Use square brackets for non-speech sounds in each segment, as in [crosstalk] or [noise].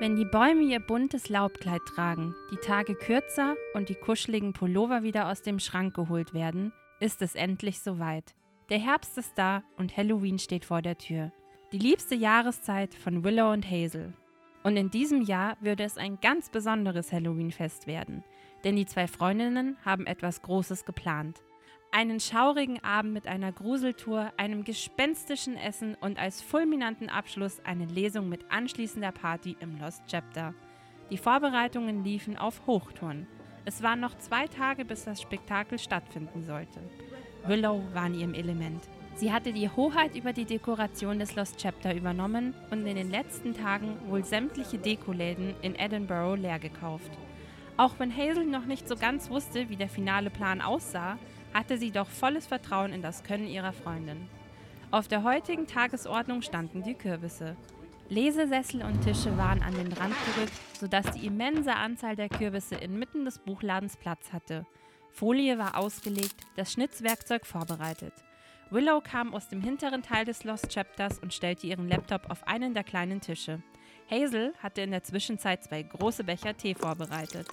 Wenn die Bäume ihr buntes Laubkleid tragen, die Tage kürzer und die kuscheligen Pullover wieder aus dem Schrank geholt werden, ist es endlich soweit. Der Herbst ist da und Halloween steht vor der Tür. Die liebste Jahreszeit von Willow und Hazel. Und in diesem Jahr würde es ein ganz besonderes Halloween-Fest werden, denn die zwei Freundinnen haben etwas Großes geplant. Einen schaurigen Abend mit einer Gruseltour, einem gespenstischen Essen und als fulminanten Abschluss eine Lesung mit anschließender Party im Lost Chapter. Die Vorbereitungen liefen auf Hochtouren. Es waren noch zwei Tage, bis das Spektakel stattfinden sollte. Willow war in ihrem Element. Sie hatte die Hoheit über die Dekoration des Lost Chapter übernommen und in den letzten Tagen wohl sämtliche Dekoläden in Edinburgh leer gekauft. Auch wenn Hazel noch nicht so ganz wusste, wie der finale Plan aussah, hatte sie doch volles Vertrauen in das Können ihrer Freundin. Auf der heutigen Tagesordnung standen die Kürbisse. Lesesessel und Tische waren an den Rand gerückt, sodass die immense Anzahl der Kürbisse inmitten des Buchladens Platz hatte. Folie war ausgelegt, das Schnitzwerkzeug vorbereitet. Willow kam aus dem hinteren Teil des Lost Chapters und stellte ihren Laptop auf einen der kleinen Tische. Hazel hatte in der Zwischenzeit zwei große Becher Tee vorbereitet.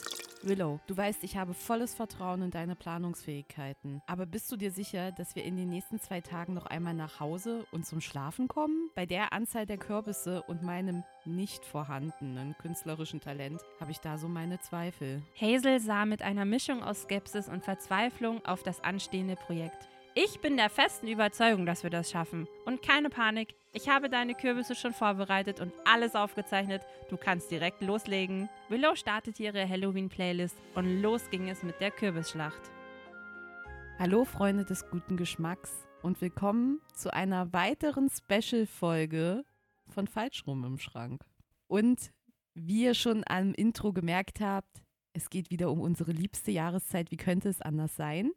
Willow, du weißt, ich habe volles Vertrauen in deine Planungsfähigkeiten. Aber bist du dir sicher, dass wir in den nächsten zwei Tagen noch einmal nach Hause und zum Schlafen kommen? Bei der Anzahl der Kürbisse und meinem nicht vorhandenen künstlerischen Talent habe ich da so meine Zweifel. Hazel sah mit einer Mischung aus Skepsis und Verzweiflung auf das anstehende Projekt. Ich bin der festen Überzeugung, dass wir das schaffen. Und keine Panik, ich habe deine Kürbisse schon vorbereitet und alles aufgezeichnet. Du kannst direkt loslegen. Willow startete ihre Halloween-Playlist und los ging es mit der Kürbisschlacht. Hallo Freunde des guten Geschmacks und willkommen zu einer weiteren Special-Folge von Falschrum im Schrank. Und wie ihr schon am Intro gemerkt habt, es geht wieder um unsere liebste Jahreszeit. Wie könnte es anders sein?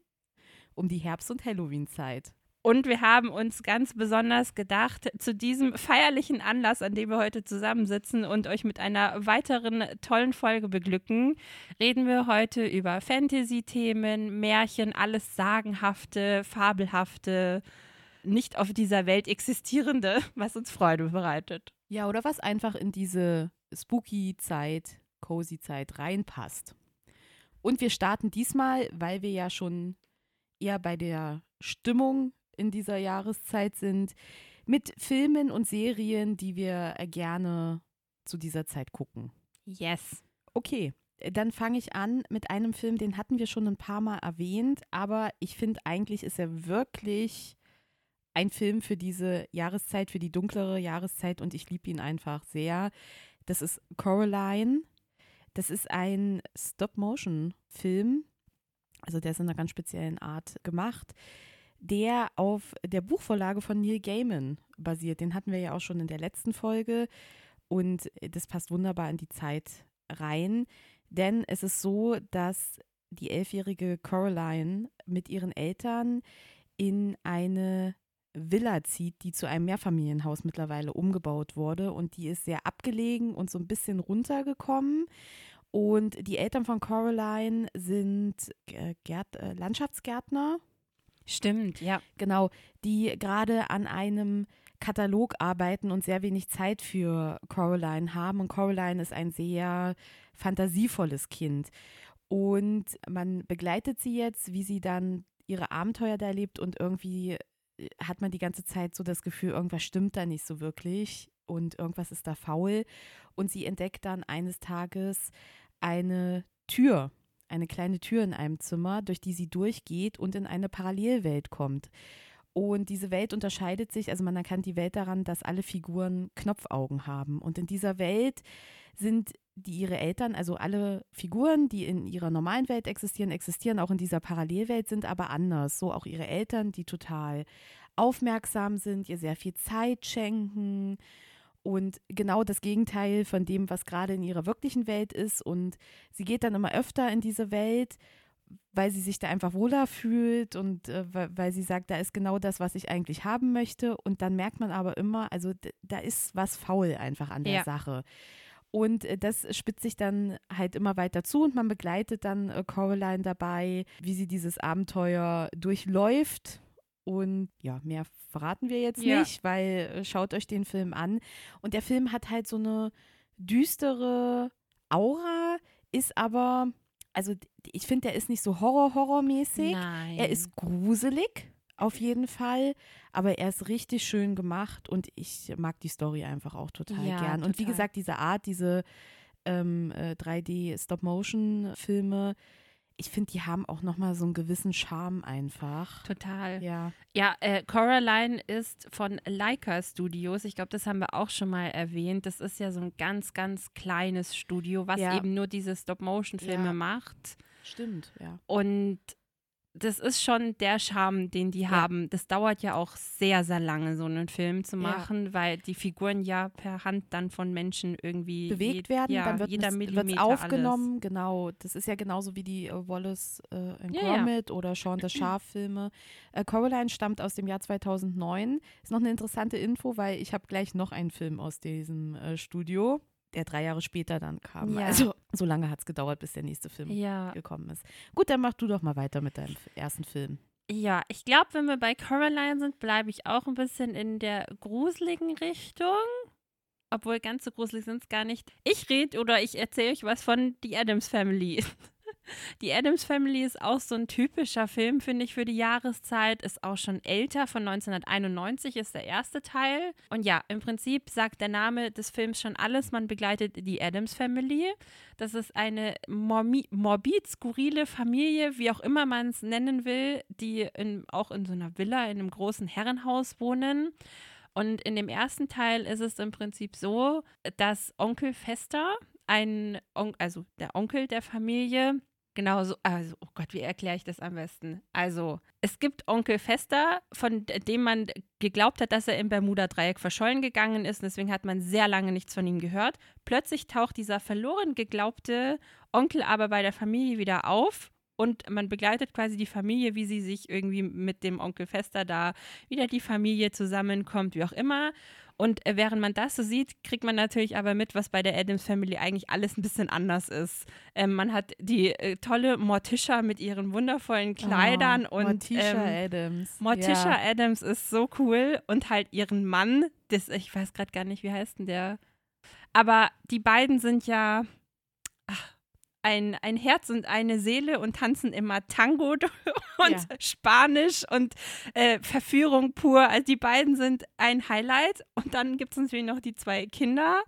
Um die Herbst- und Halloween-Zeit. Und wir haben uns ganz besonders gedacht, zu diesem feierlichen Anlass, an dem wir heute zusammensitzen und euch mit einer weiteren tollen Folge beglücken, reden wir heute über Fantasy-Themen, Märchen, alles Sagenhafte, Fabelhafte, nicht auf dieser Welt existierende, was uns Freude bereitet. Ja, oder was einfach in diese Spooky-Zeit, Cozy-Zeit reinpasst. Und wir starten diesmal, weil wir ja schon eher bei der Stimmung in dieser Jahreszeit sind, mit Filmen und Serien, die wir äh, gerne zu dieser Zeit gucken. Yes. Okay, dann fange ich an mit einem Film, den hatten wir schon ein paar Mal erwähnt, aber ich finde eigentlich ist er wirklich ein Film für diese Jahreszeit, für die dunklere Jahreszeit und ich liebe ihn einfach sehr. Das ist Coraline. Das ist ein Stop-Motion-Film also der ist in einer ganz speziellen Art gemacht, der auf der Buchvorlage von Neil Gaiman basiert. Den hatten wir ja auch schon in der letzten Folge. Und das passt wunderbar in die Zeit rein, denn es ist so, dass die elfjährige Coraline mit ihren Eltern in eine Villa zieht, die zu einem Mehrfamilienhaus mittlerweile umgebaut wurde. Und die ist sehr abgelegen und so ein bisschen runtergekommen und die Eltern von Coraline sind äh, Gärt, äh, Landschaftsgärtner. Stimmt, ja. Genau, die gerade an einem Katalog arbeiten und sehr wenig Zeit für Coraline haben. Und Coraline ist ein sehr fantasievolles Kind. Und man begleitet sie jetzt, wie sie dann ihre Abenteuer da erlebt und irgendwie äh, hat man die ganze Zeit so das Gefühl, irgendwas stimmt da nicht so wirklich und irgendwas ist da faul. Und sie entdeckt dann eines Tages eine Tür, eine kleine Tür in einem Zimmer, durch die sie durchgeht und in eine Parallelwelt kommt. Und diese Welt unterscheidet sich, also man erkennt die Welt daran, dass alle Figuren Knopfaugen haben. Und in dieser Welt sind die ihre Eltern, also alle Figuren, die in ihrer normalen Welt existieren, existieren auch in dieser Parallelwelt, sind aber anders. So auch ihre Eltern, die total aufmerksam sind, ihr sehr viel Zeit schenken und genau das Gegenteil von dem, was gerade in ihrer wirklichen Welt ist. Und sie geht dann immer öfter in diese Welt, weil sie sich da einfach wohler fühlt und äh, weil sie sagt, da ist genau das, was ich eigentlich haben möchte. Und dann merkt man aber immer, also da ist was faul einfach an der ja. Sache. Und äh, das spitzt sich dann halt immer weiter zu und man begleitet dann äh, Coraline dabei, wie sie dieses Abenteuer durchläuft und ja, mehr verraten wir jetzt ja. nicht, weil äh, schaut euch den Film an. Und der Film hat halt so eine düstere Aura, ist aber, also ich finde, der ist nicht so Horror-Horror-mäßig. Nein. Er ist gruselig, auf jeden Fall, aber er ist richtig schön gemacht und ich mag die Story einfach auch total Ja, gern. Und wie total. gesagt, diese Art, diese ähm, äh, 3D-Stop-Motion-Filme, ich finde, die haben auch nochmal so einen gewissen Charme einfach. Total. Ja. Ja, äh, Coraline ist von Leica Studios. Ich glaube, das haben wir auch schon mal erwähnt. Das ist ja so ein ganz, ganz kleines Studio, was Ja. eben nur diese Stop-Motion-Filme Ja. macht. Stimmt, ja. Und das ist schon der Charme, den die haben. Das dauert ja auch sehr, sehr lange, so einen Film zu Ja. machen, weil die Figuren ja per Hand dann von Menschen irgendwie bewegt jed- werden, ja, dann wird jeder es aufgenommen, genau. Das ist ja genauso wie die äh, Wallace äh, and Ja, ja. Gromit oder Shaun the [clears throat] Sharp Filme. Äh, Coraline stammt aus dem Jahr 2009. Ist noch eine interessante Info, weil ich habe gleich noch einen Film aus diesem äh, Studio, der drei Jahre später dann kam. Ja. Also so lange hat es gedauert, bis der nächste Film. Ja, gekommen ist. Gut, dann mach du doch mal weiter mit deinem ersten Film. Ja, ich glaube, wenn wir bei Coraline sind, bleibe ich auch ein bisschen in der gruseligen Richtung. Obwohl ganz so gruselig sind es gar nicht. Ich rede oder ich erzähle euch was von The Adams Family. [laughs] Die Adams Family ist auch so ein typischer Film, finde ich, für die Jahreszeit. Ist auch schon älter, von 1991 ist der erste Teil. Und ja, im Prinzip sagt der Name des Films schon alles. Man begleitet die Adams Family. Das ist eine morbid skurrile Familie, wie auch immer man es nennen will, die in, auch in so einer Villa, in einem großen Herrenhaus wohnen. Und in dem ersten Teil ist es im Prinzip so, dass Onkel Fester, ein also der Onkel der Familie, genau so, also, oh Gott, wie erkläre ich das am besten? Also, es gibt Onkel Fester, von dem man geglaubt hat, dass er im Bermuda-Dreieck verschollen gegangen ist. Deswegen hat man sehr lange nichts von ihm gehört. Plötzlich taucht dieser verloren geglaubte Onkel aber bei der Familie wieder auf. Und man begleitet quasi die Familie, wie sie sich irgendwie mit dem Onkel Fester da wieder die Familie zusammenkommt, wie auch immer. Und äh, während man das so sieht, kriegt man natürlich aber mit, was bei der Adams Family eigentlich alles ein bisschen anders ist. Ähm, man hat die äh, tolle Morticia mit ihren wundervollen Kleidern oh, und Morticia ähm, Adams. Morticia Ja. Adams ist so cool und halt ihren Mann, das, ich weiß gerade gar nicht, wie heißt denn der? Aber die beiden sind ja ein, ein Herz und eine Seele und tanzen immer Tango [laughs] und Ja. Spanisch und äh, Verführung pur. Also die beiden sind ein Highlight. Und dann gibt es natürlich noch die zwei Kinder,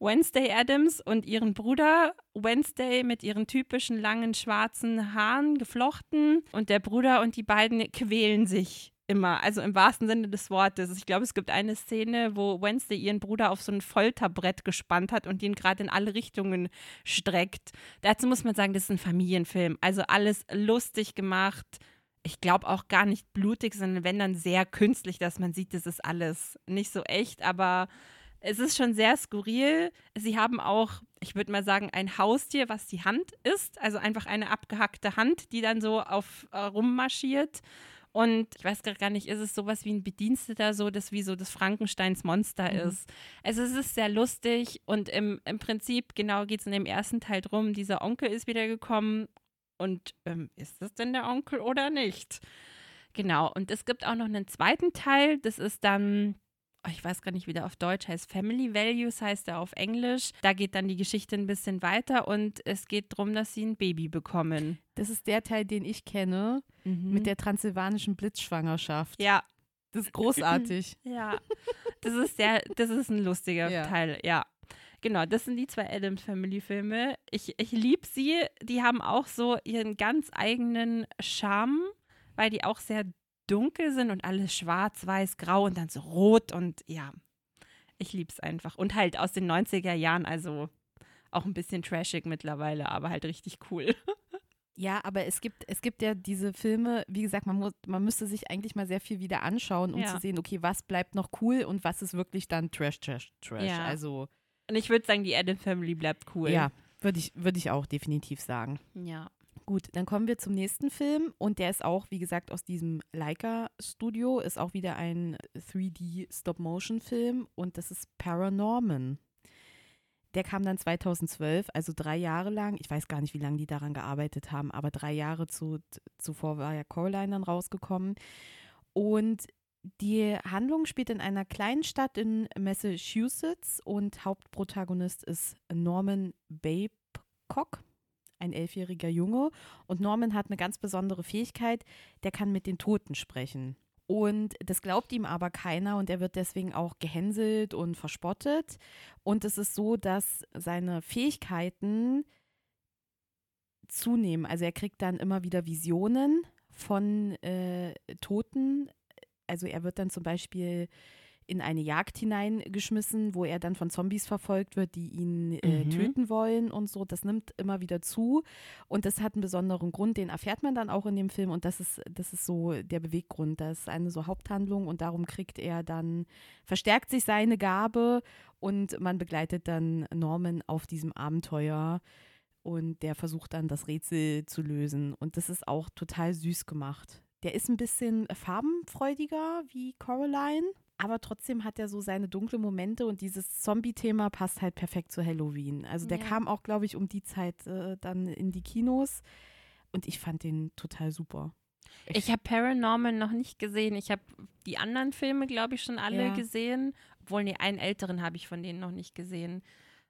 Wednesday Adams und ihren Bruder. Wednesday mit ihren typischen langen schwarzen Haaren geflochten. Und der Bruder und die beiden quälen sich immer, also im wahrsten Sinne des Wortes. Ich glaube, es gibt eine Szene, wo Wednesday ihren Bruder auf so ein Folterbrett gespannt hat und ihn gerade in alle Richtungen streckt. Dazu muss man sagen, das ist ein Familienfilm. Also alles lustig gemacht. Ich glaube auch gar nicht blutig, sondern wenn dann sehr künstlich, dass man sieht, das ist alles nicht so echt, aber es ist schon sehr skurril. Sie haben auch, ich würde mal sagen, ein Haustier, was die Hand ist. Also einfach eine abgehackte Hand, die dann so auf äh, rummarschiert. Und ich weiß grad gar nicht, ist es sowas wie ein Bediensteter, so das wie so das Frankensteins Monster Mhm. ist. Also es ist sehr lustig und im, im Prinzip, genau geht es in dem ersten Teil drum, dieser Onkel ist wiedergekommen und ähm, ist das denn der Onkel oder nicht? Genau, und es gibt auch noch einen zweiten Teil, das ist dann, ich weiß gar nicht, wie der auf Deutsch heißt, Family Values heißt er auf Englisch. Da geht dann die Geschichte ein bisschen weiter und es geht darum, dass sie ein Baby bekommen. Das ist der Teil, den ich kenne, mit der transsilvanischen Blitzschwangerschaft. Ja, Das ist großartig. [laughs] Ja, das ist sehr, das ist ein lustiger Ja. Teil, ja. Genau, das sind die zwei Adams Family Filme. Ich, ich liebe sie. Die haben auch so ihren ganz eigenen Charme, weil die auch sehr dunkel sind und alles schwarz, weiß, grau und dann so rot und ja, ich liebe es einfach. Und halt aus den 90er Jahren, also auch ein bisschen trashig mittlerweile, aber halt richtig cool. [laughs] Ja, aber es gibt, es gibt ja diese Filme, wie gesagt, man, muss, man müsste sich eigentlich mal sehr viel wieder anschauen, um Ja. zu sehen, okay, was bleibt noch cool und was ist wirklich dann Trash, Trash, Trash. Ja. Also, Und ich würde sagen, die Adams Family bleibt cool. ja, würde ich, würde ich auch definitiv sagen. Ja. Gut, dann kommen wir zum nächsten Film und der ist auch, wie gesagt, aus diesem Leica-Studio, ist auch wieder ein 3D-Stop-Motion-Film und das ist Paranorman. Der kam dann 2012, also drei Jahre lang. Ich weiß gar nicht, wie lange die daran gearbeitet haben, aber drei Jahre zu, zuvor war ja Coraline dann rausgekommen. Und Die Handlung spielt in einer kleinen Stadt in Massachusetts und Hauptprotagonist ist Norman Babcock, ein elfjähriger Junge. Und Norman hat eine ganz besondere Fähigkeit, der kann mit den Toten sprechen. Und das glaubt ihm aber keiner und er wird deswegen auch gehänselt und verspottet. Und es ist so, dass seine Fähigkeiten zunehmen. Also er kriegt dann immer wieder Visionen von äh, Toten. Also er wird dann zum Beispiel in eine Jagd hineingeschmissen, wo er dann von Zombies verfolgt wird, die ihn äh, mhm. töten wollen und so. Das nimmt immer wieder zu und das hat einen besonderen Grund, den erfährt man dann auch in dem Film und das ist, das ist so der Beweggrund. Das ist eine so Haupthandlung und darum kriegt er dann, verstärkt sich seine Gabe und man begleitet dann Norman auf diesem Abenteuer und der versucht dann das Rätsel zu lösen und das ist auch total süß gemacht. Der ist ein bisschen farbenfreudiger wie Coraline aber trotzdem hat er so seine dunklen Momente und dieses Zombie-Thema passt halt perfekt zu Halloween. Also der ja. kam auch, glaube ich, um die Zeit äh, dann in die Kinos und ich fand den total super. Ich, ich habe Paranormal noch nicht gesehen. Ich habe die anderen Filme, glaube ich, schon alle ja. gesehen. Obwohl, nee, einen älteren habe ich von denen noch nicht gesehen.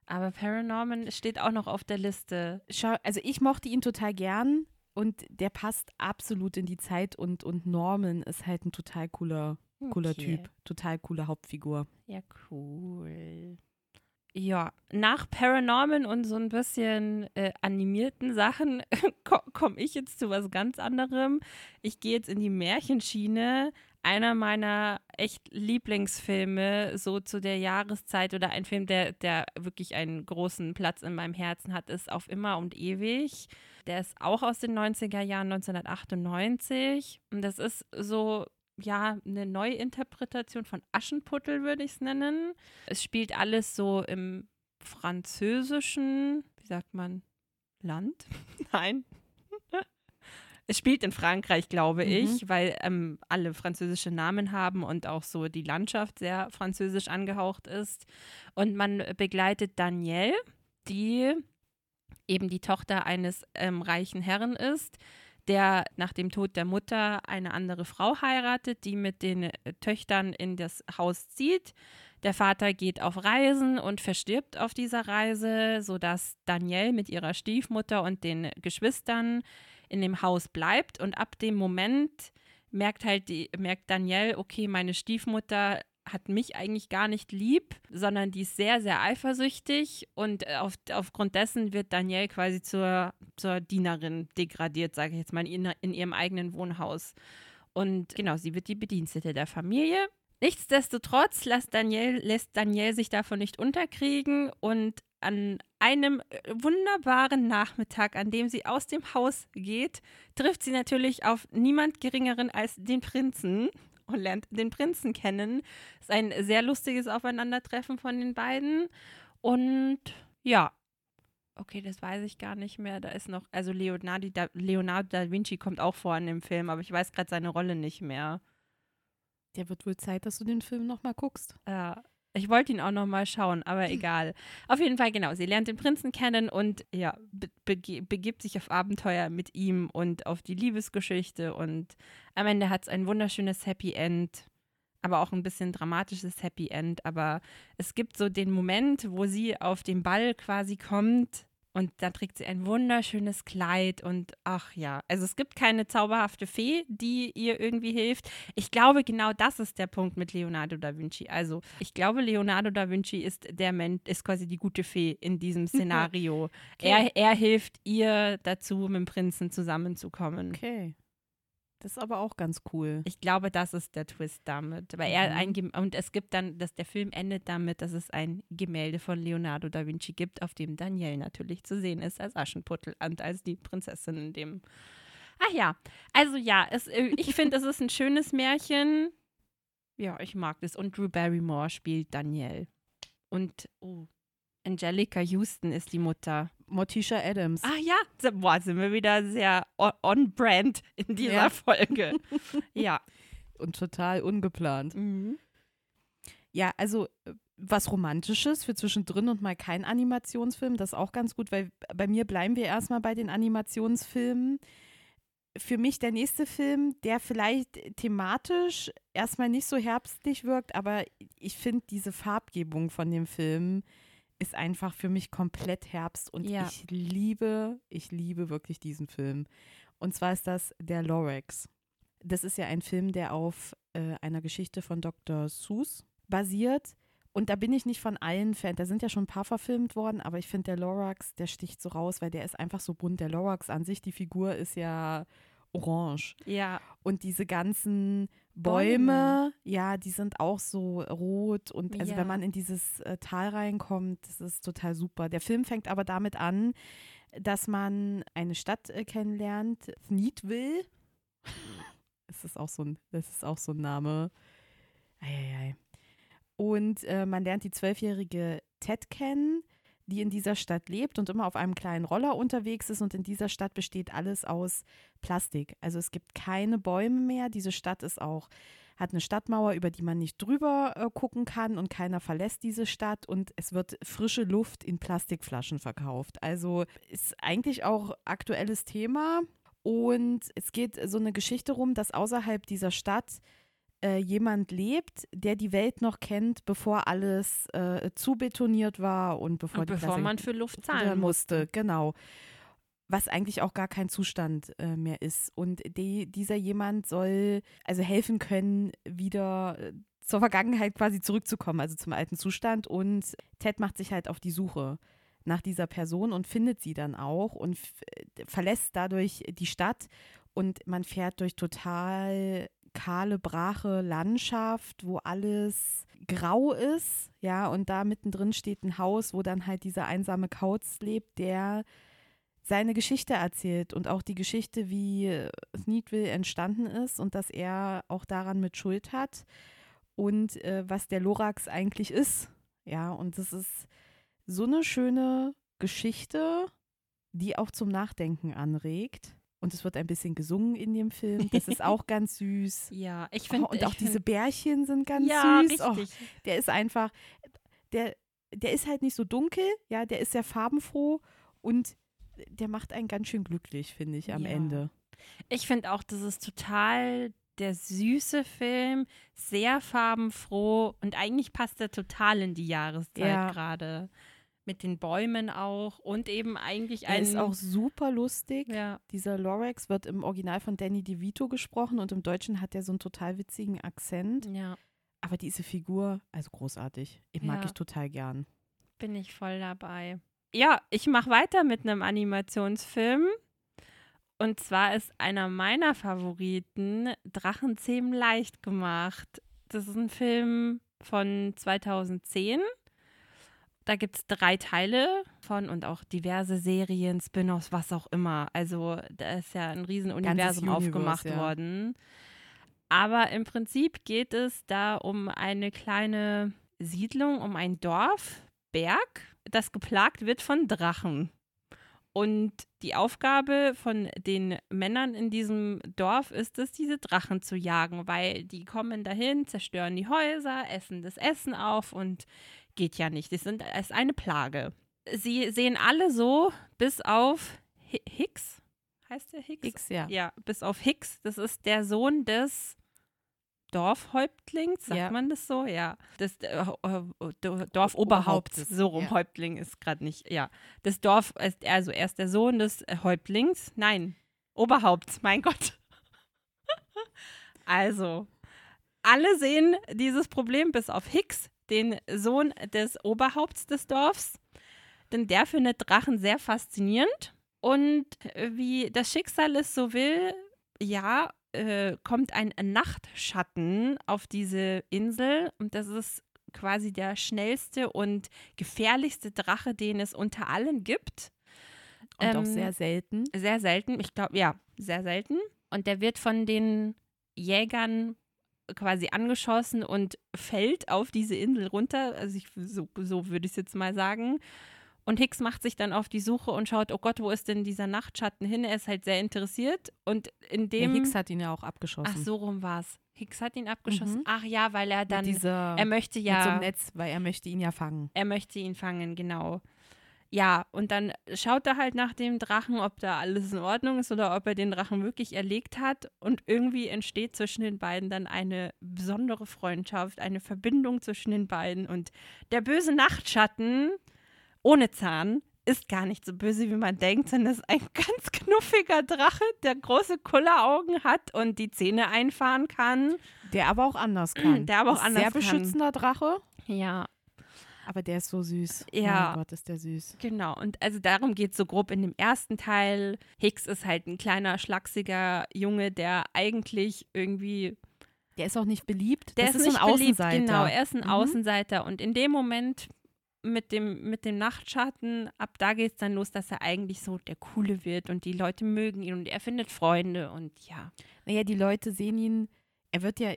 Aber Paranormal steht auch noch auf der Liste. Schau, also ich mochte ihn total gern und der passt absolut in die Zeit und, und Norman ist halt ein total cooler Cooler okay. Typ, total coole Hauptfigur. Ja, cool. Ja, nach Paranorman und so ein bisschen äh, animierten Sachen [laughs] komme ich jetzt zu was ganz anderem. Ich gehe jetzt in die Märchenschiene. Einer meiner echt Lieblingsfilme, so zu der Jahreszeit oder ein Film, der, der wirklich einen großen Platz in meinem Herzen hat, ist Auf immer und ewig. Der ist auch aus den 90er Jahren, 1998. Und das ist so ja, eine Neuinterpretation von Aschenputtel, würde ich es nennen. Es spielt alles so im französischen, wie sagt man, Land? [laughs] Nein. [laughs] Es spielt in Frankreich, glaube mhm. ich, weil ähm, alle französische Namen haben und auch so die Landschaft sehr französisch angehaucht ist. Und man begleitet Danielle, die eben die Tochter eines ähm, reichen Herren ist, der nach dem Tod der Mutter eine andere Frau heiratet, die mit den äh, Töchtern in das Haus zieht. Der Vater geht auf Reisen und verstirbt auf dieser Reise, sodass Danielle mit ihrer Stiefmutter und den Geschwistern in dem Haus bleibt. Und ab dem Moment merkt halt die, merkt Danielle, okay, meine Stiefmutter hat mich eigentlich gar nicht lieb, sondern die ist sehr, sehr eifersüchtig und auf, aufgrund dessen wird Danielle quasi zur, zur Dienerin degradiert, sage ich jetzt mal, in, in ihrem eigenen Wohnhaus. Und genau, sie wird die Bedienstete der Familie. Nichtsdestotrotz lässt Danielle, lässt Danielle sich davon nicht unterkriegen und an einem äh, wunderbaren Nachmittag, an dem sie aus dem Haus geht, trifft sie natürlich auf niemand Geringeren als den Prinzen und lernt den Prinzen kennen. Ist ein sehr lustiges Aufeinandertreffen von den beiden. Und ja, okay, das weiß ich gar nicht mehr. Da ist noch, also Leonardo da, Leonardo da Vinci kommt auch vor in dem Film, aber ich weiß gerade seine Rolle nicht mehr. Der wird wohl Zeit, dass du den Film nochmal guckst. Ja, ich wollte ihn auch noch mal schauen, aber egal. Auf jeden Fall, genau. Sie lernt den Prinzen kennen und ja, be begibt sich auf Abenteuer mit ihm und auf die Liebesgeschichte. Und am Ende hat es ein wunderschönes Happy End, aber auch ein bisschen dramatisches Happy End. Aber es gibt so den Moment, wo sie auf den Ball quasi kommt und dann trägt sie ein wunderschönes Kleid und ach ja, also es gibt keine zauberhafte Fee, die ihr irgendwie hilft. Ich glaube, genau das ist der Punkt mit Leonardo da Vinci. Also ich glaube, Leonardo da Vinci ist der Mensch, ist quasi die gute Fee in diesem Szenario. okay. er, er hilft ihr dazu, mit dem Prinzen zusammenzukommen. Okay. Das ist aber auch ganz cool. Ich glaube, das ist der Twist damit. Weil er mhm. ein und es gibt dann, dass der Film endet damit, dass es ein Gemälde von Leonardo da Vinci gibt, auf dem Danielle natürlich zu sehen ist als Aschenputtel und als die Prinzessin in dem. Ach ja, also ja, es, äh, ich finde, es ist ein schönes Märchen. Ja, ich mag das. Und Drew Barrymore spielt Danielle. Und oh, Angelica Houston ist die Mutter. Morticia Adams. Ah ja, boah, sind wir wieder sehr on-brand in dieser ja. Folge. [laughs] ja. Und total ungeplant. Mhm. Ja, also äh, was Romantisches für zwischendrin und mal kein Animationsfilm, das ist auch ganz gut, weil bei mir bleiben wir erstmal bei den Animationsfilmen. für mich der nächste Film, der vielleicht thematisch erstmal nicht so herbstlich wirkt, aber ich finde diese Farbgebung von dem Film ist einfach für mich komplett Herbst und Ja. ich liebe, ich liebe wirklich diesen Film. Und zwar ist das der Lorax. Das ist ja ein Film, der auf äh, einer Geschichte von Dr. Seuss basiert. Und da bin ich nicht von allen Fan. Da sind ja schon ein paar verfilmt worden, aber ich finde, der Lorax, der sticht so raus, weil der ist einfach so bunt. Der Lorax an sich, die Figur ist ja orange. Ja, Und diese ganzen Bäume. Bäume, ja, die sind auch so rot. Und also Ja. wenn man in dieses äh, Tal reinkommt, das ist total super. Der Film fängt aber damit an, dass man eine Stadt äh, kennenlernt, Thneedville. Das [laughs] ist auch so ein, das ist auch so ein Name. Eieiei. Und äh, man lernt die zwölfjährige Ted kennen, die in dieser Stadt lebt und immer auf einem kleinen Roller unterwegs ist. Und in dieser Stadt besteht alles aus Plastik. Also es gibt keine Bäume mehr. Diese Stadt ist auch, hat eine Stadtmauer, über die man nicht drüber äh, gucken kann und keiner verlässt diese Stadt und es wird frische Luft in Plastikflaschen verkauft. Also ist eigentlich auch aktuelles Thema. Und es geht so eine Geschichte rum, dass außerhalb dieser Stadt äh, jemand lebt, der die Welt noch kennt, bevor alles äh, zubetoniert war und bevor, und die bevor Klasse- man für Luft zahlen musste, genau. Was eigentlich auch gar kein Zustand äh, mehr ist. Und die, dieser jemand soll also helfen können, wieder äh, zur Vergangenheit quasi zurückzukommen, also zum alten Zustand. Und Ted macht sich halt auf die Suche nach dieser Person und findet sie dann auch und äh, verlässt dadurch die Stadt. Und man fährt durch total kahle, brache Landschaft, wo alles grau ist, ja, und da mittendrin steht ein Haus, wo dann halt dieser einsame Kauz lebt, der seine Geschichte erzählt und auch die Geschichte, wie Thneedville entstanden ist und dass er auch daran mit Schuld hat und äh, was der Lorax eigentlich ist. Ja, und das ist so eine schöne Geschichte, die auch zum Nachdenken anregt. Und es wird ein bisschen gesungen in dem Film. Das ist auch [laughs] ganz süß. Ja, ich Oh, finde. und auch diese Bärchen sind ganz ja, süß. Oh, richtig. der ist einfach, der, der ist halt nicht so dunkel, ja, der ist sehr farbenfroh und der macht einen ganz schön glücklich, finde ich, am Ja. Ende. Ich finde auch, das ist total der süße Film, sehr farbenfroh und eigentlich passt er total in die Jahreszeit Ja. gerade. Mit den Bäumen auch und eben eigentlich Er ein. ist auch super lustig. ja, Dieser Lorax wird im Original von Danny DeVito gesprochen und im Deutschen hat er so einen total witzigen Akzent. ja, Aber diese Figur, also großartig. Ich mag Ja. ich total gern. bin ich voll dabei. Ja, ich mache weiter mit einem Animationsfilm. Und zwar ist einer meiner Favoriten Drachenzähmen leicht gemacht. Das ist ein Film von 2010. Da gibt es drei Teile von und auch diverse Serien, Spin-offs, was auch immer. Also da ist ja ein Riesenuniversum Universe, aufgemacht ja. worden. Aber im Prinzip geht es da um eine kleine Siedlung, um ein Dorf, Berg, das geplagt wird von Drachen. Und die Aufgabe von den Männern in diesem Dorf ist es, diese Drachen zu jagen, weil die kommen dahin, zerstören die Häuser, essen das Essen auf und geht ja nicht. Das sind, es ist eine Plage. Sie sehen alle so, bis auf Hi- Hicks. Heißt der Hicks? X, ja. Ja, bis auf Hicks. Das ist der Sohn des Dorfhäuptlings, sagt Ja. man das so? Ja. Des äh, äh, Dorfoberhaupts. Oberhauptes, So rum, ja. Häuptling ist gerade nicht. Ja. Das Dorf, ist, also er ist der Sohn des äh, Häuptlings. Nein, Oberhaupts, mein Gott. [laughs] also, alle sehen dieses Problem bis auf Hicks, den Sohn des Oberhaupts des Dorfs. Denn der findet Drachen sehr faszinierend. Und äh, wie das Schicksal es so will, ja, äh, kommt ein Nachtschatten auf diese Insel. Und das ist quasi der schnellste und gefährlichste Drache, den es unter allen gibt. Und auch Ähm, sehr selten. Sehr selten, ich glaube, ja, sehr selten. Und der wird von den Jägern quasi angeschossen und fällt auf diese Insel runter. Also ich, so, so würde ich es jetzt mal sagen. Und Hicks macht sich dann auf die Suche und schaut, oh Gott, wo ist denn dieser Nachtschatten hin? Er ist halt sehr interessiert. Und in dem. Hicks hat ihn ja auch abgeschossen. ach, so rum war es. Hicks hat ihn abgeschossen. Mhm. Ach ja, weil er dann. dieser, er möchte mit so ja. einem Netz, weil er möchte ihn ja fangen. Er möchte ihn fangen, genau. Ja, und dann schaut er halt nach dem Drachen, ob da alles in Ordnung ist oder ob er den Drachen wirklich erlegt hat. Und irgendwie entsteht zwischen den beiden dann eine besondere Freundschaft, eine Verbindung zwischen den beiden. Und der böse Nachtschatten ohne Zahn ist gar nicht so böse, wie man denkt, sondern ist ein [laughs] ganz knuffiger Drache, der große Kulleraugen hat und die Zähne einfahren kann. Der aber auch anders kann. Der aber auch Ist anders Sehr kann. beschützender Drache. Ja, Aber der ist so süß. Ja. Mein Gott, ist der süß. Genau, und also darum geht es so grob in dem ersten Teil. Hicks ist halt ein kleiner, schlachsiger Junge, der eigentlich irgendwie. Der ist auch nicht beliebt. Der das ist, ist, ein beliebt, Außenseiter. Genau, er ist ein Mhm. Außenseiter. Und in dem Moment mit dem, mit dem Nachtschatten, ab da geht es dann los, dass er eigentlich so der Coole wird und die Leute mögen ihn und er findet Freunde und ja. Naja, die Leute sehen ihn, er wird ja,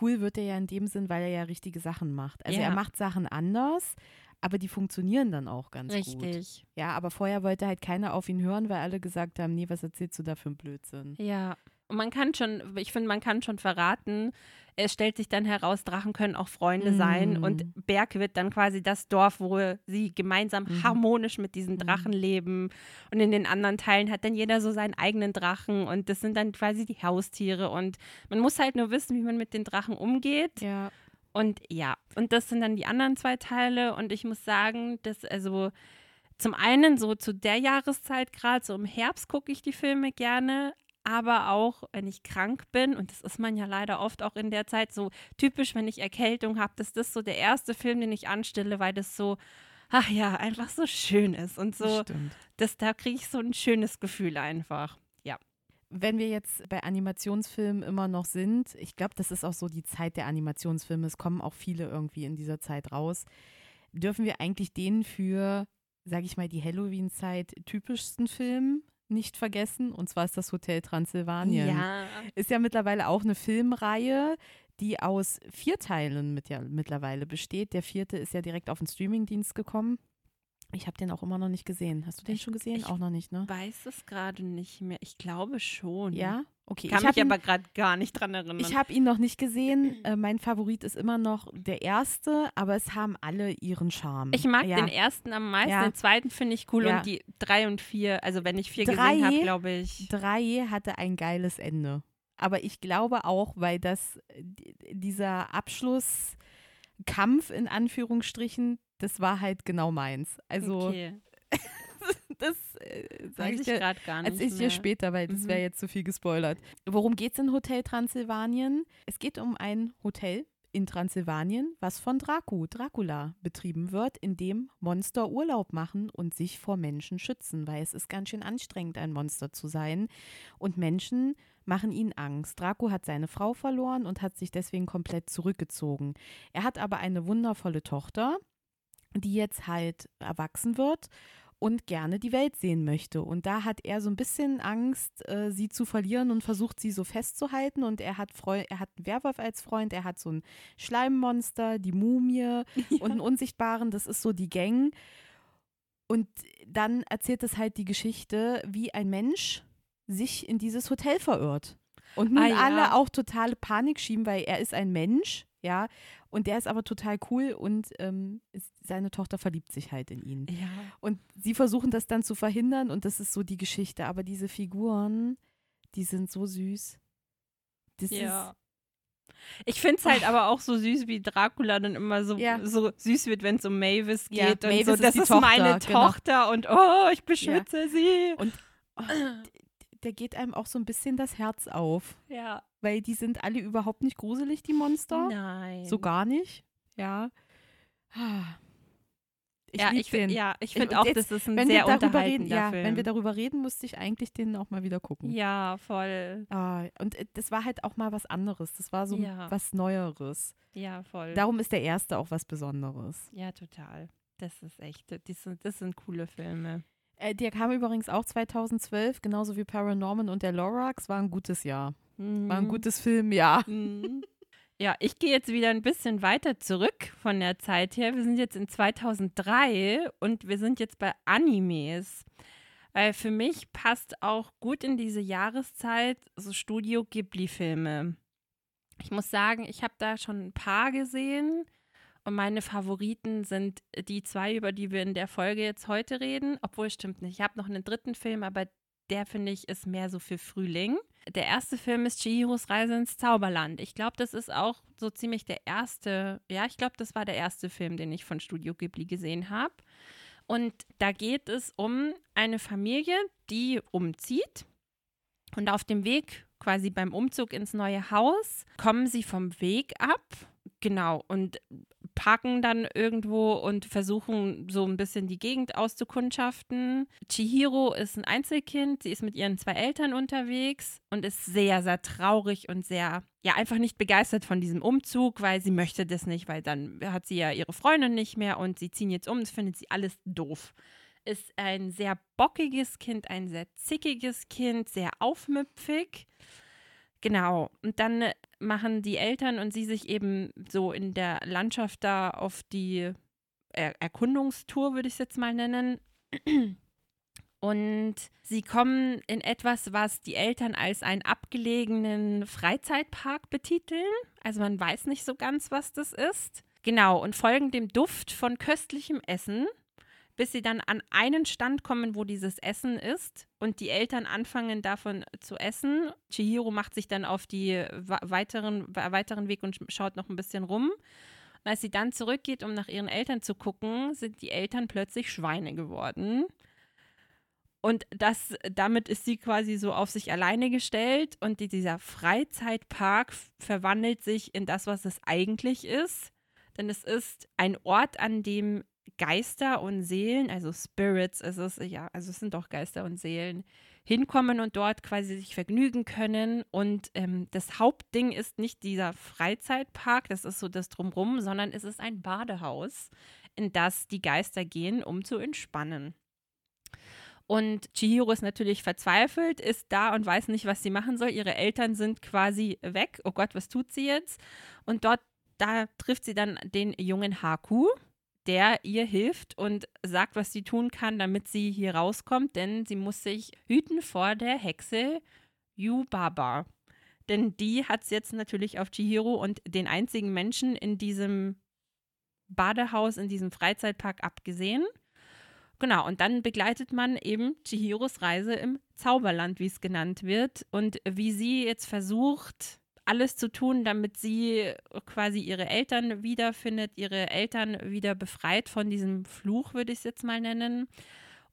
cool wird er ja in dem Sinn, weil er ja richtige Sachen macht. Also Ja. er macht Sachen anders, aber die funktionionieren dann auch ganz gut. Richtig. Ja, aber vorher wollte halt keiner auf ihn hören, weil alle gesagt haben, nee, was erzählst du da für einen Blödsinn? Ja. Und man kann schon, ich finde, man kann schon verraten, es stellt sich dann heraus, Drachen können auch Freunde sein Mm. und Berg wird dann quasi das Dorf, wo sie gemeinsam Mhm. harmonisch mit diesen Drachen leben. Und in den anderen Teilen hat dann jeder so seinen eigenen Drachen und das sind dann quasi die Haustiere und man muss halt nur wissen, wie man mit den Drachen umgeht. Ja. Und ja, und das sind dann die anderen zwei Teile. Und ich muss sagen, dass also zum einen so zu der Jahreszeit, gerade so im Herbst, gucke ich die Filme gerne. Aber auch, wenn ich krank bin, und das ist man ja leider oft auch in der Zeit, so typisch, wenn ich Erkältung habe, dass das so der erste Film, den ich anstelle, weil das so, ach ja, einfach so schön ist. Und so, Stimmt. das, da kriege ich so ein schönes Gefühl einfach. Ja. Wenn wir jetzt bei Animationsfilmen immer noch sind, ich glaube, das ist auch so die Zeit der Animationsfilme, es kommen auch viele irgendwie in dieser Zeit raus, dürfen wir eigentlich den für, sage ich mal, die Halloween-Zeit typischsten Film nicht vergessen. Und zwar ist das Hotel Transsilvanien. Ja. Ist ja mittlerweile auch eine Filmreihe, die aus vier Teilen mit ja, mittlerweile besteht. Der vierte ist ja direkt auf den Streamingdienst gekommen. Ich habe den auch immer noch nicht gesehen. Hast du den Ich- schon gesehen? ich auch noch nicht, ne? Weiß es gerade nicht mehr. Ich glaube schon. Ja? Okay. Kann ich mich ihn, aber gerade gar nicht dran erinnern. ich habe ihn noch nicht gesehen. [clears throat] Äh, mein Favorit ist immer noch der erste, aber es haben alle ihren Charme. Ich mag ja. den ersten am meisten, Ja. den zweiten finde ich cool Ja. und die drei und vier, also wenn ich vier Drei? gesehen habe, glaube ich. Drei hatte ein geiles Ende. Aber ich glaube auch, weil das dieser Abschlusskampf in Anführungsstrichen, das war halt genau meins. Also okay. [laughs] das äh, sage ich ich dir, gerade gar nicht erzähl ich dir später, weil das Mhm. wäre jetzt zu viel gespoilert. Worum geht es in Hotel Transsilvanien? Es geht um ein Hotel in Transsilvanien, was von Dracu, Dracula betrieben wird, in dem Monster Urlaub machen und sich vor Menschen schützen, weil es ist ganz schön anstrengend, ein Monster zu sein. Und Menschen machen ihnen Angst. Draco hat seine Frau verloren und hat sich deswegen komplett zurückgezogen. Er hat aber eine wundervolle Tochter, die jetzt halt erwachsen wird und gerne die Welt sehen möchte. Und da hat er so ein bisschen Angst, äh, sie zu verlieren und versucht, sie so festzuhalten. Und er hat, Freu er hat einen Werwolf als Freund, er hat so ein Schleimmonster, die Mumie [laughs] und einen Unsichtbaren, das ist so die Gang. Und dann erzählt es halt die Geschichte, wie ein Mensch sich in dieses Hotel verirrt. Und nun Ah, ja. alle auch totale Panik schieben, weil er ist ein Mensch, ja, und der ist aber total cool und ähm, ist, seine Tochter verliebt sich halt in ihn. Ja. Und sie versuchen das dann zu verhindern und das ist so die Geschichte. Aber diese Figuren, die sind so süß. Das ja. Ich finde es halt aber auch so süß, wie Dracula dann immer so, Ja. so süß wird, wenn es um Mavis geht. Ja, und Mavis so, ist das ist Tochter, meine genau. Tochter und oh, ich beschütze sie. ist, oh, d- der geht einem auch so ein bisschen das Herz auf. Ja. Weil die sind alle überhaupt nicht gruselig, die Monster. Nein. So gar nicht. Ja. Ich ja, ich, den. ja, ich finde auch, jetzt, das ist ein wenn sehr wir darüber reden, ja, Film. wenn wir darüber reden, musste ich eigentlich den auch mal wieder gucken. ja, voll. Ah, und äh, das war halt auch mal was anderes. Das war so Ja. was Neueres. Ja, voll. Darum ist der erste auch was Besonderes. ja, total. Das ist echt, das sind, das sind coole Filme. Äh, der kam übrigens auch 2012, genauso wie Paranorman und der Lorax. War ein gutes Jahr. War ein Mhm. gutes Filmjahr. Mhm. Ja, ich gehe jetzt wieder ein bisschen weiter zurück von der Zeit her. Wir sind jetzt in 2003 und wir sind jetzt bei Animes. Weil für mich passt auch gut in diese Jahreszeit so Studio Ghibli-Filme. Ich muss sagen, ich habe da schon ein paar gesehen Und meine Favoriten sind die zwei, über die wir in der Folge jetzt heute reden. Obwohl, stimmt nicht. Ich habe noch einen dritten Film, aber der finde ich ist mehr so für Frühling. Der erste Film ist Chihiros Reise ins Zauberland. Ich glaube, das ist auch so ziemlich der erste, ja, ich glaube, das war der erste Film, den ich von Studio Ghibli gesehen habe. Und da geht es um eine Familie, die umzieht. Und auf dem Weg, quasi beim Umzug ins neue Haus, kommen sie vom Weg ab. Genau. Und parken dann irgendwo und versuchen so ein bisschen die Gegend auszukundschaften. Chihiro ist ein Einzelkind, sie ist mit ihren zwei Eltern unterwegs und ist sehr, sehr traurig und sehr, ja, einfach nicht begeistert von diesem Umzug, weil sie möchte das nicht, weil dann hat sie ja ihre Freundin nicht mehr und sie ziehen jetzt um, das findet sie alles doof ist ein sehr bockiges Kind, ein sehr zickiges Kind, sehr aufmüpfig. Genau. Und dann machen die Eltern und sie sich eben so in der Landschaft da auf die er Erkundungstour, würde ich es jetzt mal nennen. Und sie kommen in etwas, was die Eltern als einen abgelegenen Freizeitpark betiteln. Also man weiß nicht so ganz, was das ist. Genau, und folgen dem Duft von köstlichem Essen bis sie dann an einen Stand kommen, wo dieses Essen ist und die Eltern anfangen davon zu essen. Chihiro macht sich dann auf die weiteren, weiteren Weg und schaut noch ein bisschen rum. Und als sie dann zurückgeht, um nach ihren Eltern zu gucken, sind die Eltern plötzlich Schweine geworden. Und das, damit ist sie quasi so auf sich alleine gestellt und die, dieser Freizeitpark verwandelt sich in das, was es eigentlich ist. Denn es ist ein Ort, an dem Geister und Seelen, also Spirits ist es, ja, also es sind doch Geister und Seelen, hinkommen und dort quasi sich vergnügen können. Und ähm, das Hauptding ist nicht dieser Freizeitpark, das ist so das Drumrum, sondern es ist ein Badehaus, in das die Geister gehen, um zu entspannen. Und Chihiro ist natürlich verzweifelt, ist da und weiß nicht, was sie machen soll. Ihre Eltern sind quasi weg. Oh Gott, was tut sie jetzt? Und dort, da trifft sie dann den jungen Haku, der ihr hilft und sagt, was sie tun kann, damit sie hier rauskommt, denn sie muss sich hüten vor der Hexe Yubaba. Denn die hat es jetzt natürlich auf Chihiro und den einzigen Menschen in diesem Badehaus, in diesem Freizeitpark abgesehen. Genau, und dann begleitet man eben Chihiros Reise im Zauberland, wie es genannt wird, und wie sie jetzt versucht, alles zu tun, damit sie quasi ihre Eltern wiederfindet, ihre Eltern wieder befreit von diesem Fluch, würde ich es jetzt mal nennen.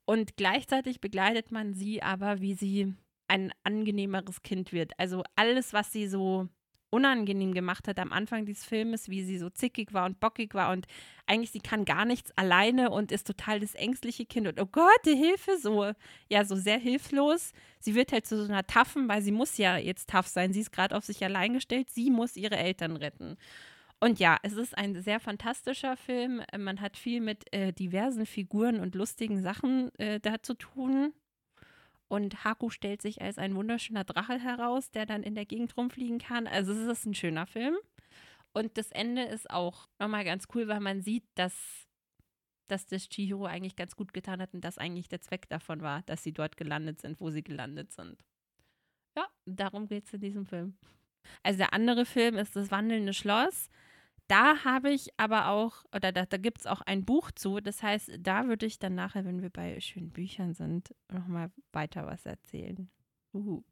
Und gleichzeitig begleitet man sie aber, wie sie ein angenehmeres Kind wird. Also alles, was sie so unangenehm gemacht hat am Anfang dieses Filmes, wie sie so zickig war und bockig war und eigentlich sie kann gar nichts alleine und ist total das ängstliche Kind und oh Gott, die Hilfe, so, ja, so sehr hilflos. Sie wird halt zu so einer Taffen, weil sie muss ja jetzt tough sein. Sie ist gerade auf sich allein gestellt, sie muss ihre Eltern retten. Und ja, es ist ein sehr fantastischer Film. Man hat viel mit äh, diversen Figuren und lustigen Sachen äh, da zu tun. Und Haku stellt sich als ein wunderschöner Drache heraus, der dann in der Gegend rumfliegen kann. Also es ist ein schöner Film. Und das Ende ist auch nochmal ganz cool, weil man sieht, dass, dass das Chihiro eigentlich ganz gut getan hat und dass eigentlich der Zweck davon war, dass sie dort gelandet sind, wo sie gelandet sind. Ja, darum geht es in diesem Film. Also der andere Film ist Das wandelnde Schloss. Da habe ich aber auch, oder da, da gibt es auch ein Buch zu. Das heißt, da würde ich dann nachher, wenn wir bei schönen Büchern sind, nochmal weiter was erzählen. Uhu.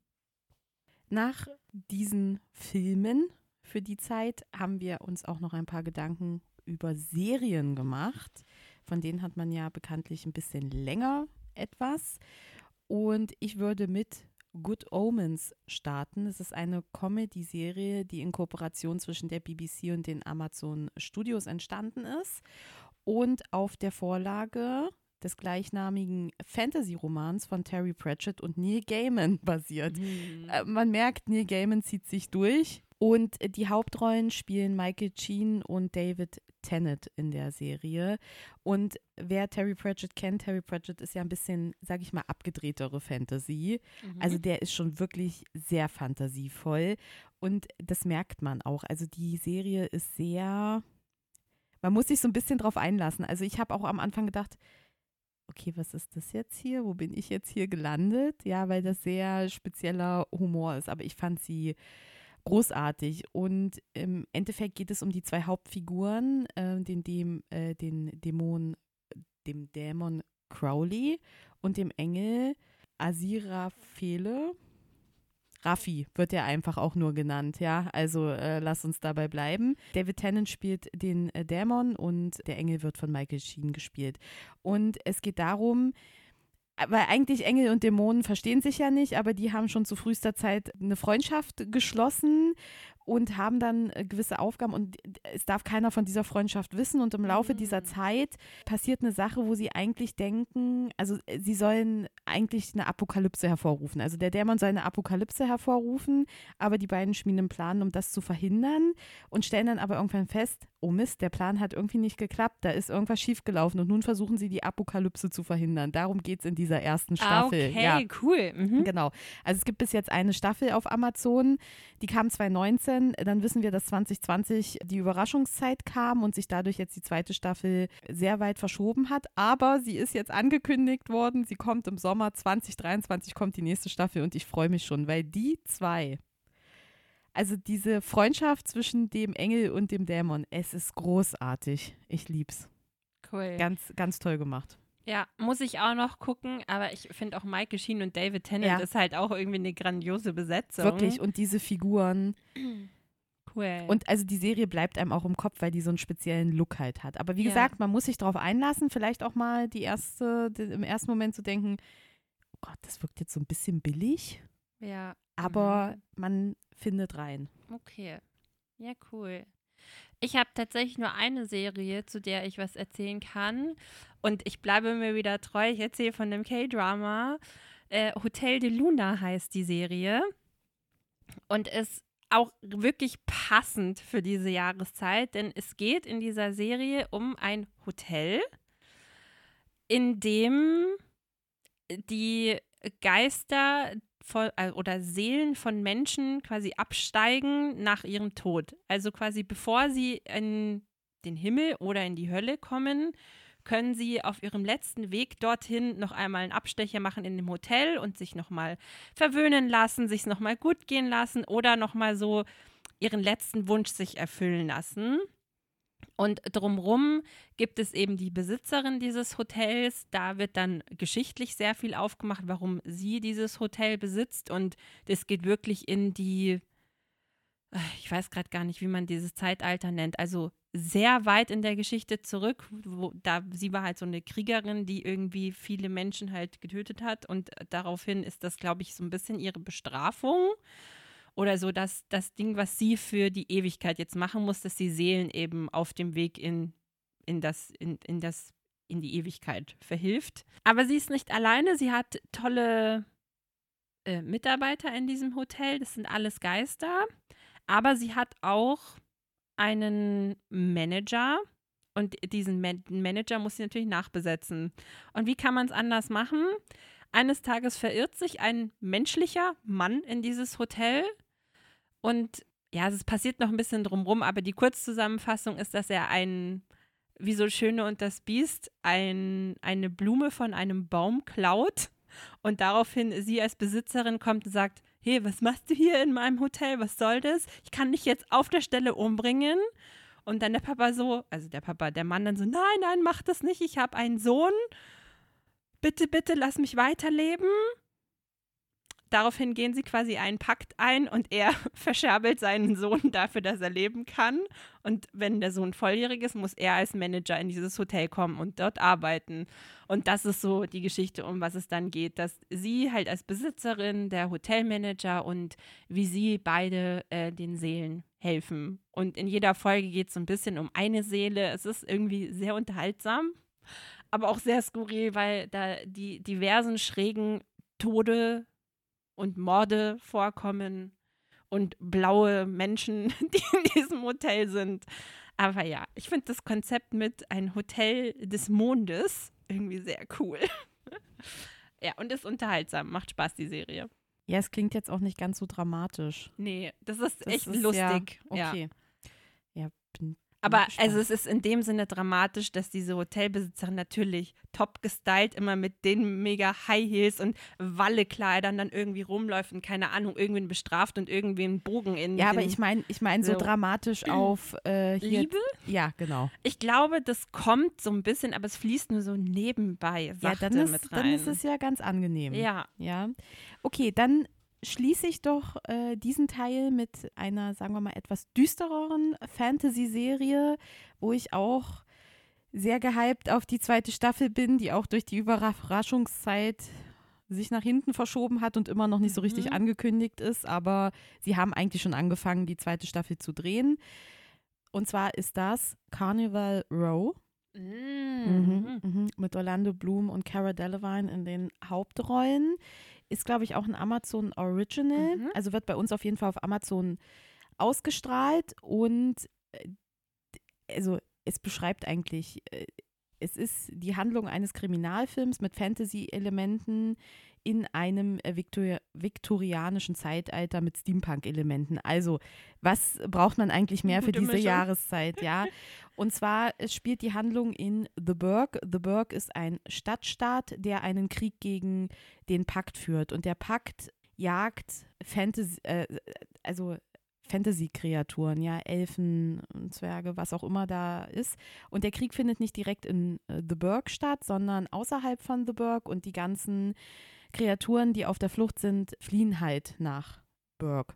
Nach diesen Filmen für die Zeit haben wir uns auch noch ein paar Gedanken über Serien gemacht. Von denen hat man ja bekanntlich ein bisschen länger etwas. Und ich würde mit Good Omens starten. Es ist eine Comedy-Serie, die in Kooperation zwischen der BBC und den Amazon Studios entstanden ist und auf der Vorlage des gleichnamigen Fantasy-Romans von Terry Pratchett und Neil Gaiman [laughs] basiert. Mhm. Man merkt, Neil Gaiman zieht sich durch. Und die Hauptrollen spielen Michael Sheen und David Tennant in der Serie. Und wer Terry Pratchett kennt, Terry Pratchett ist ja ein bisschen, sag ich mal, abgedrehtere Fantasy. Mhm. Also der ist schon wirklich sehr fantasievoll. Und das merkt man auch. Also die Serie ist sehr, man muss sich so ein bisschen drauf einlassen. Also ich habe auch am Anfang gedacht, okay, was ist das jetzt hier? Wo bin ich jetzt hier gelandet? Ja, weil das sehr spezieller Humor ist. Aber ich fand sie großartig. Und im Endeffekt geht es um die zwei Hauptfiguren, äh, den, dem, äh, den Dämon, dem Dämon Crowley und dem Engel Asiraphele. Raffi wird ja einfach auch nur genannt, ja. Also äh, lass uns dabei bleiben. David Tennant spielt den äh, Dämon und der Engel wird von Michael Sheen gespielt. Und es geht darum, weil eigentlich Engel und Dämonen verstehen sich ja nicht, aber die haben schon zu frühester Zeit eine Freundschaft geschlossen und haben dann äh, gewisse Aufgaben und es darf keiner von dieser Freundschaft wissen und im Laufe dieser mhm. Zeit passiert eine Sache, wo sie eigentlich denken, also äh, sie sollen eigentlich eine Apokalypse hervorrufen. Also der Dämon soll eine Apokalypse hervorrufen, aber die beiden schmieden einen Plan, um das zu verhindern und stellen dann aber irgendwann fest, oh Mist, der Plan hat irgendwie nicht geklappt, da ist irgendwas schiefgelaufen und nun versuchen sie die Apokalypse zu verhindern. Darum geht es in dieser ersten ah, Staffel. Okay, ja. cool. Mhm. Genau. Also es gibt bis jetzt eine Staffel auf Amazon, die kam 2019, dann wissen wir, dass 2020 die Überraschungszeit kam und sich dadurch jetzt die zweite Staffel sehr weit verschoben hat, aber sie ist jetzt angekündigt worden, sie kommt im Sommer 2023 kommt die nächste Staffel und ich freue mich schon, weil die zwei also diese Freundschaft zwischen dem Engel und dem Dämon, es ist großartig. Ich lieb's. Cool. Ganz, ganz toll gemacht. Ja, muss ich auch noch gucken, aber ich finde auch Michael Sheen und David Tennant ja. ist halt auch irgendwie eine grandiose Besetzung. Wirklich, und diese Figuren. Cool. Und also die Serie bleibt einem auch im Kopf, weil die so einen speziellen Look halt hat. Aber wie ja. gesagt, man muss sich darauf einlassen, vielleicht auch mal die erste, die, im ersten Moment zu denken, oh Gott, das wirkt jetzt so ein bisschen billig. Ja. Aber mhm. man findet rein. Okay. Ja, cool. Ich habe tatsächlich nur eine Serie, zu der ich was erzählen kann. Und ich bleibe mir wieder treu. Ich erzähle von dem K-Drama. Äh, Hotel de Luna heißt die Serie. Und ist auch wirklich passend für diese Jahreszeit, denn es geht in dieser Serie um ein Hotel, in dem die Geister von, äh, oder Seelen von Menschen quasi absteigen nach ihrem Tod. Also quasi bevor sie in den Himmel oder in die Hölle kommen, können sie auf ihrem letzten Weg dorthin noch einmal einen Abstecher machen in dem Hotel und sich nochmal verwöhnen lassen, sich nochmal gut gehen lassen oder nochmal so ihren letzten Wunsch sich erfüllen lassen. Und drumrum gibt es eben die Besitzerin dieses Hotels. Da wird dann geschichtlich sehr viel aufgemacht, warum sie dieses Hotel besitzt. Und das geht wirklich in die, ich weiß gerade gar nicht, wie man dieses Zeitalter nennt. Also sehr weit in der Geschichte zurück. Wo, da, sie war halt so eine Kriegerin, die irgendwie viele Menschen halt getötet hat. Und daraufhin ist das, glaube ich, so ein bisschen ihre Bestrafung oder so das, das Ding, was sie für die Ewigkeit jetzt machen muss, dass die Seelen eben auf dem Weg in, in das, in, in das, in die Ewigkeit verhilft. Aber sie ist nicht alleine, sie hat tolle äh, Mitarbeiter in diesem Hotel, das sind alles Geister, aber sie hat auch einen Manager, und diesen Man Manager muss sie natürlich nachbesetzen. Und wie kann man es anders machen? Eines Tages verirrt sich ein menschlicher Mann in dieses Hotel und ja, es passiert noch ein bisschen drumrum, aber die Kurzzusammenfassung ist, dass er ein, wie so Schöne und das Biest, ein, eine Blume von einem Baum klaut und daraufhin sie als Besitzerin kommt und sagt, hey, was machst du hier in meinem Hotel? Was soll das? Ich kann dich jetzt auf der Stelle umbringen. Und dann der Papa so, also der Papa, der Mann dann so, nein, nein, mach das nicht, ich habe einen Sohn. Bitte, bitte, lass mich weiterleben. Daraufhin gehen sie quasi einen Pakt ein und er [laughs] verscherbelt seinen Sohn dafür, dass er leben kann. Und wenn der Sohn volljährig ist, muss er als Manager in dieses Hotel kommen und dort arbeiten. Und das ist so die Geschichte, um was es dann geht, dass sie halt als Besitzerin, der Hotelmanager und wie sie beide äh, den Seelen helfen. Und in jeder Folge geht es so ein bisschen um eine Seele. Es ist irgendwie sehr unterhaltsam, aber auch sehr skurril, weil da die diversen schrägen Tode und Morde vorkommen und blaue Menschen, [laughs] die in diesem Hotel sind. Aber ja, ich finde das Konzept mit ein Hotel des Mondes irgendwie sehr cool. [laughs] ja, und ist unterhaltsam, macht Spaß, die Serie. Ja, es klingt jetzt auch nicht ganz so dramatisch. Nee, das ist das echt ist lustig. Ja, okay. Ja, bin Aber also es ist in dem Sinne dramatisch, dass diese Hotelbesitzerin natürlich top gestylt, immer mit den mega High Heels und Wallekleidern dann irgendwie rumläuft und keine Ahnung, irgendwen bestraft und irgendwie einen Bogen in Ja, aber ich meine ich mein so, so dramatisch [clears throat] auf äh, Liebe? Ja, genau. Ich glaube, das kommt so ein bisschen, aber es fließt nur so nebenbei ja, dann ist, mit rein. dann ist es ja ganz angenehm. Ja. Ja. Okay, dann schließe ich doch äh, diesen Teil mit einer, sagen wir mal, etwas düstereren Fantasy-Serie, wo ich auch sehr gehypt auf die zweite Staffel bin, die auch durch die Überraschungszeit sich nach hinten verschoben hat und immer noch nicht so richtig mhm. angekündigt ist. Aber sie haben eigentlich schon angefangen, die zweite Staffel zu drehen. Und zwar ist das Carnival Row. Mhm. Mhm, mhm. mit Orlando Bloom und Cara Delevingne in den Hauptrollen. Ist, glaube ich, auch ein Amazon Original. Mhm. Also wird bei uns auf jeden Fall auf Amazon ausgestrahlt. Und äh, also es beschreibt eigentlich, äh, es ist die Handlung eines Kriminalfilms mit Fantasy-Elementen in einem äh, Viktor viktorianischen Zeitalter mit Steampunk-Elementen. Also, was braucht man eigentlich mehr für diese Mischung. Jahreszeit, ja? [laughs] Und zwar es spielt die Handlung in The Burg. The Burg ist ein Stadtstaat, der einen Krieg gegen den Pakt führt. Und der Pakt jagt Fantasy, äh, also Fantasy-Kreaturen, ja, Elfen, Zwerge, was auch immer da ist. Und der Krieg findet nicht direkt in äh, The Burg statt, sondern außerhalb von The Burg und die ganzen Kreaturen, die auf der Flucht sind, fliehen halt nach Burg.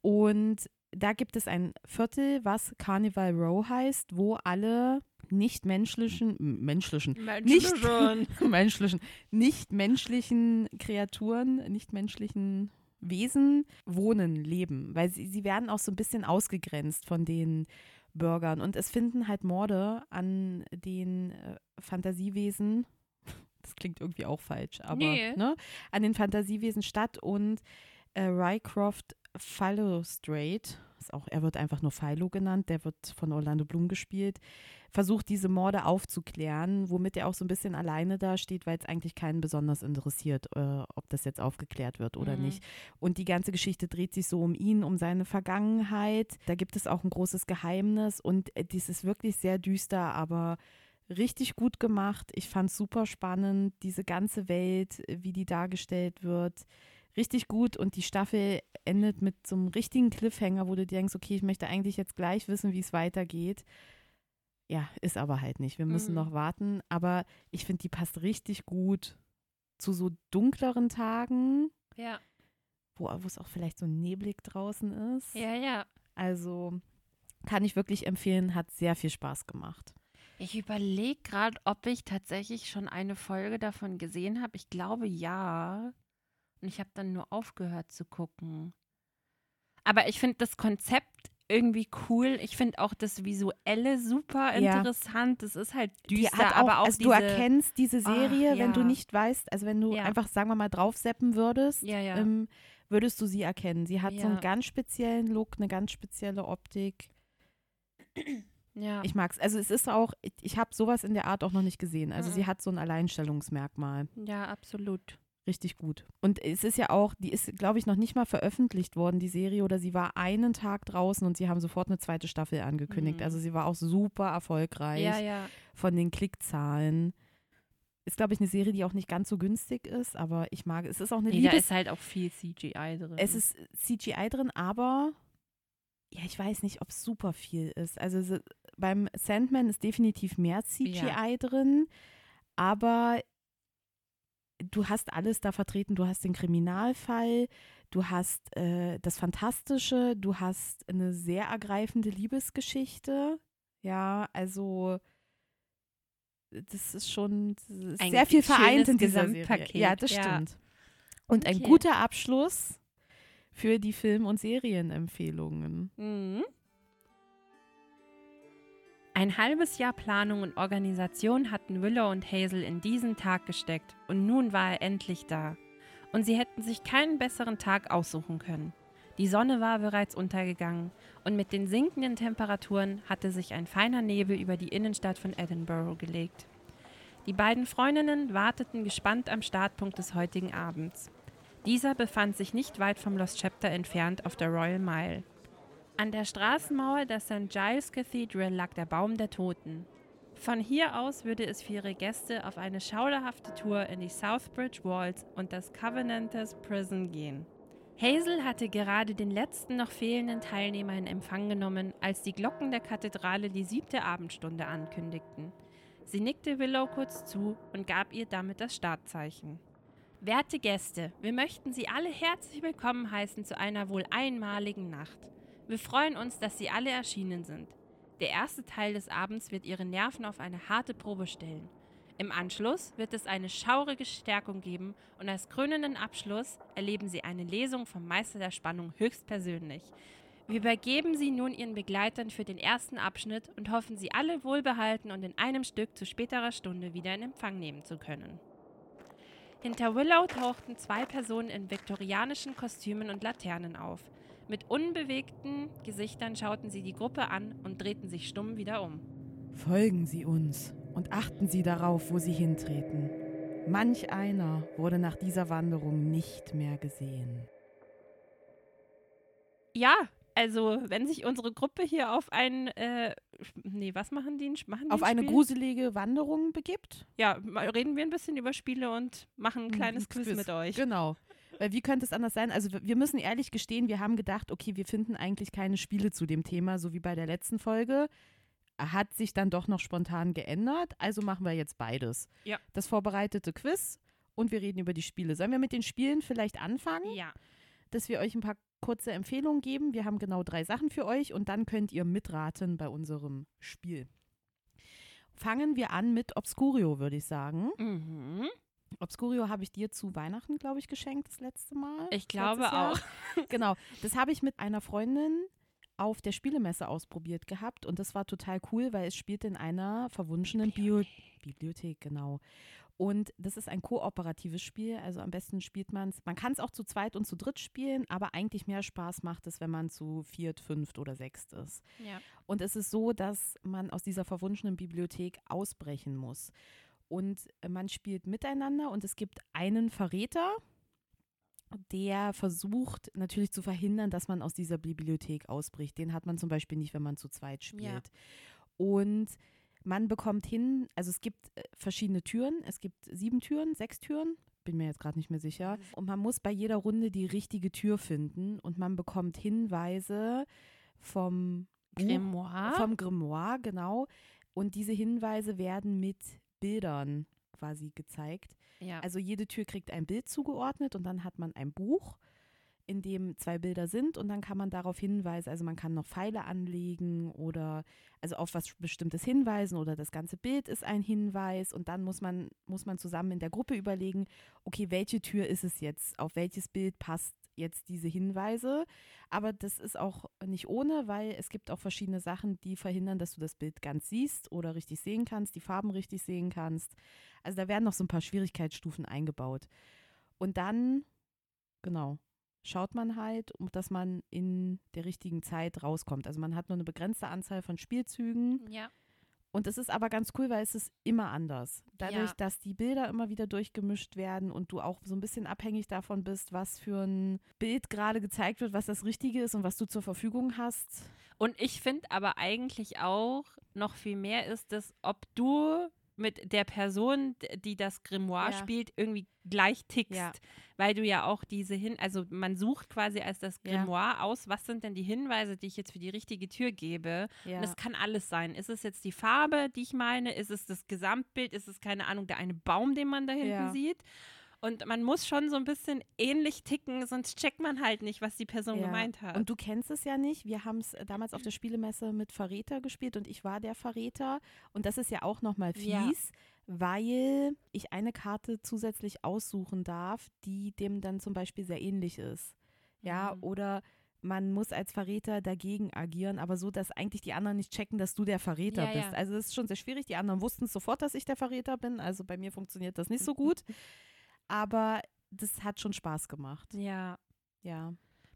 Und da gibt es ein Viertel, was Carnival Row heißt, wo alle nicht menschlichen, menschlichen, nicht [laughs] menschlichen, nicht menschlichen Kreaturen, nicht menschlichen Wesen wohnen, leben, weil sie, sie werden auch so ein bisschen ausgegrenzt von den Bürgern. Und es finden halt Morde an den äh, Fantasiewesen das klingt irgendwie auch falsch, aber nee. ne, an den Fantasiewesen statt und äh, Rycroft Phalostrate, ist auch, er wird einfach nur Philo genannt, der wird von Orlando Bloom gespielt, versucht diese Morde aufzuklären, womit er auch so ein bisschen alleine dasteht, weil es eigentlich keinen besonders interessiert, äh, ob das jetzt aufgeklärt wird oder mhm. nicht. Und die ganze Geschichte dreht sich so um ihn, um seine Vergangenheit. Da gibt es auch ein großes Geheimnis und äh, dies ist wirklich sehr düster, aber richtig gut gemacht. Ich fand es super spannend, diese ganze Welt, wie die dargestellt wird. Richtig gut und die Staffel endet mit so einem richtigen Cliffhanger, wo du denkst, okay, ich möchte eigentlich jetzt gleich wissen, wie es weitergeht. Ja, ist aber halt nicht. Wir müssen mhm. noch warten. Aber ich finde, die passt richtig gut zu so dunkleren Tagen. Ja. Wo es auch vielleicht so neblig draußen ist. Ja, ja. Also kann ich wirklich empfehlen, hat sehr viel Spaß gemacht. Ich überlege gerade, ob ich tatsächlich schon eine Folge davon gesehen habe. Ich glaube ja. Und ich habe dann nur aufgehört zu gucken. Aber ich finde das Konzept irgendwie cool. Ich finde auch das Visuelle super interessant. Ja. Das ist halt düster, auch, aber auch also diese, du erkennst diese Serie, oh, ja. wenn du nicht weißt, also wenn du ja. einfach, sagen wir mal, draufseppen würdest, ähm, würdest du sie erkennen. Sie hat so einen ganz speziellen Look, eine ganz spezielle Optik. Ja. Ich mag es. Also es ist auch, ich, ich habe sowas in der Art auch noch nicht gesehen. Also mhm. sie hat so ein Alleinstellungsmerkmal. Ja, absolut. Richtig gut. Und es ist ja auch, die ist, glaube ich, noch nicht mal veröffentlicht worden, die Serie, oder sie war einen Tag draußen und sie haben sofort eine zweite Staffel angekündigt. Mhm. Also sie war auch super erfolgreich ja, ja. von den Klickzahlen. Ist, glaube ich, eine Serie, die auch nicht ganz so günstig ist, aber ich mag es. ist auch eine nee, Liebes Da ist halt auch viel CGI drin. Es ist CGI drin, aber ja, ich weiß nicht, ob es super viel ist. Also beim Sandman ist definitiv mehr CGI ja. drin, aber du hast alles da vertreten. Du hast den Kriminalfall, du hast äh, das Fantastische, du hast eine sehr ergreifende Liebesgeschichte. Ja, also das ist schon das ist sehr viel vereint in dieser Serie. Ja, das ja. stimmt. Und okay. ein guter Abschluss für die Film- und Serienempfehlungen. Mhm. Ein halbes Jahr Planung und Organisation hatten Willow und Hazel in diesen Tag gesteckt und nun war er endlich da. Und sie hätten sich keinen besseren Tag aussuchen können. Die Sonne war bereits untergegangen und mit den sinkenden Temperaturen hatte sich ein feiner Nebel über die Innenstadt von Edinburgh gelegt. Die beiden Freundinnen warteten gespannt am Startpunkt des heutigen Abends. Dieser befand sich nicht weit vom Lost Chapter entfernt auf der Royal Mile. An der Straßenmauer der St. Giles Cathedral lag der Baum der Toten. Von hier aus würde es für ihre Gäste auf eine schauderhafte Tour in die Southbridge Walls und das Covenanters Prison gehen. Hazel hatte gerade den letzten noch fehlenden Teilnehmer in Empfang genommen, als die Glocken der Kathedrale die siebte Abendstunde ankündigten. Sie nickte Willow kurz zu und gab ihr damit das Startzeichen. Werte Gäste, wir möchten Sie alle herzlich willkommen heißen zu einer wohl einmaligen Nacht. Wir freuen uns, dass Sie alle erschienen sind. Der erste Teil des Abends wird Ihre Nerven auf eine harte Probe stellen. Im Anschluss wird es eine schaurige Stärkung geben und als krönenden Abschluss erleben Sie eine Lesung vom Meister der Spannung höchstpersönlich. Wir übergeben Sie nun Ihren Begleitern für den ersten Abschnitt und hoffen, Sie alle wohlbehalten und in einem Stück zu späterer Stunde wieder in Empfang nehmen zu können. Hinter Willow tauchten zwei Personen in viktorianischen Kostümen und Laternen auf. Mit unbewegten Gesichtern schauten sie die Gruppe an und drehten sich stumm wieder um. Folgen Sie uns und achten Sie darauf, wo Sie hintreten. Manch einer wurde nach dieser Wanderung nicht mehr gesehen. Ja, also wenn sich unsere Gruppe hier auf ein, äh, nee, was machen die? Machen die auf ein eine gruselige Wanderung begibt? Ja, reden wir ein bisschen über Spiele und machen ein kleines Quiz, mit euch. Genau. Weil wie könnte es anders sein? Also wir- wir müssen ehrlich gestehen, wir haben gedacht, okay, wir finden eigentlich keine Spiele zu dem Thema, so wie bei der letzten Folge. Hat sich dann doch noch spontan geändert, also machen wir jetzt beides. Ja. Das vorbereitete Quiz und wir reden über die Spiele. Sollen wir mit den Spielen vielleicht anfangen? Ja. dass wir euch ein paar kurze Empfehlungen geben. Wir haben genau drei Sachen für euch und dann könnt ihr mitraten bei unserem Spiel. Fangen wir an mit Obscurio, würde ich sagen. Mhm. Obscurio habe ich dir zu Weihnachten, glaube ich, geschenkt das letzte Mal. Ich glaube auch. [laughs] Genau, das habe ich mit einer Freundin auf der Spielemesse ausprobiert gehabt und das war total cool, weil es spielt in einer verwunschenen Bio Bibliothek, genau. Und das ist ein kooperatives Spiel, also am besten spielt man es, man kann es auch zu zweit und zu dritt spielen, aber eigentlich mehr Spaß macht es, wenn man zu viert, fünft oder sechst ist. Ja. Und es ist so, dass man aus dieser verwunschenen Bibliothek ausbrechen muss. Und man spielt miteinander und es gibt einen Verräter, der versucht natürlich zu verhindern, dass man aus dieser Bibliothek ausbricht. Den hat man zum Beispiel nicht, wenn man zu zweit spielt. Ja. Und man bekommt hin, also es gibt äh, verschiedene Türen. Es gibt sieben Türen, sechs Türen. Bin mir jetzt gerade nicht mehr sicher. Und man muss bei jeder Runde die richtige Tür finden und man bekommt Hinweise vom Grimoire. vom Grimoire, genau. Und diese Hinweise werden mit Bildern quasi gezeigt. ja. Also jede Tür kriegt ein Bild zugeordnet und dann hat man ein Buch, in dem zwei Bilder sind und dann kann man darauf hinweisen, also man kann noch Pfeile anlegen oder also auf was Bestimmtes hinweisen oder das ganze Bild ist ein Hinweis und dann muss man, muss man zusammen in der Gruppe überlegen, okay, welche Tür ist es jetzt, auf welches Bild passt jetzt diese Hinweise, aber das ist auch nicht ohne, weil es gibt auch verschiedene Sachen, die verhindern, dass du das Bild ganz siehst oder richtig sehen kannst, die Farben richtig sehen kannst. Also da werden noch so ein paar Schwierigkeitsstufen eingebaut. Und dann, genau, schaut man halt, um- dass man in der richtigen Zeit rauskommt. Also man hat nur eine begrenzte Anzahl von Spielzügen. ja. Und es ist aber ganz cool, weil es ist immer anders. Dadurch, Ja. dass die Bilder immer wieder durchgemischt werden und du auch so ein bisschen abhängig davon bist, was für ein Bild gerade gezeigt wird, was das Richtige ist und was du zur Verfügung hast. Und ich finde aber eigentlich auch noch viel mehr ist es, ob du mit der Person, die das Grimoire Ja. spielt, irgendwie gleich tickst. Ja. Weil du ja auch diese hin, also man sucht quasi als das Ja. Grimoire aus, was sind denn die Hinweise, die ich jetzt für die richtige Tür gebe. Ja. Und das kann alles sein. Ist es jetzt die Farbe, die ich meine? Ist es das Gesamtbild? Ist es, keine Ahnung, der eine Baum, den man da hinten Ja. sieht? Und man muss schon so ein bisschen ähnlich ticken, sonst checkt man halt nicht, was die Person Ja. gemeint hat. Und du kennst es ja nicht. Wir haben es damals auf der Spielemesse mit Verräter gespielt und ich war der Verräter. Und das ist ja auch nochmal fies, Ja. weil ich eine Karte zusätzlich aussuchen darf, die dem dann zum Beispiel sehr ähnlich ist. Ja, Mhm. oder man muss als Verräter dagegen agieren, aber so, dass eigentlich die anderen nicht checken, dass du der Verräter Ja, bist. ja. Also das ist schon sehr schwierig. Die anderen wussten sofort, dass ich der Verräter bin. Also bei mir funktioniert das nicht so gut. [laughs] Aber das hat schon Spaß gemacht. ja. Ja.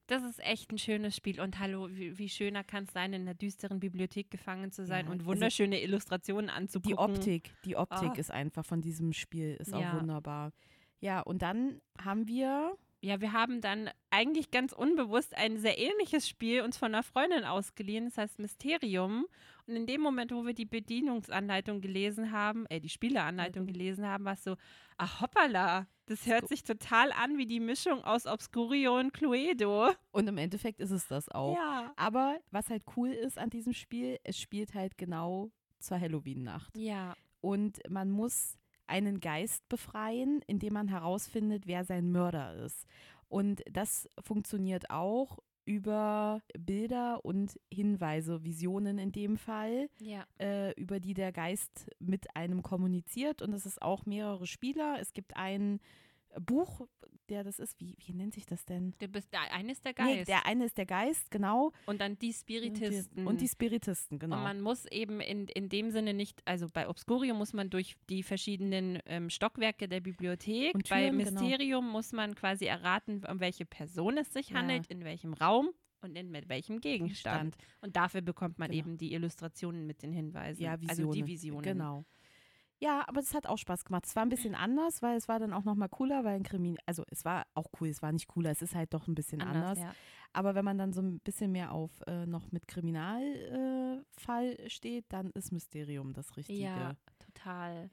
Das ist echt ein schönes Spiel. Und hallo, wie, wie schöner kann es sein, in einer düsteren Bibliothek gefangen zu sein Ja, und also wunderschöne Illustrationen anzugucken. Die Optik, die Optik Ah. ist einfach von diesem Spiel, ist Ja. auch wunderbar. Ja, und dann haben wir ja, wir haben dann eigentlich ganz unbewusst ein sehr ähnliches Spiel uns von einer Freundin ausgeliehen, das heißt Mysterium. Und in dem Moment, wo wir die Bedienungsanleitung gelesen haben, äh, die Spieleanleitung Mhm. gelesen haben, war es so, ach hoppala, das hört sich total an wie die Mischung aus Obscurio und Cluedo. Und im Endeffekt ist es das auch. Ja. Aber was halt cool ist an diesem Spiel, es spielt halt genau zur Halloween-Nacht. Ja. Und man muss einen Geist befreien, indem man herausfindet, wer sein Mörder ist. Und das funktioniert auch über Bilder und Hinweise, Visionen in dem Fall, Ja. äh, über die der Geist mit einem kommuniziert. Und es ist auch mehrere Spieler. Es gibt ein Buch, der das ist, wie, wie nennt sich das denn? Bist der eine ist der Nee, Geist. der eine ist der Geist, genau. und dann die Spiritisten. Und die Spiritisten, genau. Und man muss eben in, in dem Sinne nicht, also bei Obscurio muss man durch die verschiedenen ähm, Stockwerke der Bibliothek. Und bei Türen, genau. Mysterium muss man quasi erraten, um welche Person es sich Ja. handelt, in welchem Raum und in mit welchem Gegenstand. Und dafür bekommt man Genau. eben die Illustrationen mit den Hinweisen. Ja, Visionen. Also die Visionen. Genau. Ja, aber es hat auch Spaß gemacht. Es war ein bisschen anders, weil es war dann auch nochmal cooler, weil ein Krimi, also es war auch cool, es war nicht cooler, es ist halt doch ein bisschen anders. Anders, ja. Aber wenn man dann so ein bisschen mehr auf äh, noch mit Kriminalfall äh, steht, dann ist Mysterium das Richtige. Ja, total.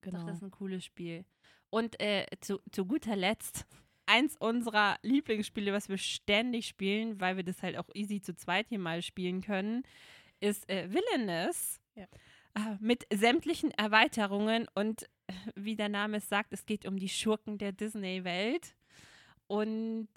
genau. Doch, das ist ein cooles Spiel. Und äh, zu, zu guter Letzt, eins unserer Lieblingsspiele, was wir ständig spielen, weil wir das halt auch easy zu zweit hier mal spielen können, ist äh, Villainous. Ja. Äh, mit sämtlichen Erweiterungen und wie der Name es sagt, es geht um die Schurken der Disney-Welt. Und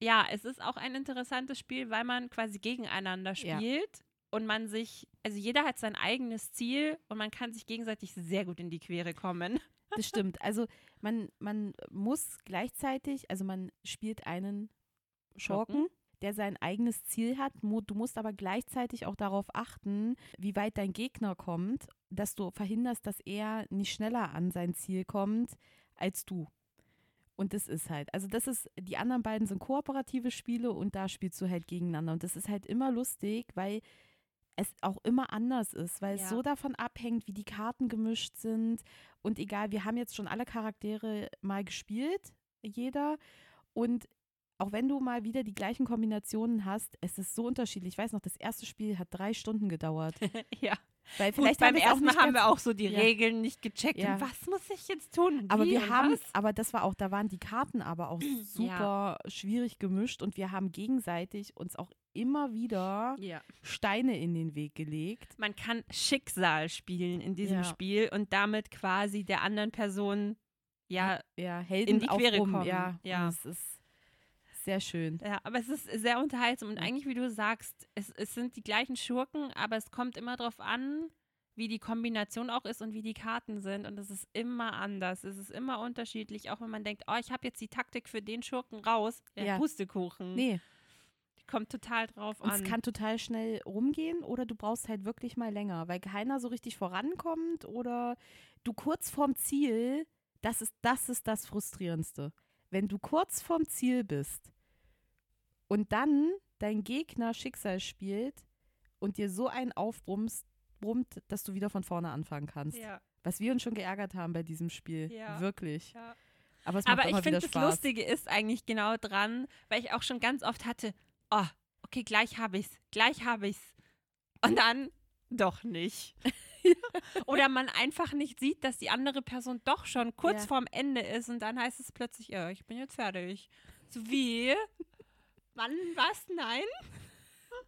ja, es ist auch ein interessantes Spiel, weil man quasi gegeneinander Ja. spielt und man sich, also jeder hat sein eigenes Ziel und man kann sich gegenseitig sehr gut in die Quere kommen. [laughs] Das stimmt. Also man, man muss gleichzeitig, also man spielt einen Schurken, Schurken. Der sein eigenes Ziel hat. Du musst aber gleichzeitig auch darauf achten, wie weit dein Gegner kommt, dass du verhinderst, dass er nicht schneller an sein Ziel kommt als du. Und das ist halt, also das ist, die anderen beiden sind kooperative Spiele und da spielst du halt gegeneinander. Und das ist halt immer lustig, weil es auch immer anders ist, weil Ja. es so davon abhängt, wie die Karten gemischt sind. Und egal, wir haben jetzt schon alle Charaktere mal gespielt, jeder. Und auch wenn du mal wieder die gleichen Kombinationen hast, es ist so unterschiedlich. Ich weiß noch, das erste Spiel hat drei Stunden gedauert. [laughs] ja. Weil Gut, vielleicht beim es auch ersten Mal haben wir auch so die Ja. Regeln nicht gecheckt. Ja. Und was muss ich jetzt tun? Aber Wie wir haben, was? aber das war auch, da waren die Karten aber auch [clears throat] super schwierig gemischt und wir haben gegenseitig uns auch immer wieder Ja. Steine in den Weg gelegt. Man kann Schicksal spielen in diesem Ja. Spiel und damit quasi der anderen Person, ja, Ja, Helden die auf Quere kommen, Ja, ja. Und es ist sehr schön. ja, aber es ist sehr unterhaltsam und eigentlich, wie du sagst, es, es sind die gleichen Schurken, aber es kommt immer darauf an, wie die Kombination auch ist und wie die Karten sind. Und es ist immer anders. Es ist immer unterschiedlich, auch wenn man denkt, oh, ich habe jetzt die Taktik für den Schurken raus. Der Ja. Pustekuchen. Nee, Kommt total drauf und an. es kann total schnell rumgehen oder du brauchst halt wirklich mal länger, weil keiner so richtig vorankommt oder du kurz vorm Ziel, das ist das, ist das Frustrierendste. Wenn du kurz vorm Ziel bist und dann dein Gegner Schicksal spielt und dir so einen aufbrummst, brummt, dass du wieder von vorne anfangen kannst. ja. Was wir uns schon geärgert haben bei diesem Spiel. Ja. Wirklich. Ja. Aber es macht Aber ich finde, das Spaß. Lustige ist eigentlich genau dran, weil ich auch schon ganz oft hatte, oh, okay, gleich habe ich's, gleich habe ich's. Und dann doch nicht. [laughs] Oder man einfach nicht sieht, dass die andere Person doch schon kurz Ja. vorm Ende ist und dann heißt es plötzlich, ja, ich bin jetzt fertig. So wie? Wann was? Nein?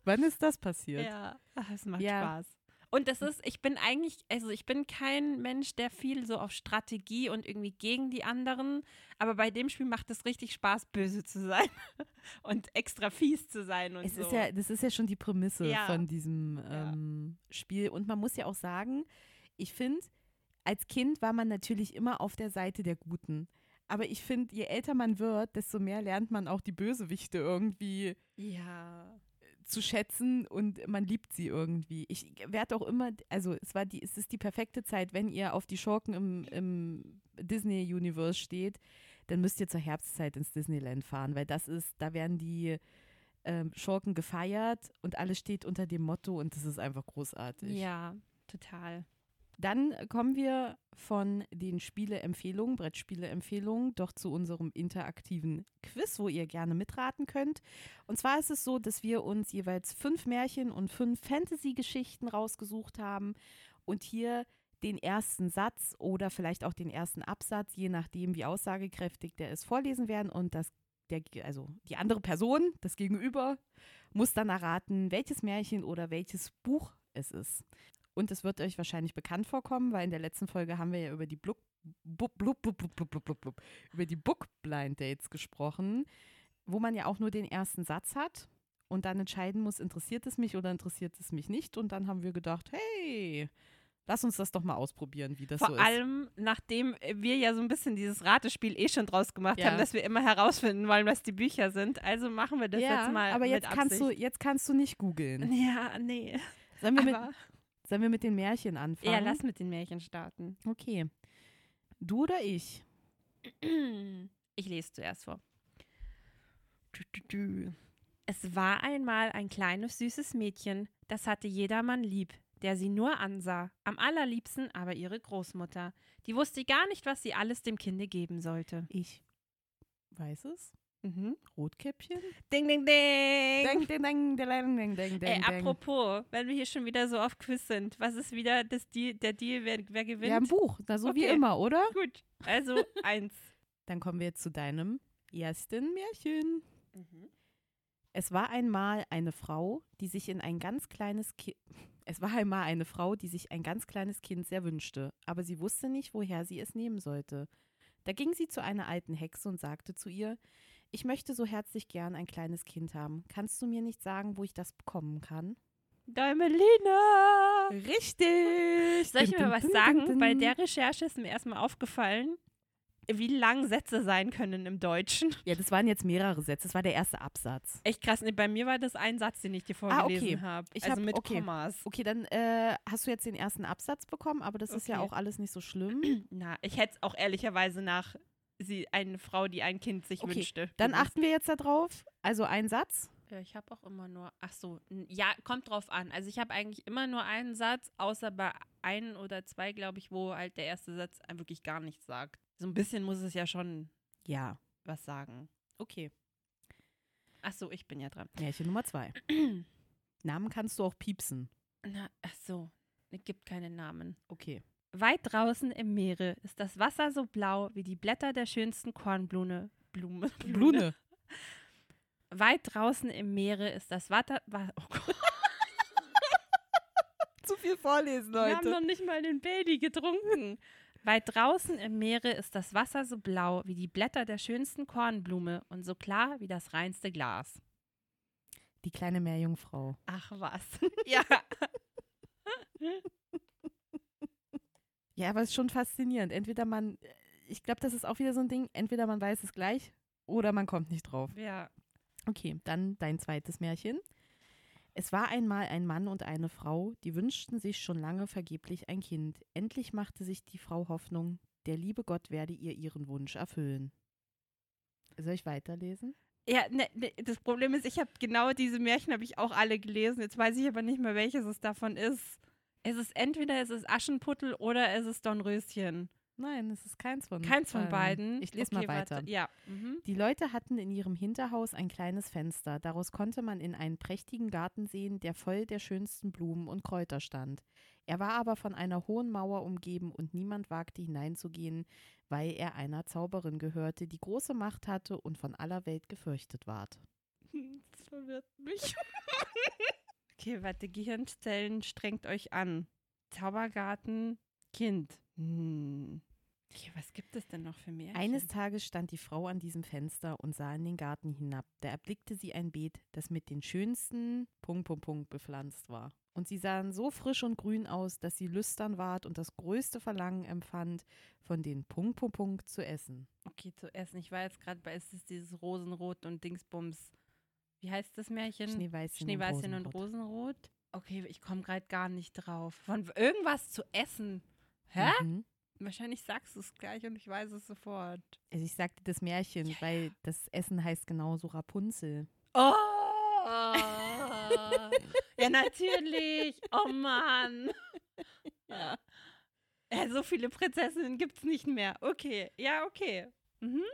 Wann ist das passiert? Ja, Ach, es macht Ja. Spaß. Und das ist, ich bin eigentlich, also ich bin kein Mensch, der viel so auf Strategie und irgendwie gegen die anderen, aber bei dem Spiel macht es richtig Spaß, böse zu sein [laughs] und extra fies zu sein und Es so. ist ja, das ist ja schon die Prämisse Ja. von diesem Ja. ähm, Spiel. Und man muss ja auch sagen, ich finde, als Kind war man natürlich immer auf der Seite der Guten. Aber ich finde, je älter man wird, desto mehr lernt man auch die Bösewichte irgendwie ja. zu schätzen und man liebt sie irgendwie. Ich werde auch immer, also es war die, es ist die perfekte Zeit, wenn ihr auf die Schurken im, im Disney-Universe steht, dann müsst ihr zur Herbstzeit ins Disneyland fahren, weil das ist, da werden die ähm, Schurken gefeiert und alles steht unter dem Motto und das ist einfach großartig. Ja, total. Dann kommen wir von den Spieleempfehlungen, Brettspieleempfehlungen, doch zu unserem interaktiven Quiz, wo ihr gerne mitraten könnt. Und zwar ist es so, dass wir uns jeweils fünf Märchen und fünf Fantasy-Geschichten rausgesucht haben und hier den ersten Satz oder vielleicht auch den ersten Absatz, je nachdem, wie aussagekräftig der ist, vorlesen werden und das der, also die andere Person, das Gegenüber, muss dann erraten, welches Märchen oder welches Buch es ist. Und es wird euch wahrscheinlich bekannt vorkommen, weil in der letzten Folge haben wir ja über die Blub, blub, blub, blub, blub, blub, blub, blub, über die Book Blind Dates gesprochen, wo man ja auch nur den ersten Satz hat und dann entscheiden muss, interessiert es mich oder interessiert es mich nicht. Und dann haben wir gedacht, hey, Lass uns das doch mal ausprobieren, wie das Vor so ist. Vor allem, nachdem wir ja so ein bisschen dieses Ratespiel eh schon draus gemacht ja. haben, dass wir immer herausfinden wollen, was die Bücher sind. Also machen wir das ja, jetzt mal. Aber jetzt, mit kannst du, jetzt kannst du nicht googeln. Ja, nee. Sollen wir, mit, sollen wir mit den Märchen anfangen? ja, lass mit den Märchen starten. Okay. Du oder ich? [clears throat] Ich lese zuerst vor. Es war einmal ein kleines süßes Mädchen, das hatte jedermann lieb, der sie nur ansah. Am allerliebsten aber ihre Großmutter. Die wusste gar nicht, was sie alles dem Kinde geben sollte. Ich weiß es. Mhm. Rotkäppchen? Ding, ding, ding. Ding, ding, ding, ding, ding, ding, ding, Ey, apropos, wenn wir hier schon wieder so auf Quiz sind, was ist wieder das Deal, der Deal, wer, wer gewinnt? Ja, ein Buch. Na, so wie Okay. immer, oder? Gut, also [laughs] eins. Dann kommen wir jetzt zu deinem ersten Märchen. Mhm. Es war einmal eine Frau, die sich in ein ganz kleines Kind. Es war einmal eine Frau, die sich ein ganz kleines Kind sehr wünschte, aber sie wusste nicht, woher sie es nehmen sollte. Da ging sie zu einer alten Hexe und sagte zu ihr: Ich möchte so herzlich gern ein kleines Kind haben. Kannst du mir nicht sagen, wo ich das bekommen kann? Däumelina! Richtig! Soll ich mir was sagen? Bei der Recherche ist mir erstmal aufgefallen, wie lang Sätze sein können im Deutschen. Ja, das waren jetzt mehrere Sätze. Das war der erste Absatz. Echt krass. Nee, bei mir war das ein Satz, den ich dir Ah, vorgelesen okay. habe. Ich Also hab- mit okay. Kommas. Okay, dann äh, hast du jetzt den ersten Absatz bekommen, aber das ist ja Okay. auch alles nicht so schlimm. [clears throat] Na, ich hätte es auch ehrlicherweise nach sie, eine Frau, die ein Kind sich Okay, wünschte. Dann achten wir jetzt darauf. Also ein Satz. Ja, ich habe auch immer nur, ach so, ja, kommt drauf an. Also ich habe eigentlich immer nur einen Satz, außer bei ein oder zwei, glaube ich, wo halt der erste Satz wirklich gar nichts sagt. So ein bisschen muss es ja schon Ja. was sagen. Okay. Ach so, ich bin ja dran. Märchen Nummer zwei. [clears throat] Namen kannst du auch piepsen. Na, ach so, es gibt keine Namen. Okay. Weit draußen im Meere ist das Wasser so blau wie die Blätter der schönsten Kornblume. Blume. [laughs] Blune. Weit draußen im Meere ist das Wasser. Wa oh Gott, [laughs] Zu viel vorlesen, wir haben noch nicht mal den Baby getrunken. Weit draußen im Meere ist das Wasser so blau wie die Blätter der schönsten Kornblume und so klar wie das reinste Glas. Die kleine Meerjungfrau. Ach was. ja. [laughs] Ja, aber es ist schon faszinierend. Entweder man, ich glaube, das ist auch wieder so ein Ding, entweder man weiß es gleich oder man kommt nicht drauf. Ja. Okay, dann dein zweites Märchen. Es war einmal ein Mann und eine Frau, die wünschten sich schon lange vergeblich ein Kind. Endlich machte sich die Frau Hoffnung, der liebe Gott werde ihr ihren Wunsch erfüllen. Soll ich weiterlesen? Ja, ne, ne, das Problem ist, ich habe genau diese Märchen habe ich auch alle gelesen. Jetzt weiß ich aber nicht mehr, welches es davon ist. Es ist entweder es ist Aschenputtel oder es ist Dornröschen. Nein, es ist keins von Keins von beiden. Ich lese Okay, mal weiter. warte. Ja. Mhm. Die Leute hatten in ihrem Hinterhaus ein kleines Fenster. Daraus konnte man in einen prächtigen Garten sehen, der voll der schönsten Blumen und Kräuter stand. Er war aber von einer hohen Mauer umgeben und niemand wagte hineinzugehen, weil er einer Zauberin gehörte, die große Macht hatte und von aller Welt gefürchtet ward. [laughs] Das verwirrt mich. [laughs] okay, warte, Gehirnzellen, strengt euch an. Zaubergarten, Kind. Hm. Okay, was gibt es denn noch für Märchen? Eines Tages stand die Frau an diesem Fenster und sah in den Garten hinab. Da erblickte sie ein Beet, das mit den schönsten Punkt, Punkt, Punkt bepflanzt war. Und sie sahen so frisch und grün aus, dass sie lüstern ward und das größte Verlangen empfand, von den Punkt, Punkt, Punkt zu essen. Okay, zu essen. Ich war jetzt gerade bei, es ist dieses Rosenrot und Dingsbums. Wie heißt das Märchen? Schneeweißchen, Schneeweißchen und Rosenrot. Okay, ich komme gerade gar nicht drauf. Von irgendwas zu essen. Hä? Mhm. Wahrscheinlich sagst du es gleich und ich weiß es sofort. Also ich sagte das Märchen, Ja, weil das Essen heißt genauso Rapunzel. Oh! ja, natürlich. Oh Mann. [laughs] ja. Äh, so viele Prinzessinnen gibt's nicht mehr. Okay, ja, okay. Mhm.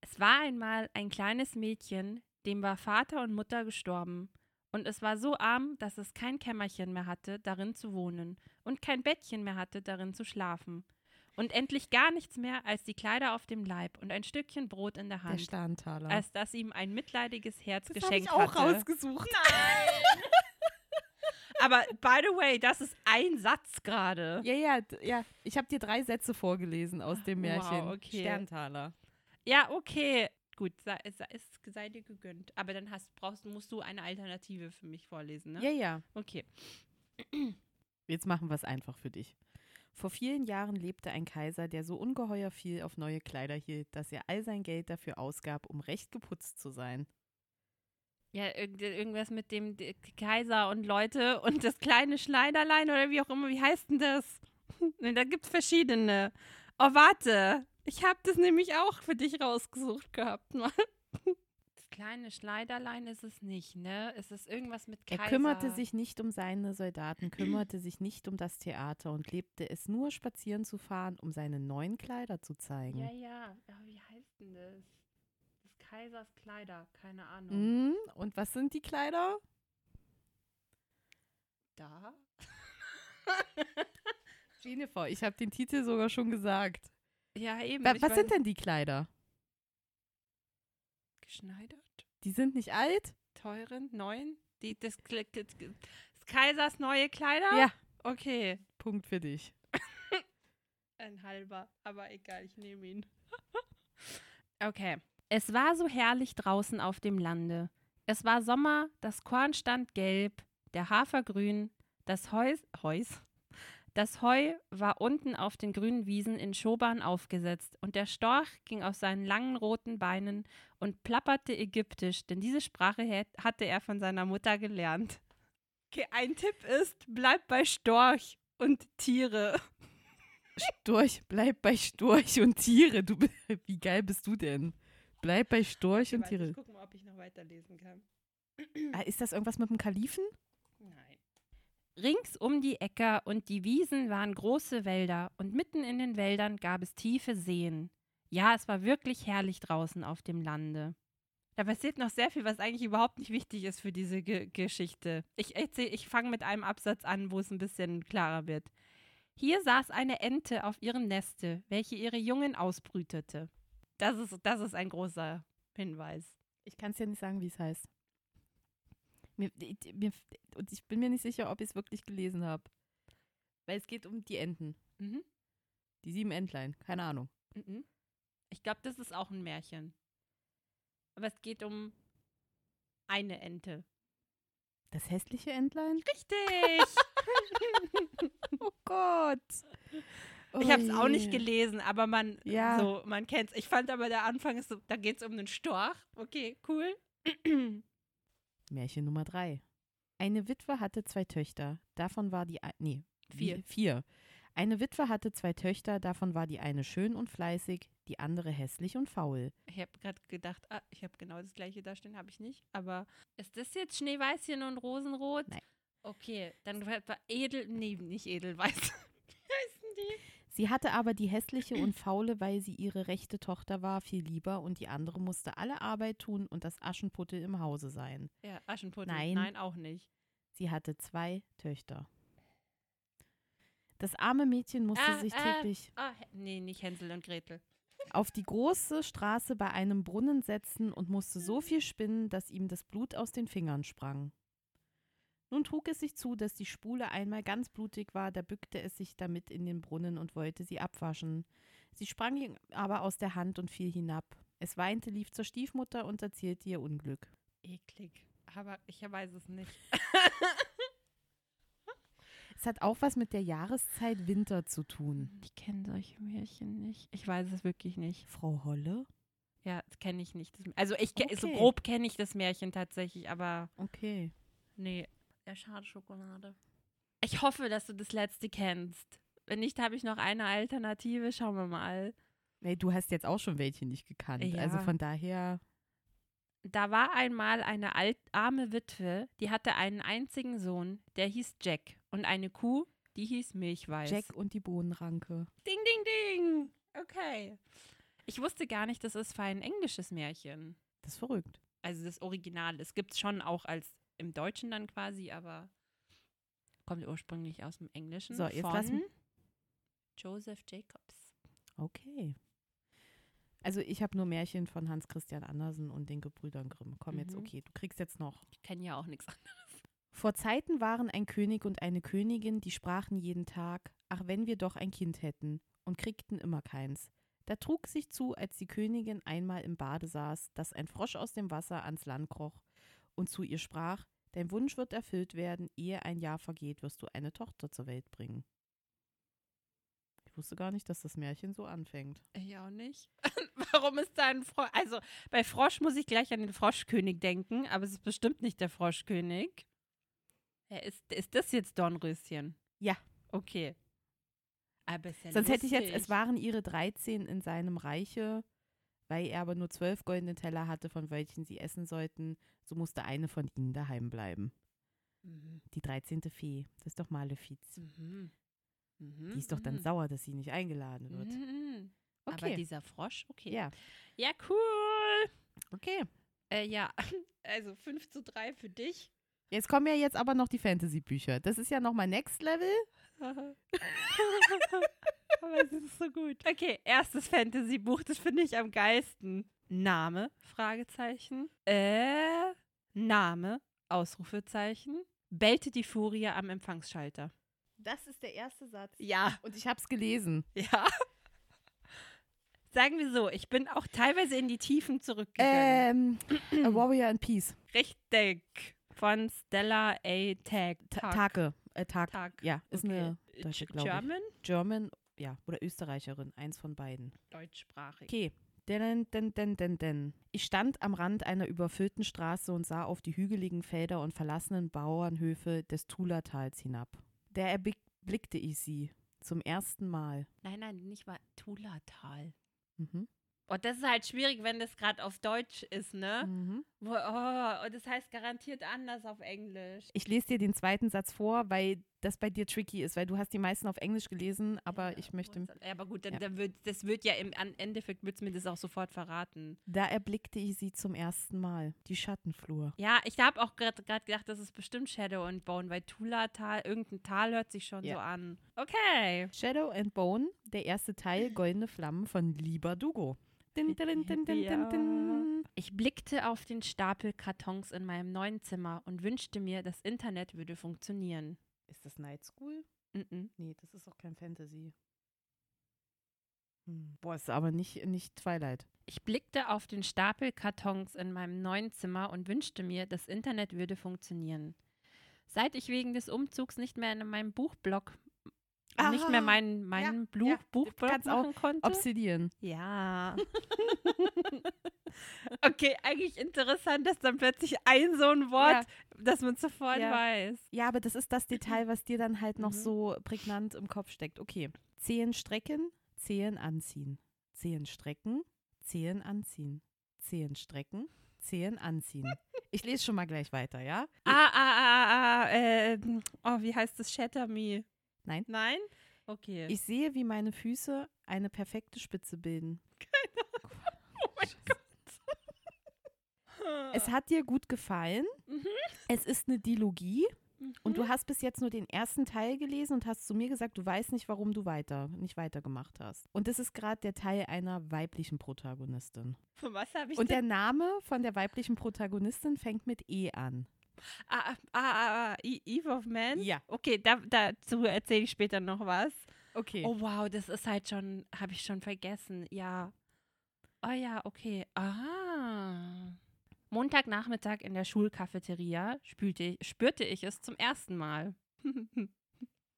Es war einmal ein kleines Mädchen, dem war Vater und Mutter gestorben. Und es war so arm, dass es kein Kämmerchen mehr hatte, darin zu wohnen, und kein Bettchen mehr hatte, darin zu schlafen. Und endlich gar nichts mehr als die Kleider auf dem Leib und ein Stückchen Brot in der Der Hand, Sterntaler. als das ihm ein mitleidiges Herz das habe geschenkt ich auch hatte. rausgesucht. Nein! [laughs] Aber by the way, das ist ein Satz gerade. Ja, ja, ja. Ich habe dir drei Sätze vorgelesen aus dem Wow, Märchen. okay. Sterntaler. Ja, okay. Gut, sei, sei, es sei dir gegönnt. Aber dann hast, brauchst, musst du eine Alternative für mich vorlesen, ne? Ja, ja. Okay. Jetzt machen wir es einfach für dich. Vor vielen Jahren lebte ein Kaiser, der so ungeheuer viel auf neue Kleider hielt, dass er all sein Geld dafür ausgab, um recht geputzt zu sein. Ja, irgend- irgendwas mit dem Kaiser und Leute und das kleine Schneiderlein oder wie auch immer. Wie heißt denn das? [laughs] Da gibt's verschiedene. Oh, warte. Ich habe das nämlich auch für dich rausgesucht gehabt. [laughs] Mal. Das kleine Schneiderlein ist es nicht, ne? Es ist irgendwas mit Kaiser. Er kümmerte sich nicht um seine Soldaten, kümmerte sich nicht um das Theater und lebte es nur, spazieren zu fahren, um seine neuen Kleider zu zeigen. Ja, ja. Aber wie heißt denn das? Das Kaisers Kleider. Keine Ahnung. Hm, und was sind die Kleider? Da? [laughs] Jennifer, ich habe den Titel sogar schon gesagt. Ja, eben. Was weiß- sind denn die Kleider? Geschneidert? Die sind nicht alt? Teuren? Neuen? Die, des, des Kaisers neue Kleider? Ja. Okay. Punkt für dich. [laughs] Ein halber, aber egal, ich nehme ihn. [laughs] okay. Es war so herrlich draußen auf dem Lande. Es war Sommer, das Korn stand gelb, der Hafer grün, das Heus, Heus, das Heu war unten auf den grünen Wiesen in Schoban aufgesetzt und der Storch ging auf seinen langen roten Beinen und plapperte ägyptisch, denn diese Sprache hatte er von seiner Mutter gelernt. Okay, ein Tipp ist, bleib bei Storch und Tiere. [laughs] Storch, bleib bei Storch und Tiere. Du, wie geil bist du denn? Bleib bei Storch und Warte, Tiere. Ich gucke mal, ob ich noch weiterlesen kann. Ah, ist das irgendwas mit dem Kalifen? Nein. Rings um die Äcker und die Wiesen waren große Wälder und mitten in den Wäldern gab es tiefe Seen. Ja, es war wirklich herrlich draußen auf dem Lande. Da passiert noch sehr viel, was eigentlich überhaupt nicht wichtig ist für diese Ge Geschichte. Ich erzähl, ich fange mit einem Absatz an, wo es ein bisschen klarer wird. Hier saß eine Ente auf ihrem Neste, welche ihre Jungen ausbrütete. Das ist, das ist ein großer Hinweis. Ich kann es ja nicht sagen, wie es heißt. Mir, mir, und ich bin mir nicht sicher, ob ich es wirklich gelesen habe. Weil es geht um die Enten. Mhm. Die sieben Entlein. Keine Ahnung. Mhm. Ich glaube, das ist auch ein Märchen. Aber es geht um eine Ente. Das hässliche Entlein? Richtig! [laughs] [laughs] Oh Gott. ich habe es auch nicht gelesen, aber man, Ja. so, man kennt es. Ich fand aber der Anfang ist so, da geht es um einen Storch. Okay, cool. Märchen Nummer drei. Eine Witwe hatte zwei Töchter. Davon war die. Nee, Vier. Vier. Eine Witwe hatte zwei Töchter. Davon war die eine schön und fleißig, die andere hässlich und faul. Ich habe gerade gedacht, ah, ich habe genau das gleiche da stehen, habe ich nicht. Aber ist das jetzt Schneeweißchen und Rosenrot? Nein. Okay, dann war edel, nee, nicht edelweiß. [laughs] Wie heißen die? Sie hatte aber die hässliche und [clears throat] faule, weil sie ihre rechte Tochter war, viel lieber und die andere musste alle Arbeit tun und das Aschenputtel im Hause sein. Ja, Aschenputtel. Nein. Nein, auch nicht. Sie hatte zwei Töchter. Das arme Mädchen musste Ah, sich ah. täglich Ah, Hä- nee, nicht Hänsel und Gretel. auf die große Straße bei einem Brunnen setzen und musste so viel spinnen, dass ihm das Blut aus den Fingern sprang. Nun trug es sich zu, dass die Spule einmal ganz blutig war, da bückte es sich damit in den Brunnen und wollte sie abwaschen. Sie sprang ihm aber aus der Hand und fiel hinab. Es weinte, lief zur Stiefmutter und erzählte ihr Unglück. Eklig. Aber ich weiß es nicht. [laughs] Es hat auch was mit der Jahreszeit Winter zu tun. Ich kenne solche Märchen nicht. Ich weiß es wirklich nicht. Frau Holle? Ja, das kenne ich nicht. Also ich ke- so Okay. grob kenne ich das Märchen tatsächlich, aber Okay. nee. Ja, schade Schokolade. Ich hoffe, dass du das letzte kennst. Wenn nicht, habe ich noch eine Alternative. Schauen wir mal. Nee, du hast jetzt auch schon welche nicht gekannt. Ja. Also von daher. Da war einmal eine alt, arme Witwe, die hatte einen einzigen Sohn, der hieß Jack. Und eine Kuh, Die hieß Milchweiß. Jack und die Bohnenranke. Ding, ding, ding. Okay. Ich wusste gar nicht, das ist für ein englisches Märchen. Das ist verrückt. Also das Original. Es gibt es schon auch als im Deutschen dann quasi, aber kommt ursprünglich aus dem Englischen. So, jetzt von lassen- Joseph Jacobs. Okay. Also ich habe nur Märchen von Hans Christian Andersen und den Gebrüdern Grimm. Komm jetzt, Mhm. okay, du kriegst jetzt noch. Ich kenne ja auch nichts anderes. Vor Zeiten waren ein König und eine Königin, die sprachen jeden Tag, ach wenn wir doch ein Kind hätten, und kriegten immer keins. Da trug sich zu, als die Königin einmal im Bade saß, dass ein Frosch aus dem Wasser ans Land kroch und zu ihr sprach, dein Wunsch wird erfüllt werden, ehe ein Jahr vergeht, wirst du eine Tochter zur Welt bringen. Ich wusste gar nicht, dass das Märchen so anfängt. Ich auch nicht. [laughs] Warum ist da ein Frosch? Also bei Frosch muss ich gleich an den Froschkönig denken, aber es ist bestimmt nicht der Froschkönig. Ist, ist das jetzt Dornröschen? Ja. Okay. Aber ist ja Sonst hätte ich jetzt, lustig. es waren ihre 13 in seinem Reiche, weil er aber nur zwölf goldene Teller hatte, von welchen sie essen sollten, so musste eine von ihnen daheim bleiben. Mhm. Die 13. Fee, das ist doch Malefiz. Mhm. Mhm. Die ist doch dann mhm. sauer, dass sie nicht eingeladen wird. Mhm. Aber Okay. dieser Frosch, okay. Ja, Ja, cool. okay. Äh, ja, [laughs] also 5 zu 3 für dich. Jetzt kommen ja jetzt aber noch die Fantasy-Bücher. Das ist ja nochmal Next Level. [laughs] Aber es ist so gut. [laughs] Okay, erstes Fantasy-Buch, das finde ich am geilsten. Name, Fragezeichen. Äh, Name, Ausrufezeichen. Bellte die Furie am Empfangsschalter. Das ist der erste Satz. Ja, Und ich habe es gelesen. ja. Sagen wir so, ich bin auch teilweise in die Tiefen zurückgegangen. Ähm, A Warrior in Peace. Richtig. Von Stella A. Tag. Ta Take. Äh, Tag. Tag. Ja, ist Okay. eine Deutsche, glaube ich. German? German, ja, oder Österreicherin, eins von beiden. Deutschsprachig. Okay. Denn, denn, denn, denn, denn. Ich stand am Rand einer überfüllten Straße und sah auf die hügeligen Felder und verlassenen Bauernhöfe des Tulatals hinab. Da erblickte ich sie zum ersten Mal. Nein, nein, nicht mal Tulatal. Mhm. Und das ist halt schwierig, wenn das gerade auf Deutsch ist, ne? Mhm. Wo, oh, und das heißt garantiert anders auf Englisch. Ich lese dir den zweiten Satz vor, weil das bei dir tricky ist, weil du hast die meisten auf Englisch gelesen, aber Ja, ich möchte. Ja, aber gut, dann, Ja. dann wird, das wird ja im Endeffekt wird mir das auch sofort verraten. Da erblickte ich sie zum ersten Mal. Die Schattenflur. Ja, ich habe auch gerade gedacht, das ist bestimmt Shadow and Bone, weil Tulatal, irgendein Tal hört sich schon Ja. so an. Okay. Shadow and Bone, der erste Teil, Goldene Flammen von Lieber Dugo. Din, din, din, din. Ich blickte auf den Stapel Kartons in meinem neuen Zimmer und wünschte mir, das Internet würde funktionieren. Ist das Night School? Mhm. Nee, das ist auch kein Fantasy. Hm. Boah, ist aber nicht, nicht Twilight. Ich blickte auf den Stapel Kartons in meinem neuen Zimmer und wünschte mir, das Internet würde funktionieren. Seit ich wegen des Umzugs nicht mehr in meinem Buchblog, nicht mehr Ah, meinen, meinen ja, Buch, ja. Auch [laughs] machen konnte. Obsidian. Ja. okay, eigentlich interessant, dass dann plötzlich ein so ein Wort, das man sofort Ja. weiß. Ja, aber das ist das Detail, was dir dann halt noch Mhm. so prägnant im Kopf steckt. Okay. Zehen strecken, Zehen anziehen. Zehen strecken, Zehen anziehen. Zehen strecken, Zehen anziehen. Ich lese schon mal gleich weiter, ja? Ah, ah, ah, ah, äh, oh, wie heißt das? Shatter Me. Nein. Nein? Okay. Ich sehe, wie meine Füße eine perfekte Spitze bilden. [laughs] oh mein Gott. Es hat dir gut gefallen. Mhm. Es ist eine Dilogie. Und Mhm. du hast bis jetzt nur den ersten Teil gelesen und hast zu mir gesagt, du weißt nicht, warum du weiter, nicht weitergemacht hast. Und das ist gerade der Teil einer weiblichen Protagonistin. Von was habe ich Und der denn? Name von der weiblichen Protagonistin fängt mit E an. Ah, ah, ah, ah, E- Eve of Man? Ja. Okay, da, dazu erzähle ich später noch was. Okay. Oh wow, das ist halt schon, habe ich schon vergessen. Ja. Oh ja, okay. Ah. Montagnachmittag in der Schulcafeteria spürte, spürte ich es zum ersten Mal. [laughs]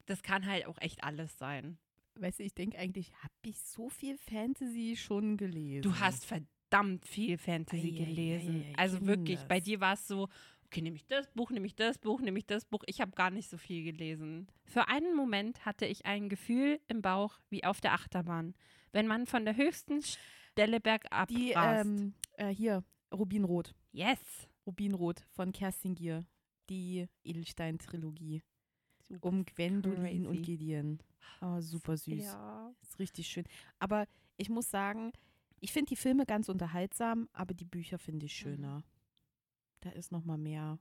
das kann halt auch echt alles sein. Weißt du, ich denke eigentlich, habe ich so viel Fantasy schon gelesen? Du hast verdammt viel Fantasy Ei, gelesen. ei, ei, also wirklich, Kinders. bei dir war es so, okay, nehme ich das Buch, nehme ich das Buch, nehme ich das Buch. Ich habe gar nicht so viel gelesen. Für einen Moment hatte ich ein Gefühl im Bauch wie auf der Achterbahn, wenn man von der höchsten Stelle bergab Die, ähm, äh, hier, Rubinrot. yes. Rubinrot von Kerstin Gier. Die Edelstein-Trilogie. Um Gwendolin und crazy. Gideon. Oh, super süß. Ja. Ist richtig schön. Aber ich muss sagen, ich finde die Filme ganz unterhaltsam, aber die Bücher finde ich schöner. Da ist noch mal mehr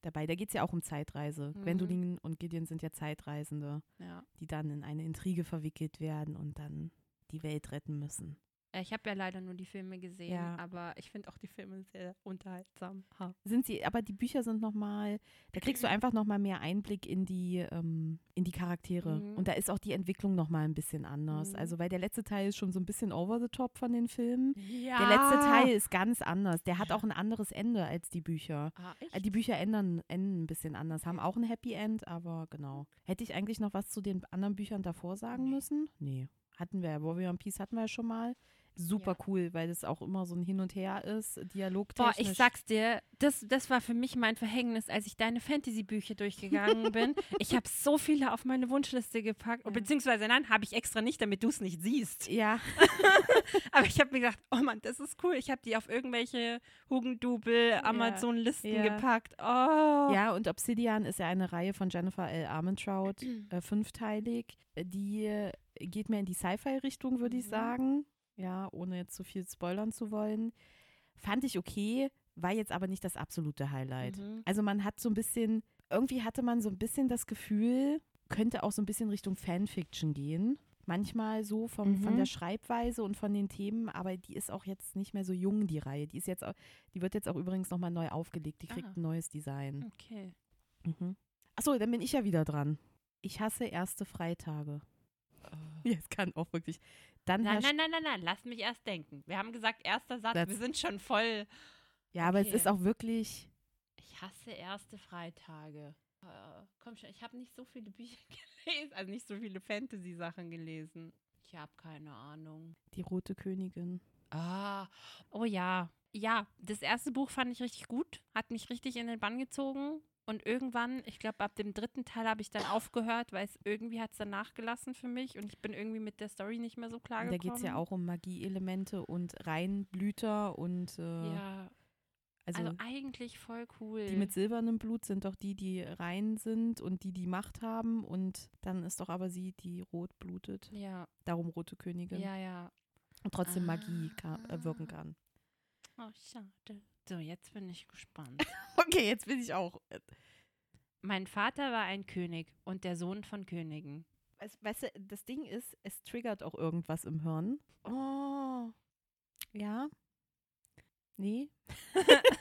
dabei. Da geht es ja auch um Zeitreise. Mhm. Gwendolin und Gideon sind ja Zeitreisende, ja. die dann in eine Intrige verwickelt werden und dann die Welt retten müssen. Äh, Ich habe ja leider nur die Filme gesehen, Ja. aber ich finde auch die Filme sehr unterhaltsam. Ha. Sind sie, aber die Bücher sind noch mal, da kriegst du [clears throat] einfach noch mal mehr Einblick in die, ähm, in die Charaktere. Mhm. Und da ist auch die Entwicklung noch mal ein bisschen anders. Mhm. Also, weil der letzte Teil ist schon so ein bisschen over the top von den Filmen. Ja. Der letzte Teil ist ganz anders. Der hat auch ein anderes Ende als die Bücher. Ah, Äh? Die Bücher ändern, enden ein bisschen anders, haben auch ein Happy End, aber genau. Hätte ich eigentlich noch was zu den anderen Büchern davor sagen Nee. müssen? Nee. Hatten wir ja. Warrior and Peace hatten wir ja schon mal. Super Ja. cool, weil das auch immer so ein Hin und Her ist, Boah, dialogtechnisch. ich sag's dir, das, das war für mich mein Verhängnis, als ich deine Fantasy-Bücher durchgegangen bin. [laughs] Ich habe so viele auf meine Wunschliste gepackt, Ja. beziehungsweise nein, habe ich extra nicht, damit du es nicht siehst. [laughs] Ja, [laughs] Aber ich habe mir gedacht, oh Mann, das ist cool. Ich habe die auf irgendwelche Hugendubel, Amazon-Listen Ja. gepackt. Oh. ja, und Obsidian ist ja eine Reihe von Jennifer L. Armentrout, [clears throat] äh, fünfteilig. Die geht mehr in die Sci-Fi-Richtung, würde ich Mhm. sagen. Ja, ohne jetzt zu viel spoilern zu wollen. Fand ich okay, war jetzt aber nicht das absolute Highlight. Mhm. Also man hat so ein bisschen, irgendwie hatte man so ein bisschen das Gefühl, könnte auch so ein bisschen Richtung Fanfiction gehen. Manchmal so vom, von Mhm. der Schreibweise und von den Themen, aber die ist auch jetzt nicht mehr so jung, die Reihe. Die ist jetzt auch, die wird jetzt auch übrigens nochmal neu aufgelegt. Die kriegt Ah. ein neues Design. Okay. Mhm. Achso, dann bin ich ja wieder dran. Ich hasse erste Freitage. [laughs] Ja, es kann auch wirklich. Dann Nein, nein, nein, nein, nein, lass mich erst denken. Wir haben gesagt, erster Satz, That's- wir sind schon voll. Ja, aber es okay. ist auch wirklich. Ich hasse erste Freitage. Äh, komm schon, ich habe nicht so viele Bücher [laughs] gelesen, also nicht so viele Fantasy-Sachen gelesen. Ich habe keine Ahnung. Die Rote Königin. Ah, oh ja. Ja, das erste Buch fand ich richtig gut, hat mich richtig in den Bann gezogen. Und irgendwann, ich glaube, ab dem dritten Teil habe ich dann aufgehört, weil es irgendwie hat es dann nachgelassen für mich und ich bin irgendwie mit der Story nicht mehr so klar Da gekommen. geht es ja auch um Magieelemente und Reinblüter und äh, Ja, also, also, eigentlich voll cool. die mit silbernem Blut sind doch die, die rein sind und die, die Macht haben und dann ist doch aber sie, die rot blutet. ja, Darum Rote Königin. ja, ja. Und trotzdem Magie kann, äh, Ah. wirken kann. Oh, schade. So, jetzt bin ich gespannt. [laughs] Okay, jetzt bin ich auch. mein Vater war ein König und der Sohn von Königen. Weißt, du, das Ding ist, es triggert auch irgendwas im Hirn. Oh. Ja. Nee. [laughs]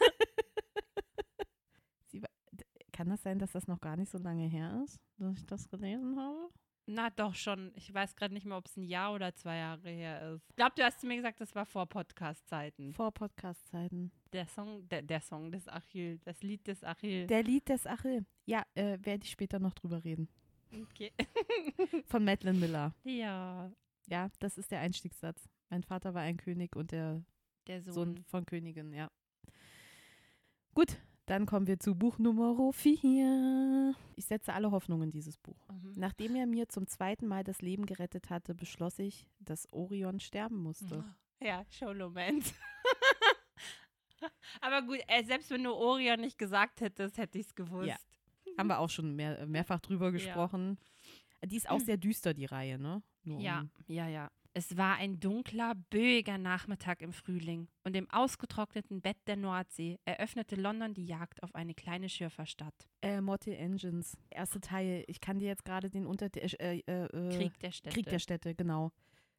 Sie, wa- d- kann das sein, dass das noch gar nicht so lange her ist, dass ich das gelesen habe? Na doch schon. Ich weiß gerade nicht mehr, ob es ein Jahr oder zwei Jahre her ist. Ich glaube, du hast zu mir gesagt, das war vor Podcast-Zeiten. Vor Podcast-Zeiten. Der Song, der, der Song des Achill, das Lied des Achill. Der Lied des Achill. Ja, äh, werde ich später noch drüber reden. okay. [laughs] Von Madeline Miller. ja, Ja, das ist der Einstiegssatz. Mein Vater war ein König und der der Sohn. Sohn von Königin, ja. Gut, dann kommen wir zu Buch Nummer 4. Ich setze alle Hoffnungen in dieses Buch. Mhm. Nachdem er mir zum zweiten Mal das Leben gerettet hatte, beschloss ich, dass Orion sterben musste. Ja, Showlomance. [laughs] Aber gut, äh, selbst wenn du Orion nicht gesagt hättest, hätte ich es gewusst. Ja. Haben wir auch schon mehr, mehrfach drüber gesprochen. Die ist auch [clears throat] sehr düster, die Reihe, ne? Nur Ja, um- ja, ja. Es war ein dunkler, böiger Nachmittag im Frühling und im ausgetrockneten Bett der Nordsee eröffnete London die Jagd auf eine kleine Schürferstadt. Äh, Mortal Engines. Erste Teil. Ich kann dir jetzt gerade den Unter... Äh, äh, äh, Krieg der Städte. Krieg der Städte, genau.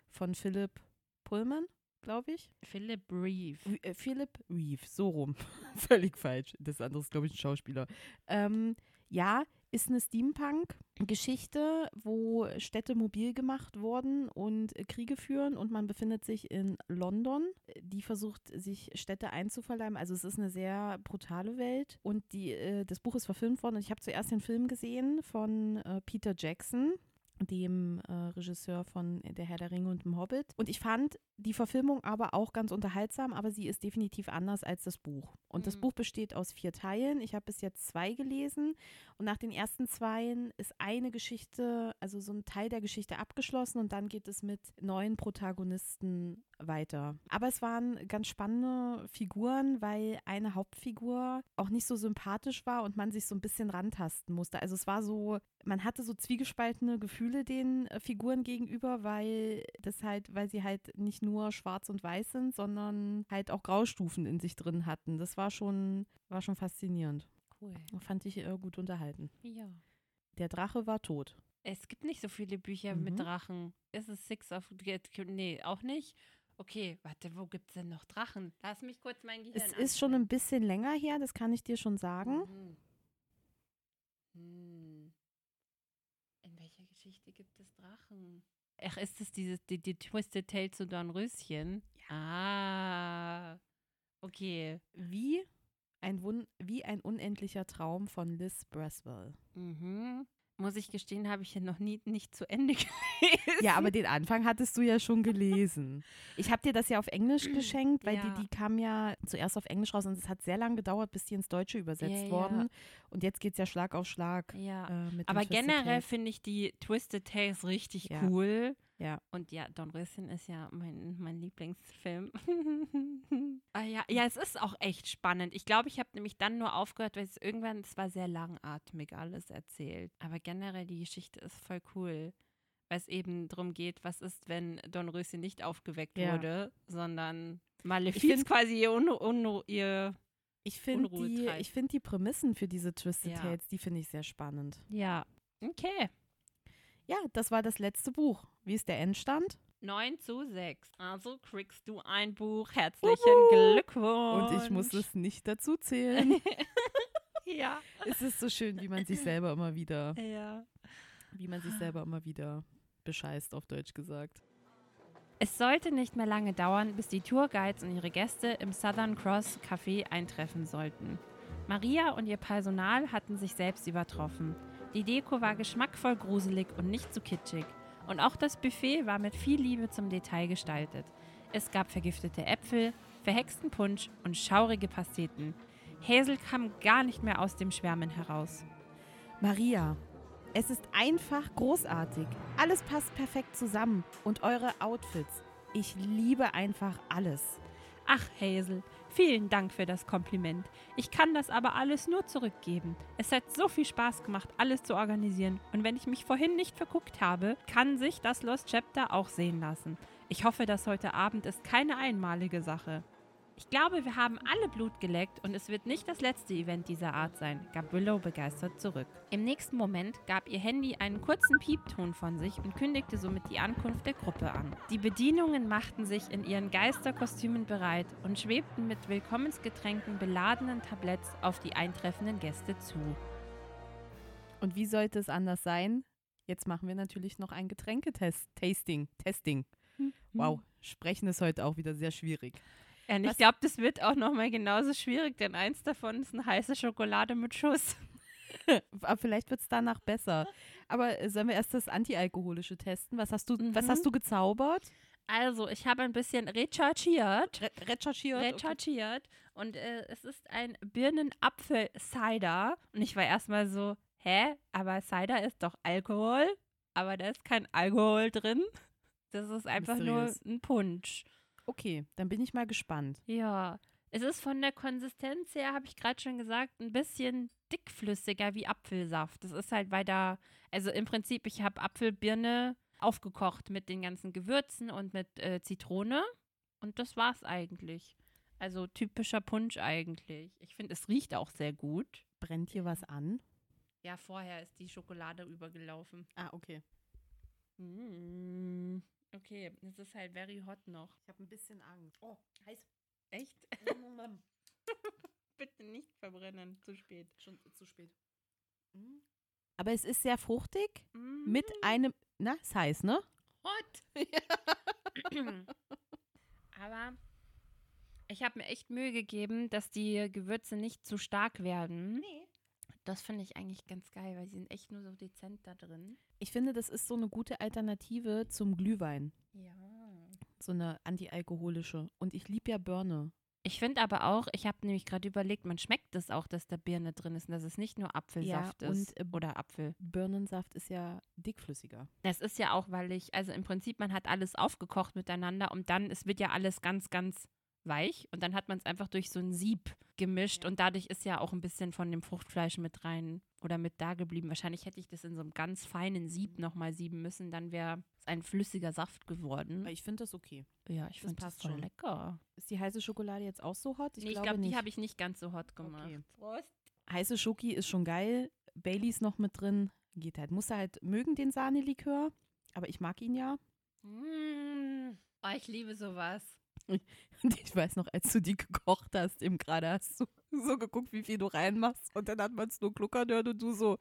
Von Philipp Pullman, glaube ich. Philip Reeve. Re- äh, Philip Reeve, so rum. [laughs] Völlig falsch. Das andere ist, glaube ich, ein Schauspieler. Ähm, ja, ist eine Steampunk-Geschichte, wo Städte mobil gemacht wurden und Kriege führen und man befindet sich in London. Die versucht, sich Städte einzuverleiben. Also es ist eine sehr brutale Welt und die, äh, das Buch ist verfilmt worden und ich habe zuerst den Film gesehen von äh, Peter Jackson dem äh, Regisseur von Der Herr der Ringe und dem Hobbit. Und ich fand die Verfilmung aber auch ganz unterhaltsam, aber sie ist definitiv anders als das Buch. Und das Mhm. Buch besteht aus vier Teilen. Ich habe bis jetzt zwei gelesen und nach den ersten zweien ist eine Geschichte, also so ein Teil der Geschichte abgeschlossen und dann geht es mit neuen Protagonisten weiter. Aber es waren ganz spannende Figuren, weil eine Hauptfigur auch nicht so sympathisch war und man sich so ein bisschen rantasten musste. Also es war so, man hatte so zwiegespaltene Gefühle den äh, Figuren gegenüber, weil das halt, weil sie halt nicht nur schwarz und weiß sind, sondern halt auch Graustufen in sich drin hatten. Das war schon, war schon faszinierend. Cool. Fand ich äh, gut unterhalten. Ja. Der Drache war tot. Es gibt nicht so viele Bücher Mhm. mit Drachen. Ist es Six of Nee, auch nicht. Okay, warte, wo gibt es denn noch Drachen? Lass mich kurz mein Gehirn Es ist schon ein bisschen länger her, das kann ich dir schon sagen. Mhm. Hm. In welcher Geschichte gibt es Drachen? Ach, ist es dieses, die, die Twisted Tale zu Dornröschen? Ah. Okay. Wie ein, Wun wie ein unendlicher Traum von Liz Braswell. Mhm. Muss ich gestehen, habe ich hier noch nie nicht zu Ende [laughs] gelesen. Ja, aber den Anfang hattest du ja schon gelesen. Ich habe dir das ja auf Englisch [clears throat] geschenkt, weil Ja. die, die kam ja zuerst auf Englisch raus und es hat sehr lange gedauert, bis die ins Deutsche übersetzt Ja, ja. worden. Und jetzt geht es ja Schlag auf Schlag. Ja. Äh, Aber generell finde ich die Twisted Tales richtig Ja. cool. Ja. Und ja, Dornröschen ist ja mein, mein Lieblingsfilm. [laughs] ah, ja. ja, es ist auch echt spannend. Ich glaube, ich habe nämlich dann nur aufgehört, weil es irgendwann, es war sehr langatmig alles erzählt. Aber generell, die Geschichte ist voll cool. Weil es eben darum geht, was ist, wenn Dornröschen nicht aufgeweckt Ja. wurde, sondern Malefiz quasi ihr, Unru Unru ihr Ich finde die, ich find die Prämissen für diese Twisted Ja. Tales, die finde ich sehr spannend. Ja, okay. Ja, das war das letzte Buch. Wie ist der Endstand? 9 zu 6. Also kriegst du ein Buch. Herzlichen Uhu. Glückwunsch. Und ich muss es nicht dazu zählen. [laughs] Ja. es ist so schön, wie man sich selber immer wieder, Ja. wie man sich selber immer wieder bescheißt, auf Deutsch gesagt. Es sollte nicht mehr lange dauern, bis die Tourguides und ihre Gäste im Southern Cross Café eintreffen sollten. Maria und ihr Personal hatten sich selbst übertroffen. Die Deko war geschmackvoll gruselig und nicht zu kitschig. Und auch das Buffet war mit viel Liebe zum Detail gestaltet. Es gab vergiftete Äpfel, verhexten Punsch und schaurige Pasteten. Hazel kam gar nicht mehr aus dem Schwärmen heraus. Maria, es ist einfach großartig. Alles passt perfekt zusammen. Und eure Outfits. Ich liebe einfach alles. Ach, Hazel, vielen Dank für das Kompliment. Ich kann das aber alles nur zurückgeben. Es hat so viel Spaß gemacht, alles zu organisieren. Und wenn ich mich vorhin nicht verguckt habe, kann sich das Lost Chapter auch sehen lassen. Ich hoffe, dass heute Abend ist keine einmalige Sache. Ich glaube, wir haben alle Blut geleckt und es wird nicht das letzte Event dieser Art sein, gab Willow begeistert zurück. Im nächsten Moment gab ihr Handy einen kurzen Piepton von sich und kündigte somit die Ankunft der Gruppe an. Die Bedienungen machten sich in ihren Geisterkostümen bereit und schwebten mit Willkommensgetränken beladenen Tabletts auf die eintreffenden Gäste zu. Und wie sollte es anders sein? Jetzt machen wir natürlich noch ein Getränketest. Tasting. Testing. Wow, sprechen ist heute auch wieder sehr schwierig. Ja, ich Was- glaube, das wird auch nochmal genauso schwierig, denn eins davon ist eine heiße Schokolade mit Schuss. [laughs] Aber vielleicht wird es danach besser. Aber äh, sollen wir erst das Antialkoholische testen? Was hast du, was Mhm. hast du gezaubert? Also, ich habe ein bisschen recherchiert. Re recherchiert? Okay. recherchiert und äh, es ist ein Birnenapfel-Cider. Und ich war erstmal so, hä? Aber Cider ist doch Alkohol? Aber da ist kein Alkohol drin. Das ist einfach Mysteriös. nur ein Punsch. Okay, dann bin ich mal gespannt. Ja. Es ist von der Konsistenz her, habe ich gerade schon gesagt, ein bisschen dickflüssiger wie Apfelsaft. Das ist halt, weil da, also im Prinzip, ich habe Apfelbirne aufgekocht mit den ganzen Gewürzen und mit äh, Zitrone. Und das war's eigentlich. Also typischer Punsch eigentlich. Ich finde, es riecht auch sehr gut. Brennt hier was an? Ja, vorher ist die Schokolade übergelaufen. Ah, okay. Mm. Okay, es ist halt very hot noch. Ich habe ein bisschen Angst. Oh, heiß. Echt? [laughs] Bitte nicht verbrennen, zu spät. Schon zu spät. Mhm. Aber es ist sehr fruchtig Mm. mit einem, na, ist heiß, ne? Hot. [laughs] [clears throat] Aber ich habe mir echt Mühe gegeben, dass die Gewürze nicht zu stark werden. Nee. Das finde ich eigentlich ganz geil, weil sie sind echt nur so dezent da drin. Ich finde, das ist so eine gute Alternative zum Glühwein. Ja. So eine antialkoholische. Und ich liebe ja Birne. Ich finde aber auch, ich habe nämlich gerade überlegt, man schmeckt es auch, dass da Birne drin ist und dass es nicht nur Apfelsaft Ja, ist und, äh, oder Apfel. Birnensaft ist ja dickflüssiger. Das ist ja auch, weil ich, also im Prinzip, man hat alles aufgekocht miteinander und dann, es wird ja alles ganz, ganz weich und dann hat man es einfach durch so ein Sieb gemischt und dadurch ist ja auch ein bisschen von dem Fruchtfleisch mit rein oder mit da geblieben. Wahrscheinlich hätte ich das in so einem ganz feinen Sieb nochmal sieben müssen, dann wäre es ein flüssiger Saft geworden. Ich finde das okay. Ja, ich das finde das passt voll schon. lecker. Ist die heiße Schokolade jetzt auch so hot? Ich, nee, ich glaube glaube, die habe ich nicht ganz so hot gemacht. Okay. Prost. Heiße Schoki ist schon geil. Baileys noch mit drin. Geht halt. Muss er halt mögen, den Sahnelikör. Aber ich mag ihn ja. Mm. Oh, ich liebe sowas. Und ich weiß noch, als du die gekocht hast, eben gerade hast du [laughs] so geguckt, wie viel du reinmachst. Und dann hat man es nur gluckern hören und du so,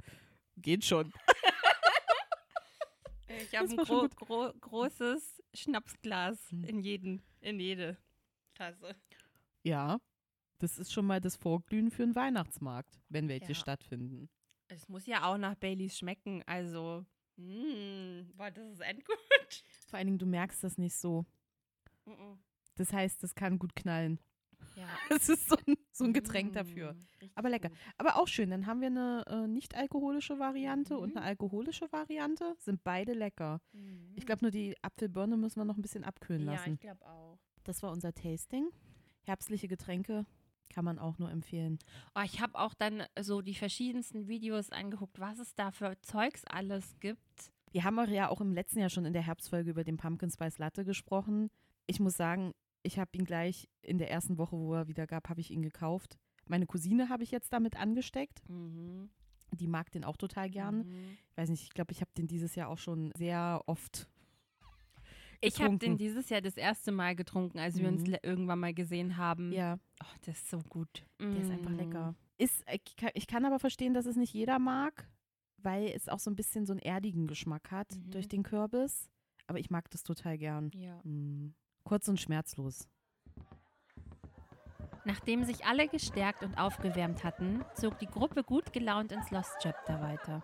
geht schon. [laughs] Ich habe ein gro gro großes Schnapsglas Hm. in jeden, in jede Tasse. Ja, das ist schon mal das Vorglühen für einen Weihnachtsmarkt, wenn welche Ja. stattfinden. Es muss ja auch nach Baileys schmecken, also. Mm, boah, das ist endgut. Vor allen Dingen, du merkst das nicht so. Mm, Das heißt, das kann gut knallen. Ja. [laughs] Es ist so ein, so ein Getränk Mm, dafür. Aber lecker. gut. Aber auch schön, dann haben wir eine äh, nicht-alkoholische Variante und Mhm. eine alkoholische Variante. Sind beide lecker. Mhm. Ich glaube nur, die Apfelbirne müssen wir noch ein bisschen abkühlen Ja, lassen. ich glaube auch. Das war unser Tasting. Herbstliche Getränke kann man auch nur empfehlen. Oh, ich habe auch dann so die verschiedensten Videos angeguckt, was es da für Zeugs alles gibt. Wir haben ja auch im letzten Jahr schon in der Herbstfolge über den Pumpkin Spice Latte gesprochen. Ich muss sagen, ich habe ihn gleich in der ersten Woche, wo er wieder gab, habe ich ihn gekauft. Meine Cousine habe ich jetzt damit angesteckt. Mhm. Die mag den auch total gern. Mhm. Ich weiß nicht, ich glaube, ich habe den dieses Jahr auch schon sehr oft. Ich habe den getrunken. dieses Jahr das erste Mal getrunken, als wir uns Mhm. irgendwann mal gesehen haben. Ja, Oh, das ist so gut. der ist einfach Mm. lecker. Ist, ich, kann, ich kann aber verstehen, dass es nicht jeder mag, weil es auch so ein bisschen so einen erdigen Geschmack hat Mhm. durch den Kürbis. Aber ich mag das total gern. Ja. Mm. Kurz und schmerzlos. Nachdem sich alle gestärkt und aufgewärmt hatten, zog die Gruppe gut gelaunt ins Lost Chapter weiter.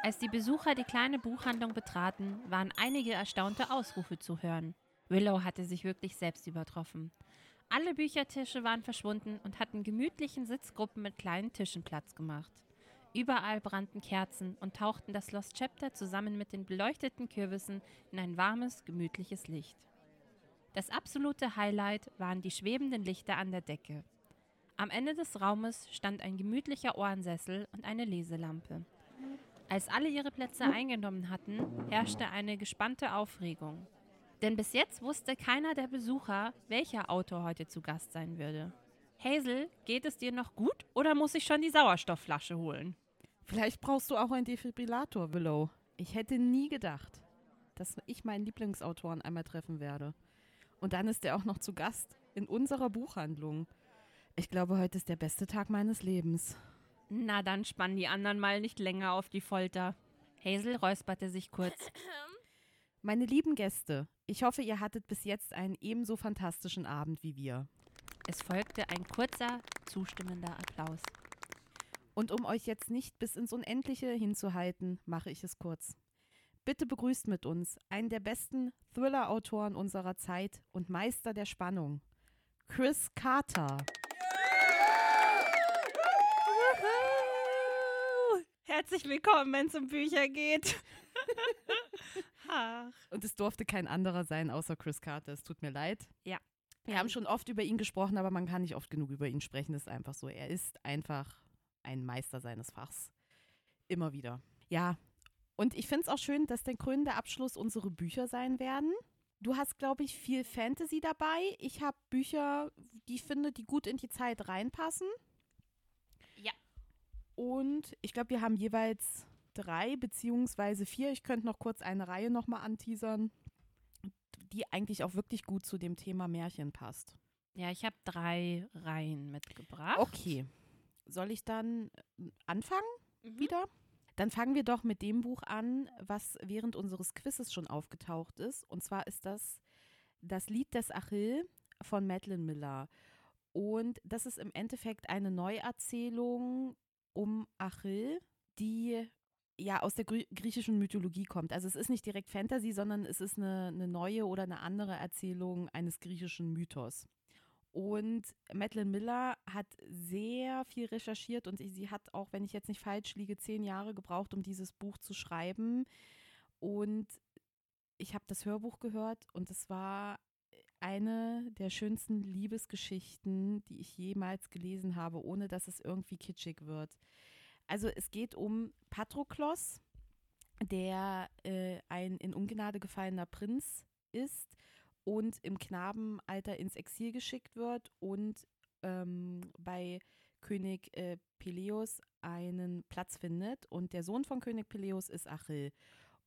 Als die Besucher die kleine Buchhandlung betraten, waren einige erstaunte Ausrufe zu hören. Willow hatte sich wirklich selbst übertroffen. Alle Büchertische waren verschwunden und hatten gemütlichen Sitzgruppen mit kleinen Tischen Platz gemacht. Überall brannten Kerzen und tauchten das Lost Chapter zusammen mit den beleuchteten Kürbissen in ein warmes, gemütliches Licht. Das absolute Highlight waren die schwebenden Lichter an der Decke. Am Ende des Raumes stand ein gemütlicher Ohrensessel und eine Leselampe. Als alle ihre Plätze eingenommen hatten, herrschte eine gespannte Aufregung. Denn bis jetzt wusste keiner der Besucher, welcher Autor heute zu Gast sein würde. Hazel, geht es dir noch gut oder muss ich schon die Sauerstoffflasche holen? Vielleicht brauchst du auch einen Defibrillator, Willow. Ich hätte nie gedacht, dass ich meinen Lieblingsautoren einmal treffen werde. Und dann ist er auch noch zu Gast in unserer Buchhandlung. Ich glaube, heute ist der beste Tag meines Lebens. Na, dann spannen die anderen mal nicht länger auf die Folter. Hazel räusperte sich kurz. [clears throat] Meine lieben Gäste, ich hoffe, ihr hattet bis jetzt einen ebenso fantastischen Abend wie wir. Es folgte ein kurzer, zustimmender Applaus. Und um euch jetzt nicht bis ins Unendliche hinzuhalten, mache ich es kurz. Bitte begrüßt mit uns einen der besten Thriller-Autoren unserer Zeit und Meister der Spannung, Chris Carter. Herzlich willkommen, wenn es um Bücher geht. [laughs] Und es durfte kein anderer sein außer Chris Carter. Es tut mir leid. Ja. Wir haben schon oft über ihn gesprochen, aber man kann nicht oft genug über ihn sprechen. Das ist einfach so. Er ist einfach ein Meister seines Fachs. Immer wieder. Ja. Und ich finde es auch schön, dass der krönende Abschluss unsere Bücher sein werden. Du hast, glaube ich, viel Fantasy dabei. Ich habe Bücher, die ich finde, die gut in die Zeit reinpassen. Ja. Und ich glaube, wir haben jeweils drei beziehungsweise vier. Ich könnte noch kurz eine Reihe nochmal anteasern, die eigentlich auch wirklich gut zu dem Thema Märchen passt. Ja, ich habe drei Reihen mitgebracht. Okay. Soll ich dann äh, anfangen Mhm. wieder? Dann fangen wir doch mit dem Buch an, was während unseres Quizzes schon aufgetaucht ist. Und zwar ist das das Lied des Achill von Madeline Miller. Und das ist im Endeffekt eine Neuerzählung um Achill, die ja aus der griechischen Mythologie kommt. Also es ist nicht direkt Fantasy, sondern es ist eine, eine neue oder eine andere Erzählung eines griechischen Mythos. Und Madeline Miller hat sehr viel recherchiert und sie hat auch, wenn ich jetzt nicht falsch liege, zehn Jahre gebraucht, um dieses Buch zu schreiben. Und ich habe das Hörbuch gehört und es war eine der schönsten Liebesgeschichten, die ich jemals gelesen habe, ohne dass es irgendwie kitschig wird. Also es geht um Patroklos, der äh, ein in Ungnade gefallener Prinz ist und im Knabenalter ins Exil geschickt wird und ähm, bei König äh, Peleus einen Platz findet. Und der Sohn von König Peleus ist Achill.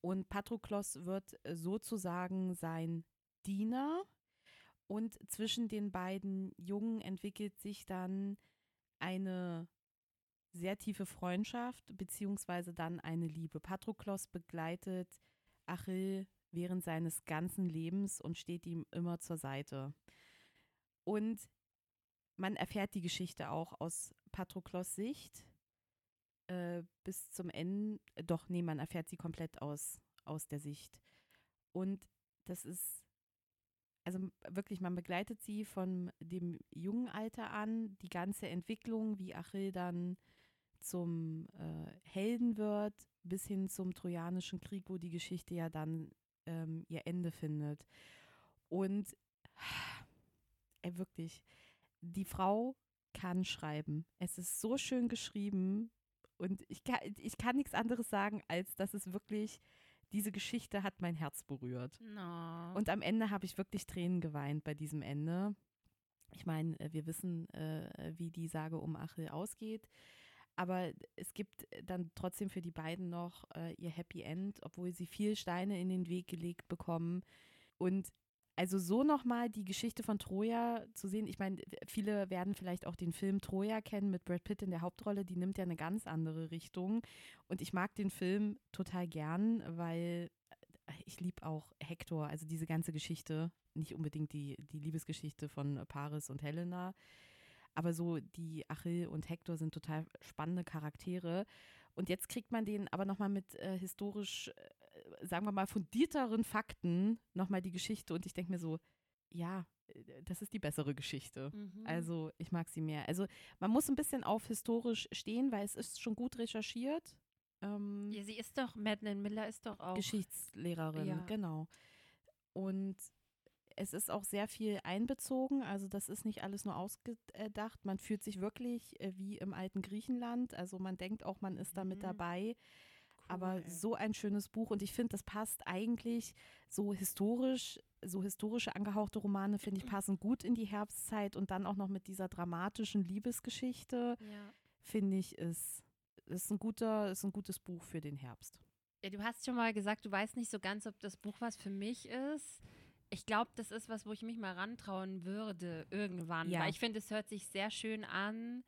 Und Patroklos wird sozusagen sein Diener. Und zwischen den beiden Jungen entwickelt sich dann eine sehr tiefe Freundschaft, beziehungsweise dann eine Liebe. Patroklos begleitet Achill während seines ganzen Lebens und steht ihm immer zur Seite. Und man erfährt die Geschichte auch aus Patroklos Sicht äh, bis zum Ende. Doch, nee, man erfährt sie komplett aus, aus der Sicht. Und das ist, also wirklich, man begleitet sie von dem jungen Alter an, die ganze Entwicklung, wie Achill dann zum äh, Helden wird, bis hin zum Trojanischen Krieg, wo die Geschichte ja dann ähm, ihr Ende findet. Und äh, wirklich, die Frau kann schreiben. Es ist so schön geschrieben und ich kann, ich kann nichts anderes sagen, als dass es wirklich, diese Geschichte hat mein Herz berührt. No. Und am Ende habe ich wirklich Tränen geweint bei diesem Ende. Ich meine, äh, wir wissen, äh, wie die Sage um Achill ausgeht. Aber es gibt dann trotzdem für die beiden noch äh, ihr Happy End, obwohl sie viel Steine in den Weg gelegt bekommen. Und also so nochmal die Geschichte von Troja zu sehen. Ich meine, viele werden vielleicht auch den Film Troja kennen mit Brad Pitt in der Hauptrolle. Die nimmt ja eine ganz andere Richtung. Und ich mag den Film total gern, weil äh, ich liebe auch Hector, also diese ganze Geschichte. Nicht unbedingt die, die Liebesgeschichte von Paris und Helena, aber so die Achill und Hector sind total spannende Charaktere. Und jetzt kriegt man den aber nochmal mit äh, historisch, äh, sagen wir mal, fundierteren Fakten nochmal die Geschichte. Und ich denke mir so, ja, äh, das ist die bessere Geschichte. Mhm. Also ich mag sie mehr. Also man muss ein bisschen auf historisch stehen, weil es ist schon gut recherchiert. Ähm, ja, sie ist doch, Madeleine Miller ist doch auch. Geschichtslehrerin, ja. genau. Und es ist auch sehr viel einbezogen, also das ist nicht alles nur ausgedacht. Man fühlt sich wirklich äh, wie im alten Griechenland, also man denkt auch, man ist da mit mhm. dabei. Cool, Aber so ein schönes Buch und ich finde, das passt eigentlich so historisch, so historische angehauchte Romane, finde ich, passen gut in die Herbstzeit und dann auch noch mit dieser dramatischen Liebesgeschichte, ja. finde ich, ist, ist, ein guter, ist ein gutes Buch für den Herbst. Ja, du hast schon mal gesagt, du weißt nicht so ganz, ob das Buch was für mich ist. Ich glaube, das ist was, wo ich mich mal rantrauen würde irgendwann. Ja. Weil ich finde, es hört sich sehr schön an.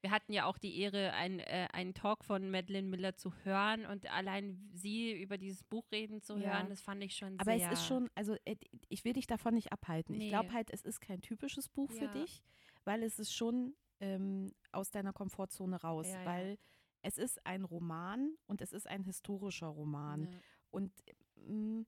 Wir hatten ja auch die Ehre, ein, äh, einen Talk von Madeleine Miller zu hören und allein sie über dieses Buch reden zu hören, das fand ich schon Aber sehr. Aber es ist schon, also äh, ich will dich davon nicht abhalten. Nee. Ich glaube halt, es ist kein typisches Buch ja. für dich, weil es ist schon ähm, aus deiner Komfortzone raus, ja, weil es ist ein Roman und es ist ein historischer Roman. Und mh, mm,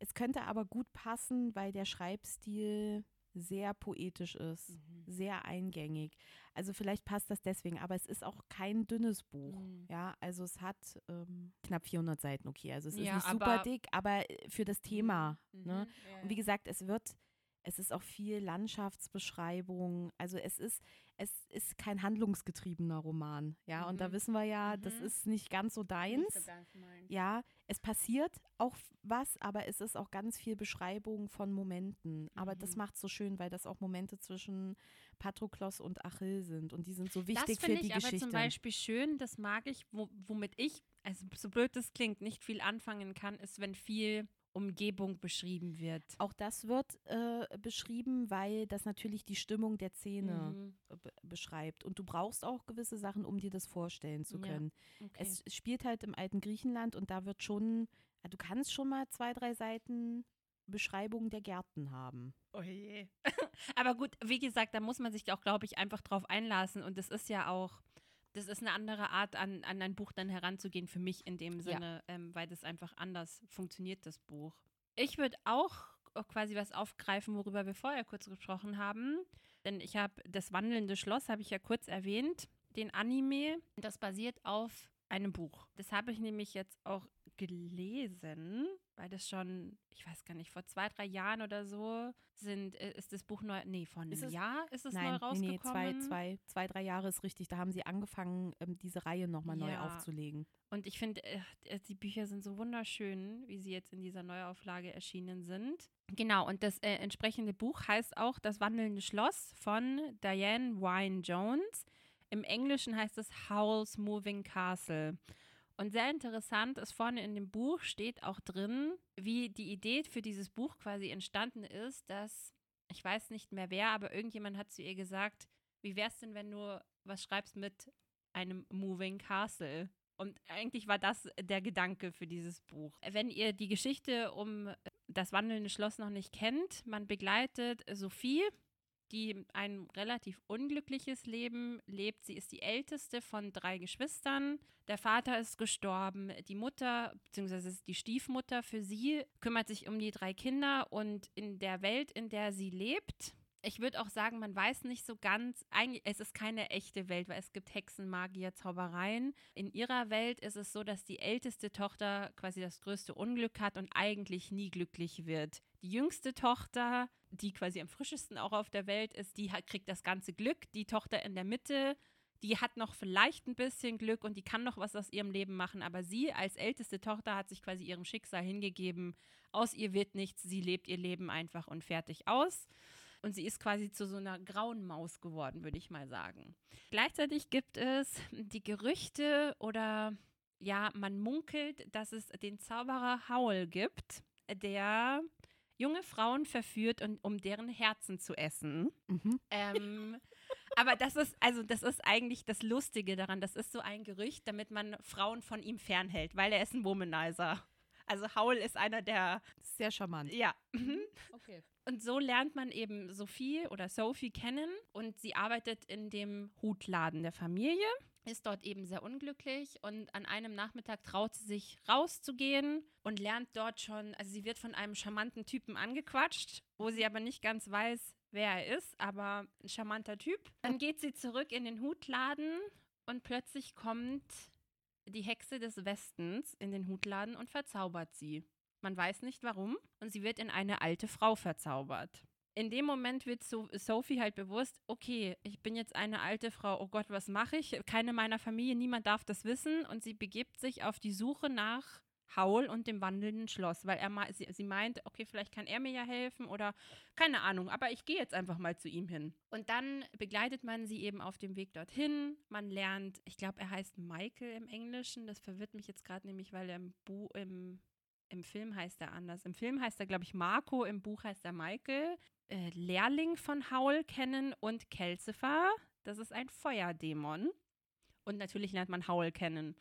es könnte aber gut passen, weil der Schreibstil sehr poetisch ist, mhm. sehr eingängig. Also vielleicht passt das deswegen, aber es ist auch kein dünnes Buch. Mhm. Ja, also es hat ähm, knapp 400 Seiten, okay. Also es ist ja, nicht super dick, aber für das Thema. Mhm. Ne? Ja, Und wie gesagt, es wird es ist auch viel Landschaftsbeschreibung. Also es ist, es ist kein handlungsgetriebener Roman. Ja, mhm. und da mhm. wissen wir ja, mhm. das ist nicht ganz so deins. So ganz ja, es passiert auch was, aber es ist auch ganz viel Beschreibung von Momenten. Aber mhm. das macht es so schön, weil das auch Momente zwischen Patroklos und Achill sind. Und die sind so wichtig für die Geschichte. Das finde ich aber zum Beispiel schön, das mag ich, wo, womit ich, also so blöd das klingt, nicht viel anfangen kann, ist, wenn viel Umgebung beschrieben wird. Auch das wird äh, beschrieben, weil das natürlich die Stimmung der Szene mhm. beschreibt. Und du brauchst auch gewisse Sachen, um dir das vorstellen zu können. Ja. Okay. Es spielt halt im alten Griechenland und da wird schon, du kannst schon mal zwei, drei Seiten Beschreibung der Gärten haben. Oh je. [laughs] Aber gut, wie gesagt, da muss man sich auch, glaube ich, einfach drauf einlassen. Und das ist ja auch das ist eine andere Art, an, an ein Buch dann heranzugehen, für mich in dem Sinne, ja. ähm, weil das einfach anders funktioniert, das Buch. Ich würde auch quasi was aufgreifen, worüber wir vorher kurz gesprochen haben. Denn ich habe das wandelnde Schloss, habe ich ja kurz erwähnt, den Anime. Das basiert auf einem Buch. Das habe ich nämlich jetzt auch gelesen, weil das schon, ich weiß gar nicht, vor zwei, drei Jahren oder so sind, äh, ist das Buch neu, nee, vor einem ist es, Jahr ist es nein, neu rausgekommen. Nee, zwei, zwei, zwei, drei Jahre ist richtig. Da haben sie angefangen, ähm, diese Reihe nochmal ja. neu aufzulegen. Und ich finde, äh, äh, die Bücher sind so wunderschön, wie sie jetzt in dieser Neuauflage erschienen sind. Genau, und das äh, entsprechende Buch heißt auch Das wandelnde Schloss von Diane Wynne Jones. Im Englischen heißt es Howl's Moving Castle. Und sehr interessant ist, vorne in dem Buch steht auch drin, wie die Idee für dieses Buch quasi entstanden ist, dass, ich weiß nicht mehr wer, aber irgendjemand hat zu ihr gesagt, wie wäre es denn, wenn du was schreibst mit einem Moving Castle? Und eigentlich war das der Gedanke für dieses Buch. Wenn ihr die Geschichte um das wandelnde Schloss noch nicht kennt, man begleitet Sophie, die ein relativ unglückliches Leben lebt. Sie ist die älteste von drei Geschwistern. Der Vater ist gestorben. Die Mutter, beziehungsweise die Stiefmutter für sie, kümmert sich um die drei Kinder. Und in der Welt, in der sie lebt, ich würde auch sagen, man weiß nicht so ganz, eigentlich, es ist keine echte Welt, weil es gibt Hexen, Magier, Zaubereien. In ihrer Welt ist es so, dass die älteste Tochter quasi das größte Unglück hat und eigentlich nie glücklich wird. Die jüngste Tochter, die quasi am frischesten auch auf der Welt ist, die kriegt das ganze Glück. Die Tochter in der Mitte, die hat noch vielleicht ein bisschen Glück und die kann noch was aus ihrem Leben machen, aber sie als älteste Tochter hat sich quasi ihrem Schicksal hingegeben. Aus ihr wird nichts, sie lebt ihr Leben einfach und fertig aus. Und sie ist quasi zu so einer grauen Maus geworden, würde ich mal sagen. Gleichzeitig gibt es die Gerüchte oder ja, man munkelt, dass es den Zauberer Howl gibt, der junge Frauen verführt, und, um deren Herzen zu essen. Mhm. Ähm, [laughs] aber das ist, also das ist eigentlich das Lustige daran. Das ist so ein Gerücht, damit man Frauen von ihm fernhält, weil er ist ein Womanizer. Also Howl ist einer der. Sehr charmant. Ja. Mhm. Okay. Und so lernt man eben Sophie oder Sophie kennen und sie arbeitet in dem Hutladen der Familie, ist dort eben sehr unglücklich und an einem Nachmittag traut sie sich rauszugehen und lernt dort schon, also sie wird von einem charmanten Typen angequatscht, wo sie aber nicht ganz weiß, wer er ist, aber ein charmanter Typ. Dann geht sie zurück in den Hutladen und plötzlich kommt die Hexe des Westens in den Hutladen und verzaubert sie. Man weiß nicht warum. Und sie wird in eine alte Frau verzaubert. In dem Moment wird so Sophie halt bewusst, okay, ich bin jetzt eine alte Frau, oh Gott, was mache ich? Keine meiner Familie, niemand darf das wissen. Und sie begibt sich auf die Suche nach Haul und dem wandelnden Schloss, weil er sie, sie meint, okay, vielleicht kann er mir ja helfen oder keine Ahnung, aber ich gehe jetzt einfach mal zu ihm hin. Und dann begleitet man sie eben auf dem Weg dorthin. Man lernt, ich glaube, er heißt Michael im Englischen. Das verwirrt mich jetzt gerade nämlich, weil er im, Bu im im Film heißt er anders. Im Film heißt er, glaube ich, Marco, im Buch heißt er Michael. Äh, Lehrling von Howl kennen und Kelsifer, das ist ein Feuerdämon. Und natürlich lernt man Howl kennen.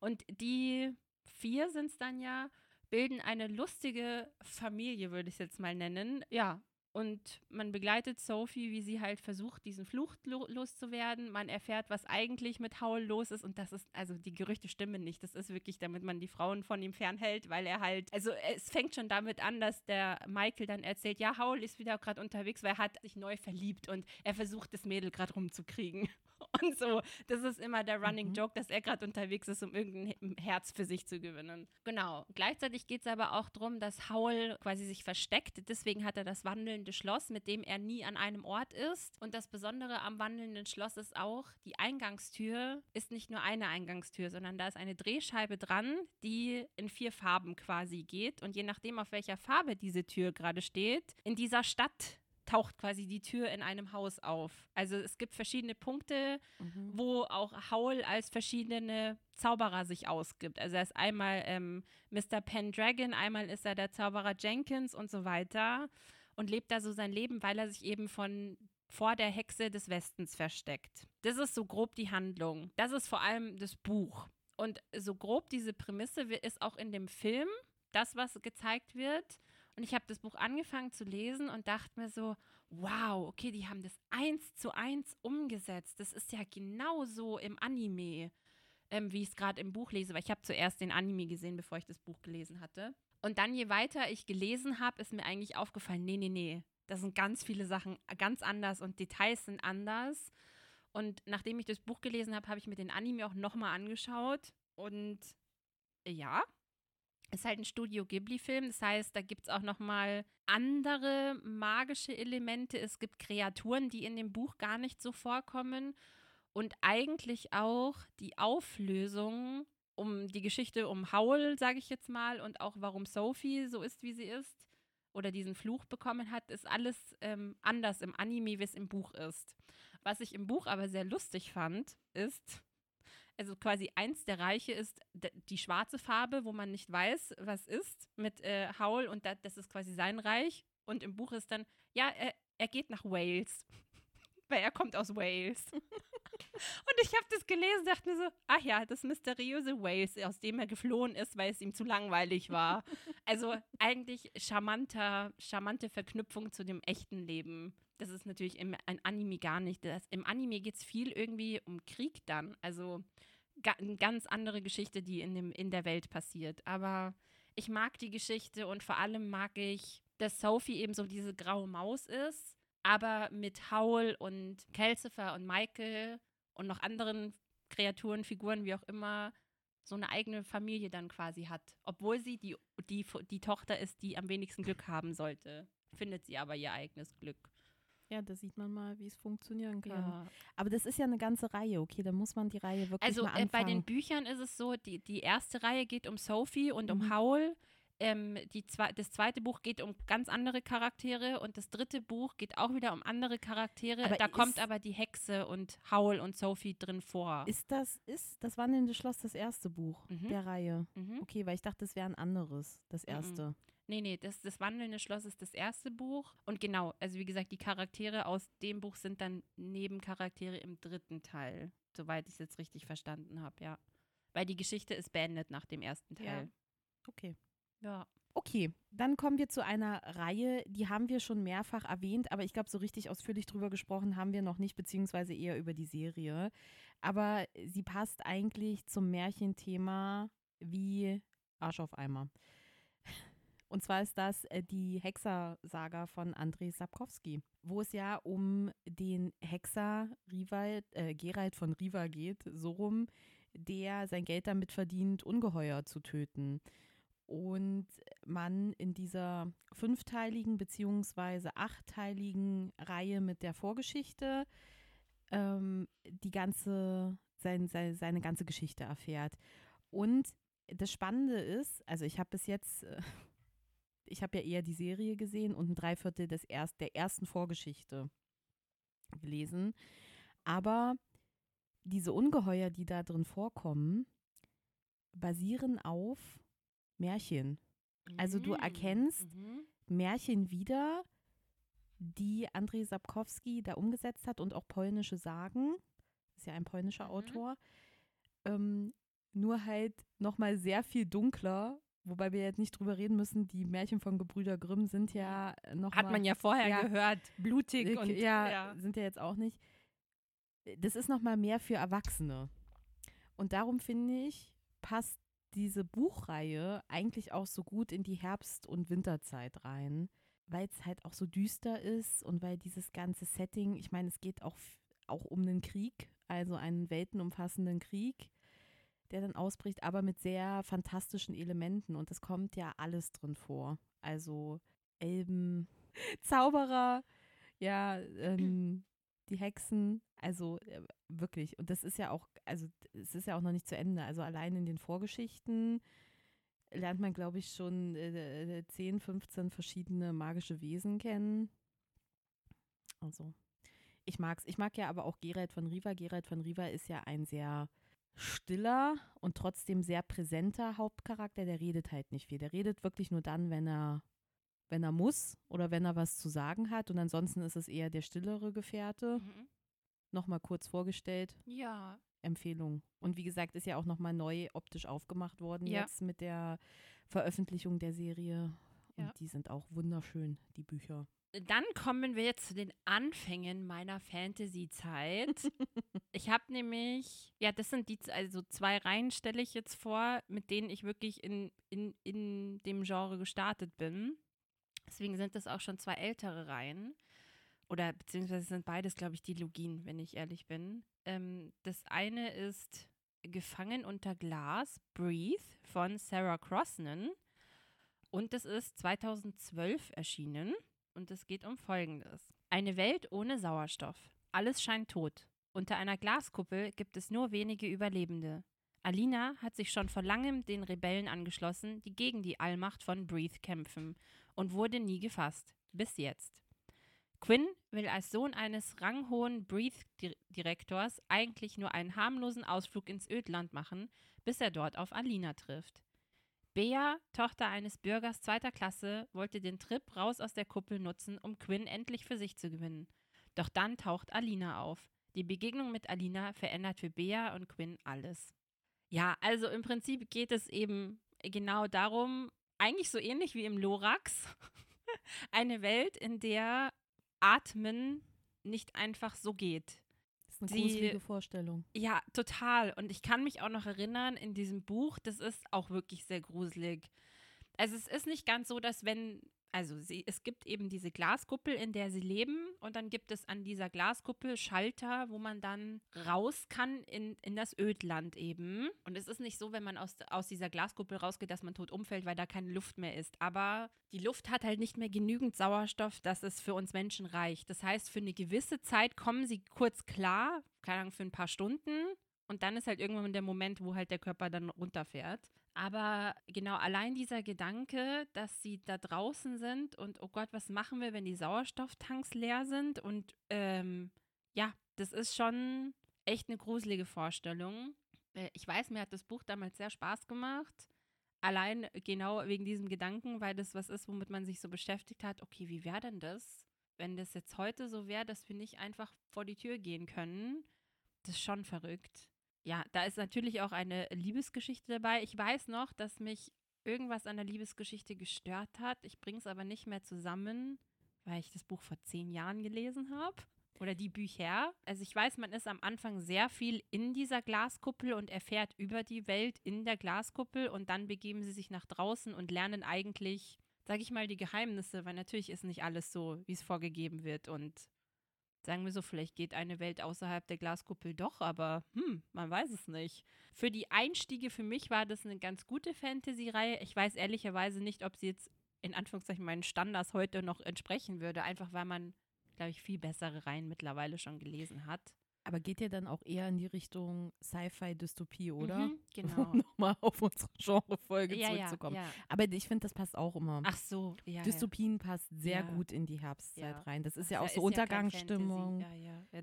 Und die vier sind es dann ja, bilden eine lustige Familie, würde ich es jetzt mal nennen. Ja, und man begleitet Sophie, wie sie halt versucht, diesen Fluch loszuwerden. Man erfährt, was eigentlich mit Howl los ist. Und das ist, also die Gerüchte stimmen nicht. Das ist wirklich, damit man die Frauen von ihm fernhält, weil er halt, also es fängt schon damit an, dass der Michael dann erzählt, ja, Howl ist wieder gerade unterwegs, weil er hat sich neu verliebt und er versucht, das Mädel gerade rumzukriegen. [laughs] Und so, das ist immer der Running mhm. Joke, dass er gerade unterwegs ist, um irgendein Herz für sich zu gewinnen. Genau. Gleichzeitig geht es aber auch darum, dass Howl quasi sich versteckt. Deswegen hat er das wandelnde Schloss, mit dem er nie an einem Ort ist. Und das Besondere am wandelnden Schloss ist auch, die Eingangstür ist nicht nur eine Eingangstür, sondern da ist eine Drehscheibe dran, die in vier Farben quasi geht. Und je nachdem, auf welcher Farbe diese Tür gerade steht, in dieser Stadt taucht quasi die Tür in einem Haus auf. Also es gibt verschiedene Punkte, mhm. wo auch Howl als verschiedene Zauberer sich ausgibt. Also er ist einmal ähm, Mr. Pendragon, einmal ist er der Zauberer Jenkins und so weiter und lebt da so sein Leben, weil er sich eben von vor der Hexe des Westens versteckt. Das ist so grob die Handlung. Das ist vor allem das Buch. Und so grob diese Prämisse ist auch in dem Film das, was gezeigt wird. Und ich habe das Buch angefangen zu lesen und dachte mir so, wow, okay, die haben das eins zu eins umgesetzt. Das ist ja genauso im Anime, ähm, wie ich es gerade im Buch lese, weil ich habe zuerst den Anime gesehen, bevor ich das Buch gelesen hatte. Und dann, je weiter ich gelesen habe, ist mir eigentlich aufgefallen, nee, nee, nee, da sind ganz viele Sachen ganz anders und Details sind anders. Und nachdem ich das Buch gelesen habe, habe ich mir den Anime auch nochmal angeschaut. Und ja, ist halt ein Studio Ghibli-Film. Das heißt, da gibt es auch nochmal andere magische Elemente. Es gibt Kreaturen, die in dem Buch gar nicht so vorkommen. Und eigentlich auch die Auflösung um die Geschichte um Howl, sage ich jetzt mal, und auch warum Sophie so ist, wie sie ist, oder diesen Fluch bekommen hat, ist alles ähm, anders im Anime, wie es im Buch ist. Was ich im Buch aber sehr lustig fand, ist, also quasi eins der Reiche ist die schwarze Farbe, wo man nicht weiß, was ist, mit äh, Howl und da, das ist quasi sein Reich. Und im Buch ist dann, ja, er, er geht nach Wales [laughs] weil er kommt aus Wales. [laughs] und ich habe das gelesen, dachte mir so, ach ja, das mysteriöse Wales, aus dem er geflohen ist, weil es ihm zu langweilig war. [laughs] Also eigentlich charmanter, charmante Verknüpfung zu dem echten Leben. Das ist natürlich im ein Anime gar nicht. Das, Im Anime geht es viel irgendwie um Krieg dann. Also eine ganz andere Geschichte, die in, dem, in der Welt passiert. Aber ich mag die Geschichte und vor allem mag ich, dass Sophie eben so diese graue Maus ist aber mit Howl und Calcifer und Michael und noch anderen Kreaturen, Figuren, wie auch immer, so eine eigene Familie dann quasi hat. Obwohl sie die, die, die Tochter ist, die am wenigsten Glück haben sollte, findet sie aber ihr eigenes Glück. Ja, da sieht man mal, wie es funktionieren kann. Ja. Aber das ist ja eine ganze Reihe, okay, da muss man die Reihe wirklich also, mal anfangen. Also äh, bei den Büchern ist es so, die, die erste Reihe geht um Sophie und um mhm. Howl. Ähm, die zwe das zweite Buch geht um ganz andere Charaktere und das dritte Buch geht auch wieder um andere Charaktere. Aber da kommt aber die Hexe und Howl und Sophie drin vor. Ist das, ist das Wandelnde Schloss das erste Buch mhm. der Reihe? Mhm. Okay, weil ich dachte, das wäre ein anderes, das mhm. erste. Mhm. Nee, nee, das, das Wandelnde Schloss ist das erste Buch. Und genau, also wie gesagt, die Charaktere aus dem Buch sind dann Nebencharaktere im dritten Teil, soweit ich es jetzt richtig verstanden habe, ja. Weil die Geschichte ist beendet nach dem ersten Teil. Ja. Okay. Ja. Okay, dann kommen wir zu einer Reihe, die haben wir schon mehrfach erwähnt, aber ich glaube, so richtig ausführlich drüber gesprochen haben wir noch nicht, beziehungsweise eher über die Serie. Aber sie passt eigentlich zum Märchenthema wie Arsch auf Eimer. Und zwar ist das äh, die Hexer-Saga von Andrei Sapkowski, wo es ja um den Hexer Rival, äh, Gerald von Riva geht, so rum, der sein Geld damit verdient, Ungeheuer zu töten und man in dieser fünfteiligen beziehungsweise achteiligen Reihe mit der Vorgeschichte ähm, die ganze, sein, seine, seine ganze Geschichte erfährt. Und das Spannende ist, also ich habe bis jetzt, äh, ich habe ja eher die Serie gesehen und ein Dreiviertel des erst, der ersten Vorgeschichte gelesen. Aber diese Ungeheuer, die da drin vorkommen, basieren auf Märchen. Also du mm, erkennst mhm. Märchen wieder, die Andrzej Sapkowski da umgesetzt hat und auch polnische Sagen. Ist ja ein polnischer mhm. Autor. Ähm, nur halt nochmal sehr viel dunkler, wobei wir jetzt nicht drüber reden müssen, die Märchen von Gebrüder Grimm sind ja noch Hat man ja vorher ja, gehört, blutig und ja, ja, sind ja jetzt auch nicht. Das ist nochmal mehr für Erwachsene. Und darum finde ich, passt diese Buchreihe eigentlich auch so gut in die Herbst- und Winterzeit rein, weil es halt auch so düster ist und weil dieses ganze Setting, ich meine, es geht auch, auch um einen Krieg, also einen weltenumfassenden Krieg, der dann ausbricht, aber mit sehr fantastischen Elementen und es kommt ja alles drin vor. Also Elben, [laughs] Zauberer, ja, ähm, die Hexen, also äh, wirklich. Und das ist ja auch, also es ist ja auch noch nicht zu Ende. Also allein in den Vorgeschichten lernt man, glaube ich, schon äh, 10, äh, 15 verschiedene magische Wesen kennen. Also, ich mag's. Ich mag ja aber auch Gerald von Riva. Gerald von Riva ist ja ein sehr stiller und trotzdem sehr präsenter Hauptcharakter. Der redet halt nicht viel. Der redet wirklich nur dann, wenn er wenn er muss oder wenn er was zu sagen hat. Und ansonsten ist es eher der stillere Gefährte. Mhm. Nochmal kurz vorgestellt. Ja. Empfehlung. Und wie gesagt, ist ja auch nochmal neu optisch aufgemacht worden ja. jetzt mit der Veröffentlichung der Serie. Und ja. die sind auch wunderschön, die Bücher. Dann kommen wir jetzt zu den Anfängen meiner Fantasy-Zeit. [laughs] ich habe nämlich, ja, das sind die, also zwei Reihen stelle ich jetzt vor, mit denen ich wirklich in, in, in dem Genre gestartet bin. Deswegen sind das auch schon zwei ältere Reihen. Oder beziehungsweise sind beides, glaube ich, Dilogien, wenn ich ehrlich bin. Ähm, das eine ist Gefangen unter Glas, Breathe von Sarah Crosnan. Und das ist 2012 erschienen. Und es geht um Folgendes. Eine Welt ohne Sauerstoff. Alles scheint tot. Unter einer Glaskuppel gibt es nur wenige Überlebende. Alina hat sich schon vor langem den Rebellen angeschlossen, die gegen die Allmacht von Breathe kämpfen, und wurde nie gefasst. Bis jetzt. Quinn will als Sohn eines ranghohen Breathe-Direktors eigentlich nur einen harmlosen Ausflug ins Ödland machen, bis er dort auf Alina trifft. Bea, Tochter eines Bürgers zweiter Klasse, wollte den Trip raus aus der Kuppel nutzen, um Quinn endlich für sich zu gewinnen. Doch dann taucht Alina auf. Die Begegnung mit Alina verändert für Bea und Quinn alles. Ja, also im Prinzip geht es eben genau darum, eigentlich so ähnlich wie im Lorax, [laughs] eine Welt, in der Atmen nicht einfach so geht. Ist eine gruselige Vorstellung. Ja, total. Und ich kann mich auch noch erinnern, in diesem Buch, das ist auch wirklich sehr gruselig. Also es ist nicht ganz so, dass wenn also sie, es gibt eben diese Glaskuppel, in der sie leben und dann gibt es an dieser Glaskuppel Schalter, wo man dann raus kann in, in das Ödland eben. Und es ist nicht so, wenn man aus, aus dieser Glaskuppel rausgeht, dass man tot umfällt, weil da keine Luft mehr ist. Aber die Luft hat halt nicht mehr genügend Sauerstoff, dass es für uns Menschen reicht. Das heißt, für eine gewisse Zeit kommen sie kurz klar, keine Ahnung, für ein paar Stunden. Und dann ist halt irgendwann der Moment, wo halt der Körper dann runterfährt. Aber genau allein dieser Gedanke, dass sie da draußen sind und oh Gott, was machen wir, wenn die Sauerstofftanks leer sind? Und ähm, ja, das ist schon echt eine gruselige Vorstellung. Äh, ich weiß, mir hat das Buch damals sehr Spaß gemacht. Allein genau wegen diesem Gedanken, weil das was ist, womit man sich so beschäftigt hat. Okay, wie wäre denn das, wenn das jetzt heute so wäre, dass wir nicht einfach vor die Tür gehen können? Das ist schon verrückt. Ja, da ist natürlich auch eine Liebesgeschichte dabei. Ich weiß noch, dass mich irgendwas an der Liebesgeschichte gestört hat. Ich bringe es aber nicht mehr zusammen, weil ich das Buch vor zehn Jahren gelesen habe. Oder die Bücher. Also ich weiß, man ist am Anfang sehr viel in dieser Glaskuppel und erfährt über die Welt in der Glaskuppel und dann begeben sie sich nach draußen und lernen eigentlich, sage ich mal, die Geheimnisse, weil natürlich ist nicht alles so, wie es vorgegeben wird und Sagen wir so, vielleicht geht eine Welt außerhalb der Glaskuppel doch, aber hm, man weiß es nicht. Für die Einstiege für mich war das eine ganz gute Fantasy-Reihe. Ich weiß ehrlicherweise nicht, ob sie jetzt in Anführungszeichen meinen Standards heute noch entsprechen würde, einfach weil man, glaube ich, viel bessere Reihen mittlerweile schon gelesen hat. Aber geht ja dann auch eher in die Richtung Sci-Fi-Dystopie, oder? Mhm, genau. Um [laughs] nochmal auf unsere Genrefolge ja, zurückzukommen. Ja, ja. Aber ich finde, das passt auch immer. Ach so, ja. Dystopien passt sehr gut in die Herbstzeit rein. Das ist Ach, ja auch so Untergangsstimmung.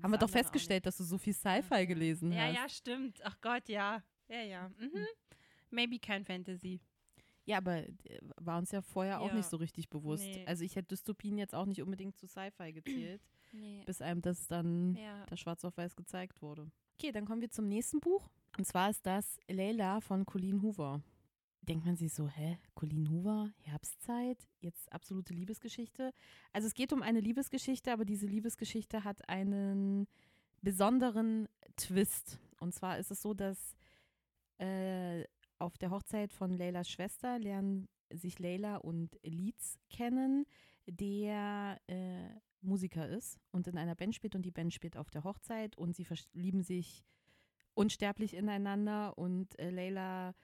Haben wir doch festgestellt, dass du so viel Sci-Fi gelesen hast. Ja, ja, stimmt. Ach Gott, ja. Ja, ja. Mhm. Maybe kein Fantasy. Ja, aber äh, war uns ja vorher auch nicht so richtig bewusst. Nee. Also ich hätte Dystopien jetzt auch nicht unbedingt zu Sci-Fi gezählt. Nee. Bis einem das dann ja. da schwarz auf weiß gezeigt wurde. Okay, dann kommen wir zum nächsten Buch. Und zwar ist das Leila von Colleen Hoover. Denkt man sich so, hä, Colleen Hoover, Herbstzeit, jetzt absolute Liebesgeschichte. Also es geht um eine Liebesgeschichte, aber diese Liebesgeschichte hat einen besonderen Twist. Und zwar ist es so, dass äh, auf der Hochzeit von Leylas Schwester lernen sich Leila und Leeds kennen, der äh, Musiker ist und in einer Band spielt und die Band spielt auf der Hochzeit und sie verlieben sich unsterblich ineinander und äh, Leila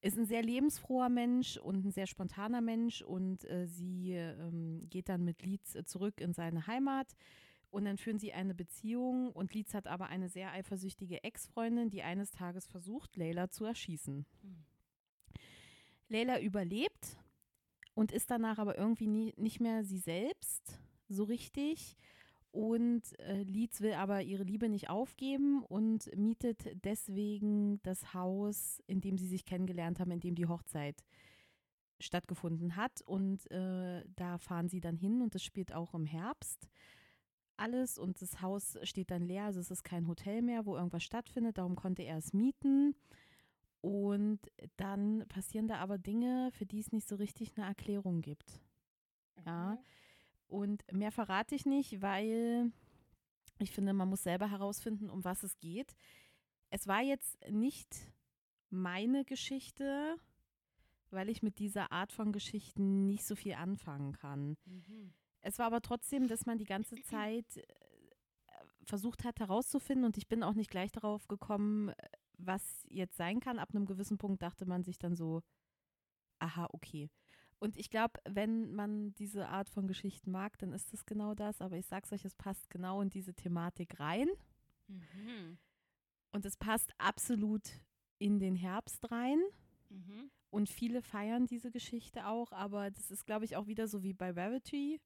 ist ein sehr lebensfroher Mensch und ein sehr spontaner Mensch und äh, sie ähm, geht dann mit Leeds äh, zurück in seine Heimat und dann führen sie eine Beziehung und Leeds hat aber eine sehr eifersüchtige Ex-Freundin, die eines Tages versucht, Leila zu erschießen. Mhm. Leila überlebt und ist danach aber irgendwie nie, nicht mehr sie selbst so richtig. Und äh, Leeds will aber ihre Liebe nicht aufgeben und mietet deswegen das Haus, in dem sie sich kennengelernt haben, in dem die Hochzeit stattgefunden hat. Und äh, da fahren sie dann hin und das spielt auch im Herbst alles und das Haus steht dann leer, also es ist kein Hotel mehr, wo irgendwas stattfindet, darum konnte er es mieten. Und dann passieren da aber Dinge, für die es nicht so richtig eine Erklärung gibt. Ja. Und mehr verrate ich nicht, weil ich finde, man muss selber herausfinden, um was es geht. Es war jetzt nicht meine Geschichte, weil ich mit dieser Art von Geschichten nicht so viel anfangen kann. Mhm. Es war aber trotzdem, dass man die ganze [clears throat] Zeit äh, versucht hat herauszufinden und ich bin auch nicht gleich darauf gekommen, was jetzt sein kann. Ab einem gewissen Punkt dachte man sich dann so, aha, okay. Und ich glaube, wenn man diese Art von Geschichten mag, dann ist es genau das. Aber ich sag's euch, es passt genau in diese Thematik rein. Mhm. Und es passt absolut in den Herbst rein. Mhm. Und viele feiern diese Geschichte auch, aber das ist, glaube ich, auch wieder so wie bei Verity.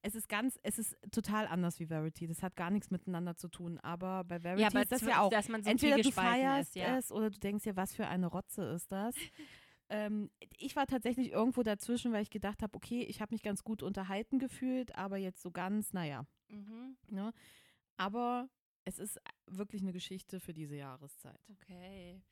Es ist ganz, es ist total anders wie Verity. Das hat gar nichts miteinander zu tun. Aber bei Verity ja, aber ist das ja auch. Dass man so entweder du feierst ist, ja. es oder du denkst ja, was für eine Rotze ist das. [laughs] Ähm, ich war tatsächlich irgendwo dazwischen, weil ich gedacht habe, okay, ich habe mich ganz gut unterhalten gefühlt, aber jetzt so ganz, naja. Mhm. Ne? Aber es ist wirklich eine Geschichte für diese Jahreszeit. Okay.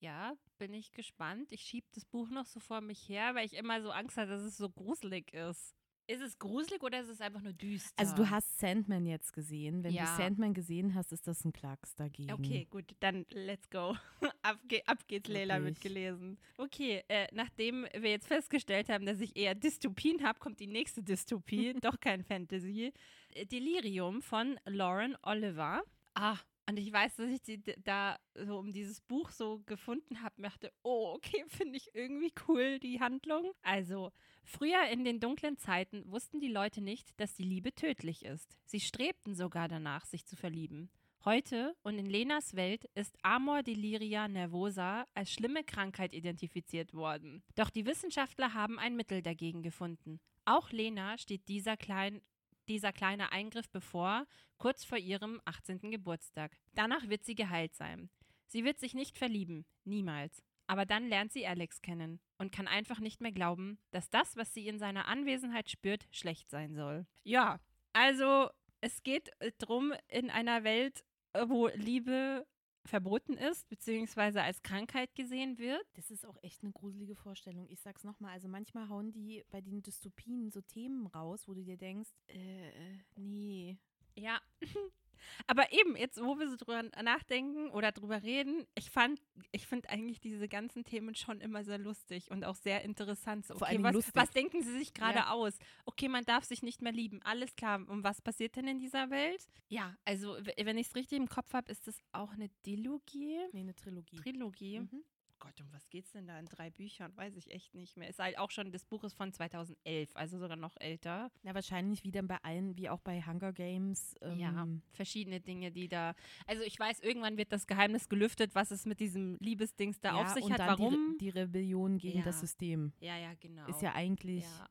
Ja, bin ich gespannt. Ich schiebe das Buch noch so vor mich her, weil ich immer so Angst habe, dass es so gruselig ist. Ist es gruselig oder ist es einfach nur düster? Also du hast Sandman jetzt gesehen. Wenn ja. du Sandman gesehen hast, ist das ein Klacks dagegen. Okay, gut, dann let's go. [laughs] ab, ge ab geht's, Leila mitgelesen. Okay, äh, nachdem wir jetzt festgestellt haben, dass ich eher Dystopien habe, kommt die nächste Dystopie, [laughs] doch kein Fantasy. Äh, Delirium von Lauren Oliver. Ah, und ich weiß, dass ich die da so um dieses Buch so gefunden habe, dachte, oh, okay, [laughs] finde ich irgendwie cool, die Handlung. Also, früher in den dunklen Zeiten wussten die Leute nicht, dass die Liebe tödlich ist. Sie strebten sogar danach, sich zu verlieben. Heute und in Lenas Welt ist Amor deliria nervosa als schlimme Krankheit identifiziert worden. Doch die Wissenschaftler haben ein Mittel dagegen gefunden. Auch Lena steht dieser kleinen dieser kleine Eingriff bevor, kurz vor ihrem 18. Geburtstag. Danach wird sie geheilt sein. Sie wird sich nicht verlieben, niemals. Aber dann lernt sie Alex kennen und kann einfach nicht mehr glauben, dass das, was sie in seiner Anwesenheit spürt, schlecht sein soll. Ja, also es geht darum, in einer Welt, wo Liebe verboten ist, beziehungsweise als Krankheit gesehen wird. Das ist auch echt eine gruselige Vorstellung. Ich sag's nochmal, also manchmal hauen die bei den Dystopien so Themen raus, wo du dir denkst, äh, nee. Ja, [laughs] aber eben, jetzt, wo wir so drüber nachdenken oder drüber reden, ich fand, ich finde eigentlich diese ganzen Themen schon immer sehr lustig und auch sehr interessant. So, okay, was, was, denken sie sich gerade ja. aus? Okay, man darf sich nicht mehr lieben. Alles klar. Und was passiert denn in dieser Welt? Ja, also, wenn ich es richtig im Kopf habe, ist das auch eine Dilogie? Nee, eine Trilogie. Trilogie. Mhm. Gott, um was geht's denn da in drei Büchern? Weiß ich echt nicht mehr. Ist halt auch schon, das Buch ist von 2011, also sogar noch älter. Ja, wahrscheinlich wie dann bei allen, wie auch bei Hunger Games. Ähm ja, verschiedene Dinge, die da. Also ich weiß, irgendwann wird das Geheimnis gelüftet, was es mit diesem Liebesdings da ja, auf sich und hat. Dann Warum? Die, Re die Rebellion gegen ja. das System. Ja, ja, genau. Ist ja eigentlich. Ja.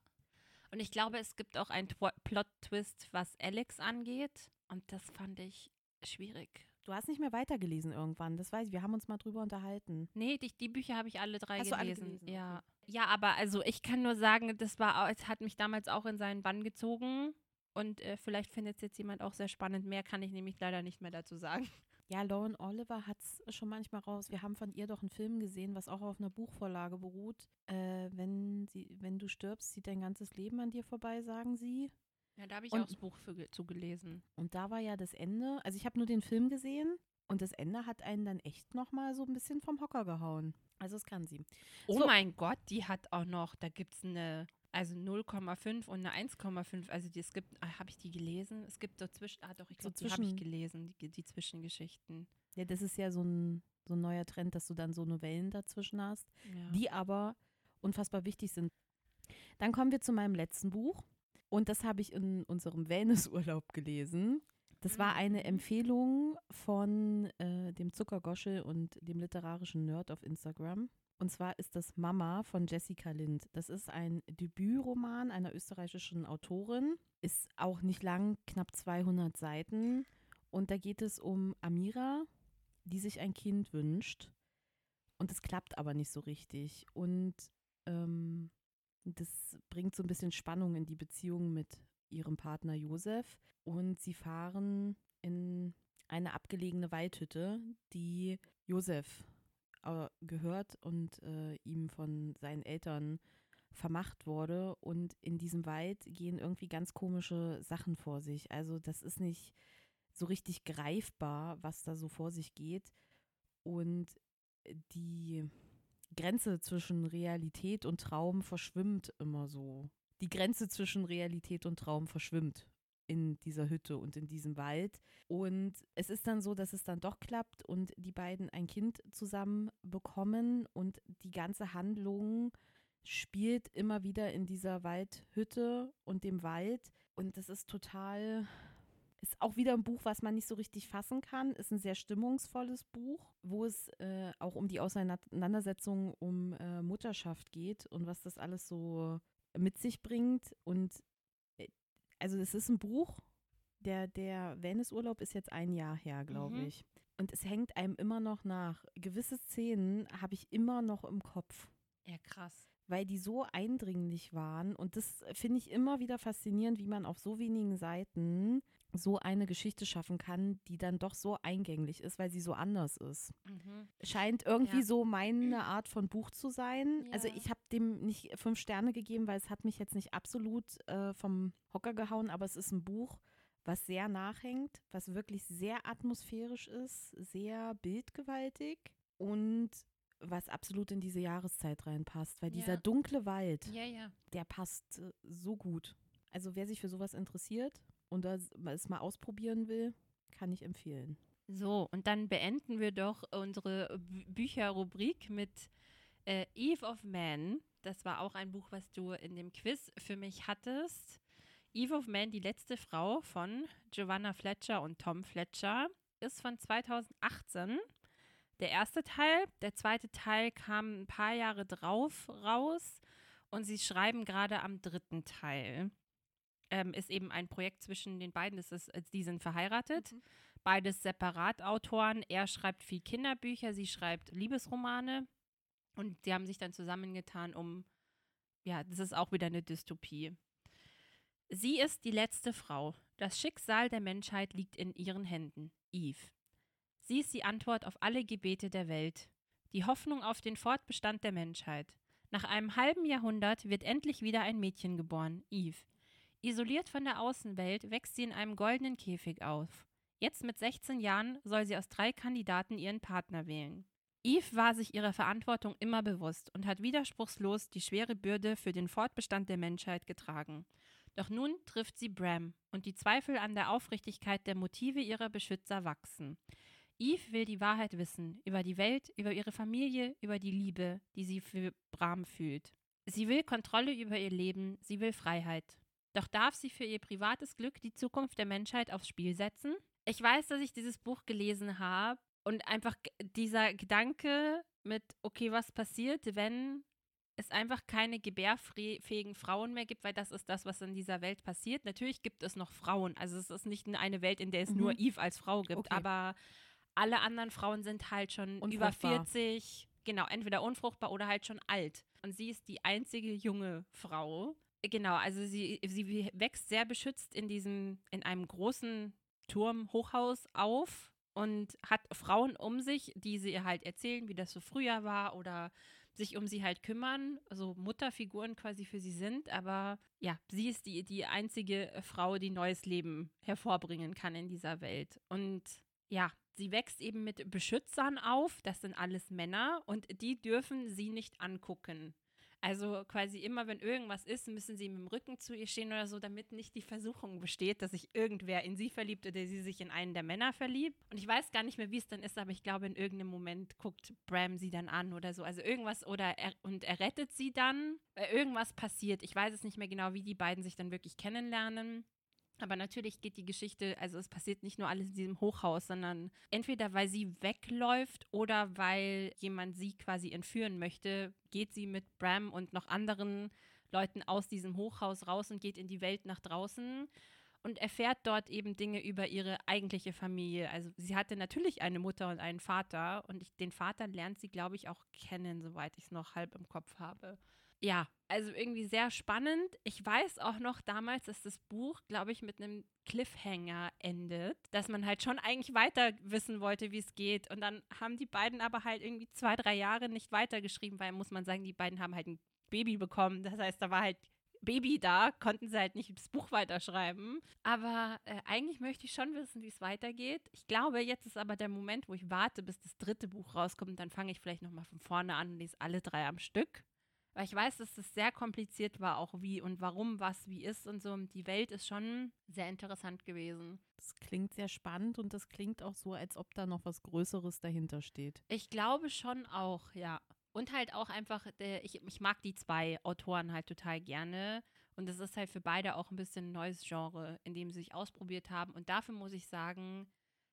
Und ich glaube, es gibt auch einen Plot-Twist, was Alex angeht. Und das fand ich schwierig. Du hast nicht mehr weitergelesen irgendwann, das weiß ich. Wir haben uns mal drüber unterhalten. Nee, die, die Bücher habe ich alle drei hast gelesen. Alle gelesen? Ja. Okay. ja, aber also ich kann nur sagen, das war, es hat mich damals auch in seinen Bann gezogen. Und äh, vielleicht findet es jetzt jemand auch sehr spannend. Mehr kann ich nämlich leider nicht mehr dazu sagen. [laughs] Ja, Lauren Oliver hat es schon manchmal raus. Wir haben von ihr doch einen Film gesehen, was auch auf einer Buchvorlage beruht. Äh, wenn, sie, wenn du stirbst, zieht dein ganzes Leben an dir vorbei, sagen sie. Ja, da habe ich und, auch das Buch für, zugelesen. Und da war ja das Ende, also ich habe nur den Film gesehen und das Ende hat einen dann echt nochmal so ein bisschen vom Hocker gehauen. Also das kann sie. Oh so. mein Gott, die hat auch noch, da gibt es eine, also 0,5 und eine 1,5. Also die, es gibt, ah, habe ich die gelesen? Es gibt so zwischen, ah doch, ich glaube, so die habe ich gelesen, die, die Zwischengeschichten. Ja, das ist ja so ein, so ein neuer Trend, dass du dann so Novellen dazwischen hast, ja. die aber unfassbar wichtig sind. Dann kommen wir zu meinem letzten Buch. Und das habe ich in unserem Wellnessurlaub gelesen. Das war eine mhm. Empfehlung von äh, dem Zuckergoschel und dem literarischen Nerd auf Instagram. Und zwar ist das Mama von Jessica Lind. Das ist ein Debütroman einer österreichischen Autorin. Ist auch nicht lang, knapp 200 Seiten. Und da geht es um Amira, die sich ein Kind wünscht. Und es klappt aber nicht so richtig. Und ähm, das bringt so ein bisschen Spannung in die Beziehung mit ihrem Partner Josef. Und sie fahren in eine abgelegene Waldhütte, die Josef äh, gehört und äh, ihm von seinen Eltern vermacht wurde. Und in diesem Wald gehen irgendwie ganz komische Sachen vor sich. Also das ist nicht so richtig greifbar, was da so vor sich geht. Und die Grenze zwischen Realität und Traum verschwimmt immer so. Die Grenze zwischen Realität und Traum verschwimmt in dieser Hütte und in diesem Wald. Und es ist dann so, dass es dann doch klappt und die beiden ein Kind zusammen bekommen und die ganze Handlung spielt immer wieder in dieser Waldhütte und dem Wald. Und das ist total, ist auch wieder ein Buch, was man nicht so richtig fassen kann. Ist ein sehr stimmungsvolles Buch, wo es äh, auch um die Auseinandersetzung um äh, Mutterschaft geht und was das alles so mit sich bringt. Und äh, also es ist ein Buch, der, der Venice-Urlaub ist jetzt ein Jahr her, glaube mhm. ich. Und es hängt einem immer noch nach. Gewisse Szenen habe ich immer noch im Kopf. Ja, krass weil die so eindringlich waren. Und das finde ich immer wieder faszinierend, wie man auf so wenigen Seiten so eine Geschichte schaffen kann, die dann doch so eingänglich ist, weil sie so anders ist. Mhm. Scheint irgendwie ja. so meine Art von Buch zu sein. Ja. Also ich habe dem nicht fünf Sterne gegeben, weil es hat mich jetzt nicht absolut äh, vom Hocker gehauen, aber es ist ein Buch, was sehr nachhängt, was wirklich sehr atmosphärisch ist, sehr bildgewaltig und was absolut in diese Jahreszeit reinpasst, weil ja. dieser dunkle Wald, der passt äh, so gut. Also wer sich für sowas interessiert und das, es mal ausprobieren will, kann ich empfehlen. So, und dann beenden wir doch unsere Bücherrubrik mit äh, Eve of Man. Das war auch ein Buch, was du in dem Quiz für mich hattest. Eve of Man, die letzte Frau von Giovanna Fletcher und Tom Fletcher, ist von 2018 der erste Teil. Der zweite Teil kam ein paar Jahre drauf raus und sie schreiben gerade am dritten Teil. Ähm, ist eben ein Projekt zwischen den beiden. Das ist, die sind verheiratet. Mhm. Beides Separatautoren. Er schreibt viel Kinderbücher, sie schreibt Liebesromane. Und die haben sich dann zusammengetan, um, ja, das ist auch wieder eine Dystopie. Sie ist die letzte Frau. Das Schicksal der Menschheit liegt in ihren Händen. Eve. Sie ist die Antwort auf alle Gebete der Welt, die Hoffnung auf den Fortbestand der Menschheit. Nach einem halben Jahrhundert wird endlich wieder ein Mädchen geboren, Eve. Isoliert von der Außenwelt wächst sie in einem goldenen Käfig auf. Jetzt mit 16 Jahren soll sie aus drei Kandidaten ihren Partner wählen. Eve war sich ihrer Verantwortung immer bewusst und hat widerspruchslos die schwere Bürde für den Fortbestand der Menschheit getragen. Doch nun trifft sie Bram und die Zweifel an der Aufrichtigkeit der Motive ihrer Beschützer wachsen. Eve will die Wahrheit wissen über die Welt, über ihre Familie, über die Liebe, die sie für Bram fühlt. Sie will Kontrolle über ihr Leben, sie will Freiheit. Doch darf sie für ihr privates Glück die Zukunft der Menschheit aufs Spiel setzen? Ich weiß, dass ich dieses Buch gelesen habe und einfach dieser Gedanke mit, okay, was passiert, wenn es einfach keine gebärfähigen Frauen mehr gibt, weil das ist das, was in dieser Welt passiert. Natürlich gibt es noch Frauen. Also es ist nicht eine Welt, in der es mhm. nur Eve als Frau gibt, okay. aber alle anderen Frauen sind halt schon über 40, genau, entweder unfruchtbar oder halt schon alt. Und sie ist die einzige junge Frau. Genau, also sie, sie wächst sehr beschützt in diesem, in einem großen Turm, Hochhaus auf und hat Frauen um sich, die sie ihr halt erzählen, wie das so früher war oder sich um sie halt kümmern, also Mutterfiguren quasi für sie sind. Aber ja, sie ist die, die einzige Frau, die neues Leben hervorbringen kann in dieser Welt. Und ja, sie wächst eben mit Beschützern auf, das sind alles Männer und die dürfen sie nicht angucken. Also quasi immer, wenn irgendwas ist, müssen sie mit dem Rücken zu ihr stehen oder so, damit nicht die Versuchung besteht, dass sich irgendwer in sie verliebt oder sie sich in einen der Männer verliebt. Und ich weiß gar nicht mehr, wie es dann ist, aber ich glaube, in irgendeinem Moment guckt Bram sie dann an oder so. Also irgendwas oder er, und er rettet sie dann, weil irgendwas passiert. Ich weiß es nicht mehr genau, wie die beiden sich dann wirklich kennenlernen. Aber natürlich geht die Geschichte, also es passiert nicht nur alles in diesem Hochhaus, sondern entweder weil sie wegläuft oder weil jemand sie quasi entführen möchte, geht sie mit Bram und noch anderen Leuten aus diesem Hochhaus raus und geht in die Welt nach draußen und erfährt dort eben Dinge über ihre eigentliche Familie. Also sie hatte natürlich eine Mutter und einen Vater und ich, den Vater lernt sie, glaube ich, auch kennen, soweit ich es noch halb im Kopf habe ja, also irgendwie sehr spannend. Ich weiß auch noch damals, dass das Buch, glaube ich, mit einem Cliffhanger endet, dass man halt schon eigentlich weiter wissen wollte, wie es geht. Und dann haben die beiden aber halt irgendwie zwei, drei Jahre nicht weitergeschrieben, weil muss man sagen, die beiden haben halt ein Baby bekommen. Das heißt, da war halt Baby da, konnten sie halt nicht das Buch weiterschreiben. Aber äh, eigentlich möchte ich schon wissen, wie es weitergeht. Ich glaube, jetzt ist aber der Moment, wo ich warte, bis das dritte Buch rauskommt. Dann fange ich vielleicht nochmal von vorne an und lese alle drei am Stück. Weil ich weiß, dass es sehr kompliziert war, auch wie und warum was wie ist und so. Die Welt ist schon sehr interessant gewesen. Das klingt sehr spannend und das klingt auch so, als ob da noch was Größeres dahinter steht. Ich glaube schon auch, ja. Und halt auch einfach, der, ich, ich mag die zwei Autoren halt total gerne. Und es ist halt für beide auch ein bisschen ein neues Genre, in dem sie sich ausprobiert haben. Und dafür muss ich sagen,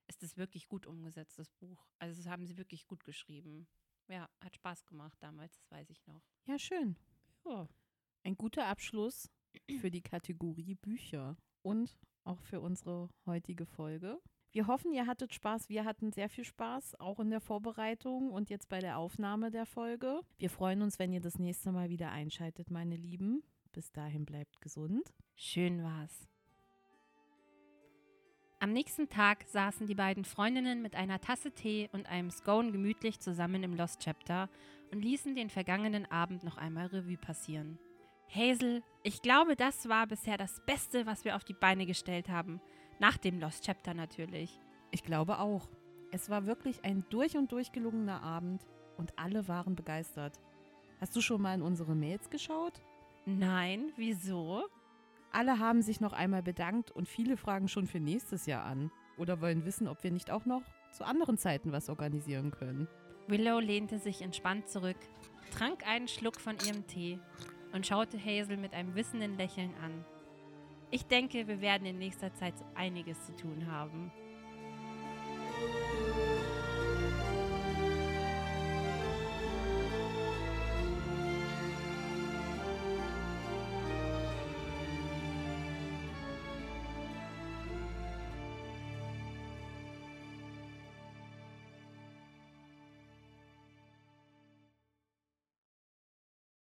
ist es wirklich gut umgesetzt, das Buch. Also das haben sie wirklich gut geschrieben. Ja, hat Spaß gemacht damals, das weiß ich noch. Ja, schön. Ja. Ein guter Abschluss für die Kategorie Bücher und auch für unsere heutige Folge. Wir hoffen, ihr hattet Spaß. Wir hatten sehr viel Spaß, auch in der Vorbereitung und jetzt bei der Aufnahme der Folge. Wir freuen uns, wenn ihr das nächste Mal wieder einschaltet, meine Lieben. Bis dahin bleibt gesund. Schön war's. Am nächsten Tag saßen die beiden Freundinnen mit einer Tasse Tee und einem Scone gemütlich zusammen im Lost Chapter und ließen den vergangenen Abend noch einmal Revue passieren. Hazel, ich glaube, das war bisher das Beste, was wir auf die Beine gestellt haben. Nach dem Lost Chapter natürlich. Ich glaube auch. Es war wirklich ein durch und durch gelungener Abend und alle waren begeistert. Hast du schon mal in unsere Mails geschaut? Nein, wieso? Alle haben sich noch einmal bedankt und viele fragen schon für nächstes Jahr an oder wollen wissen, ob wir nicht auch noch zu anderen Zeiten was organisieren können. Willow lehnte sich entspannt zurück, trank einen Schluck von ihrem Tee und schaute Hazel mit einem wissenden Lächeln an. Ich denke, wir werden in nächster Zeit einiges zu tun haben.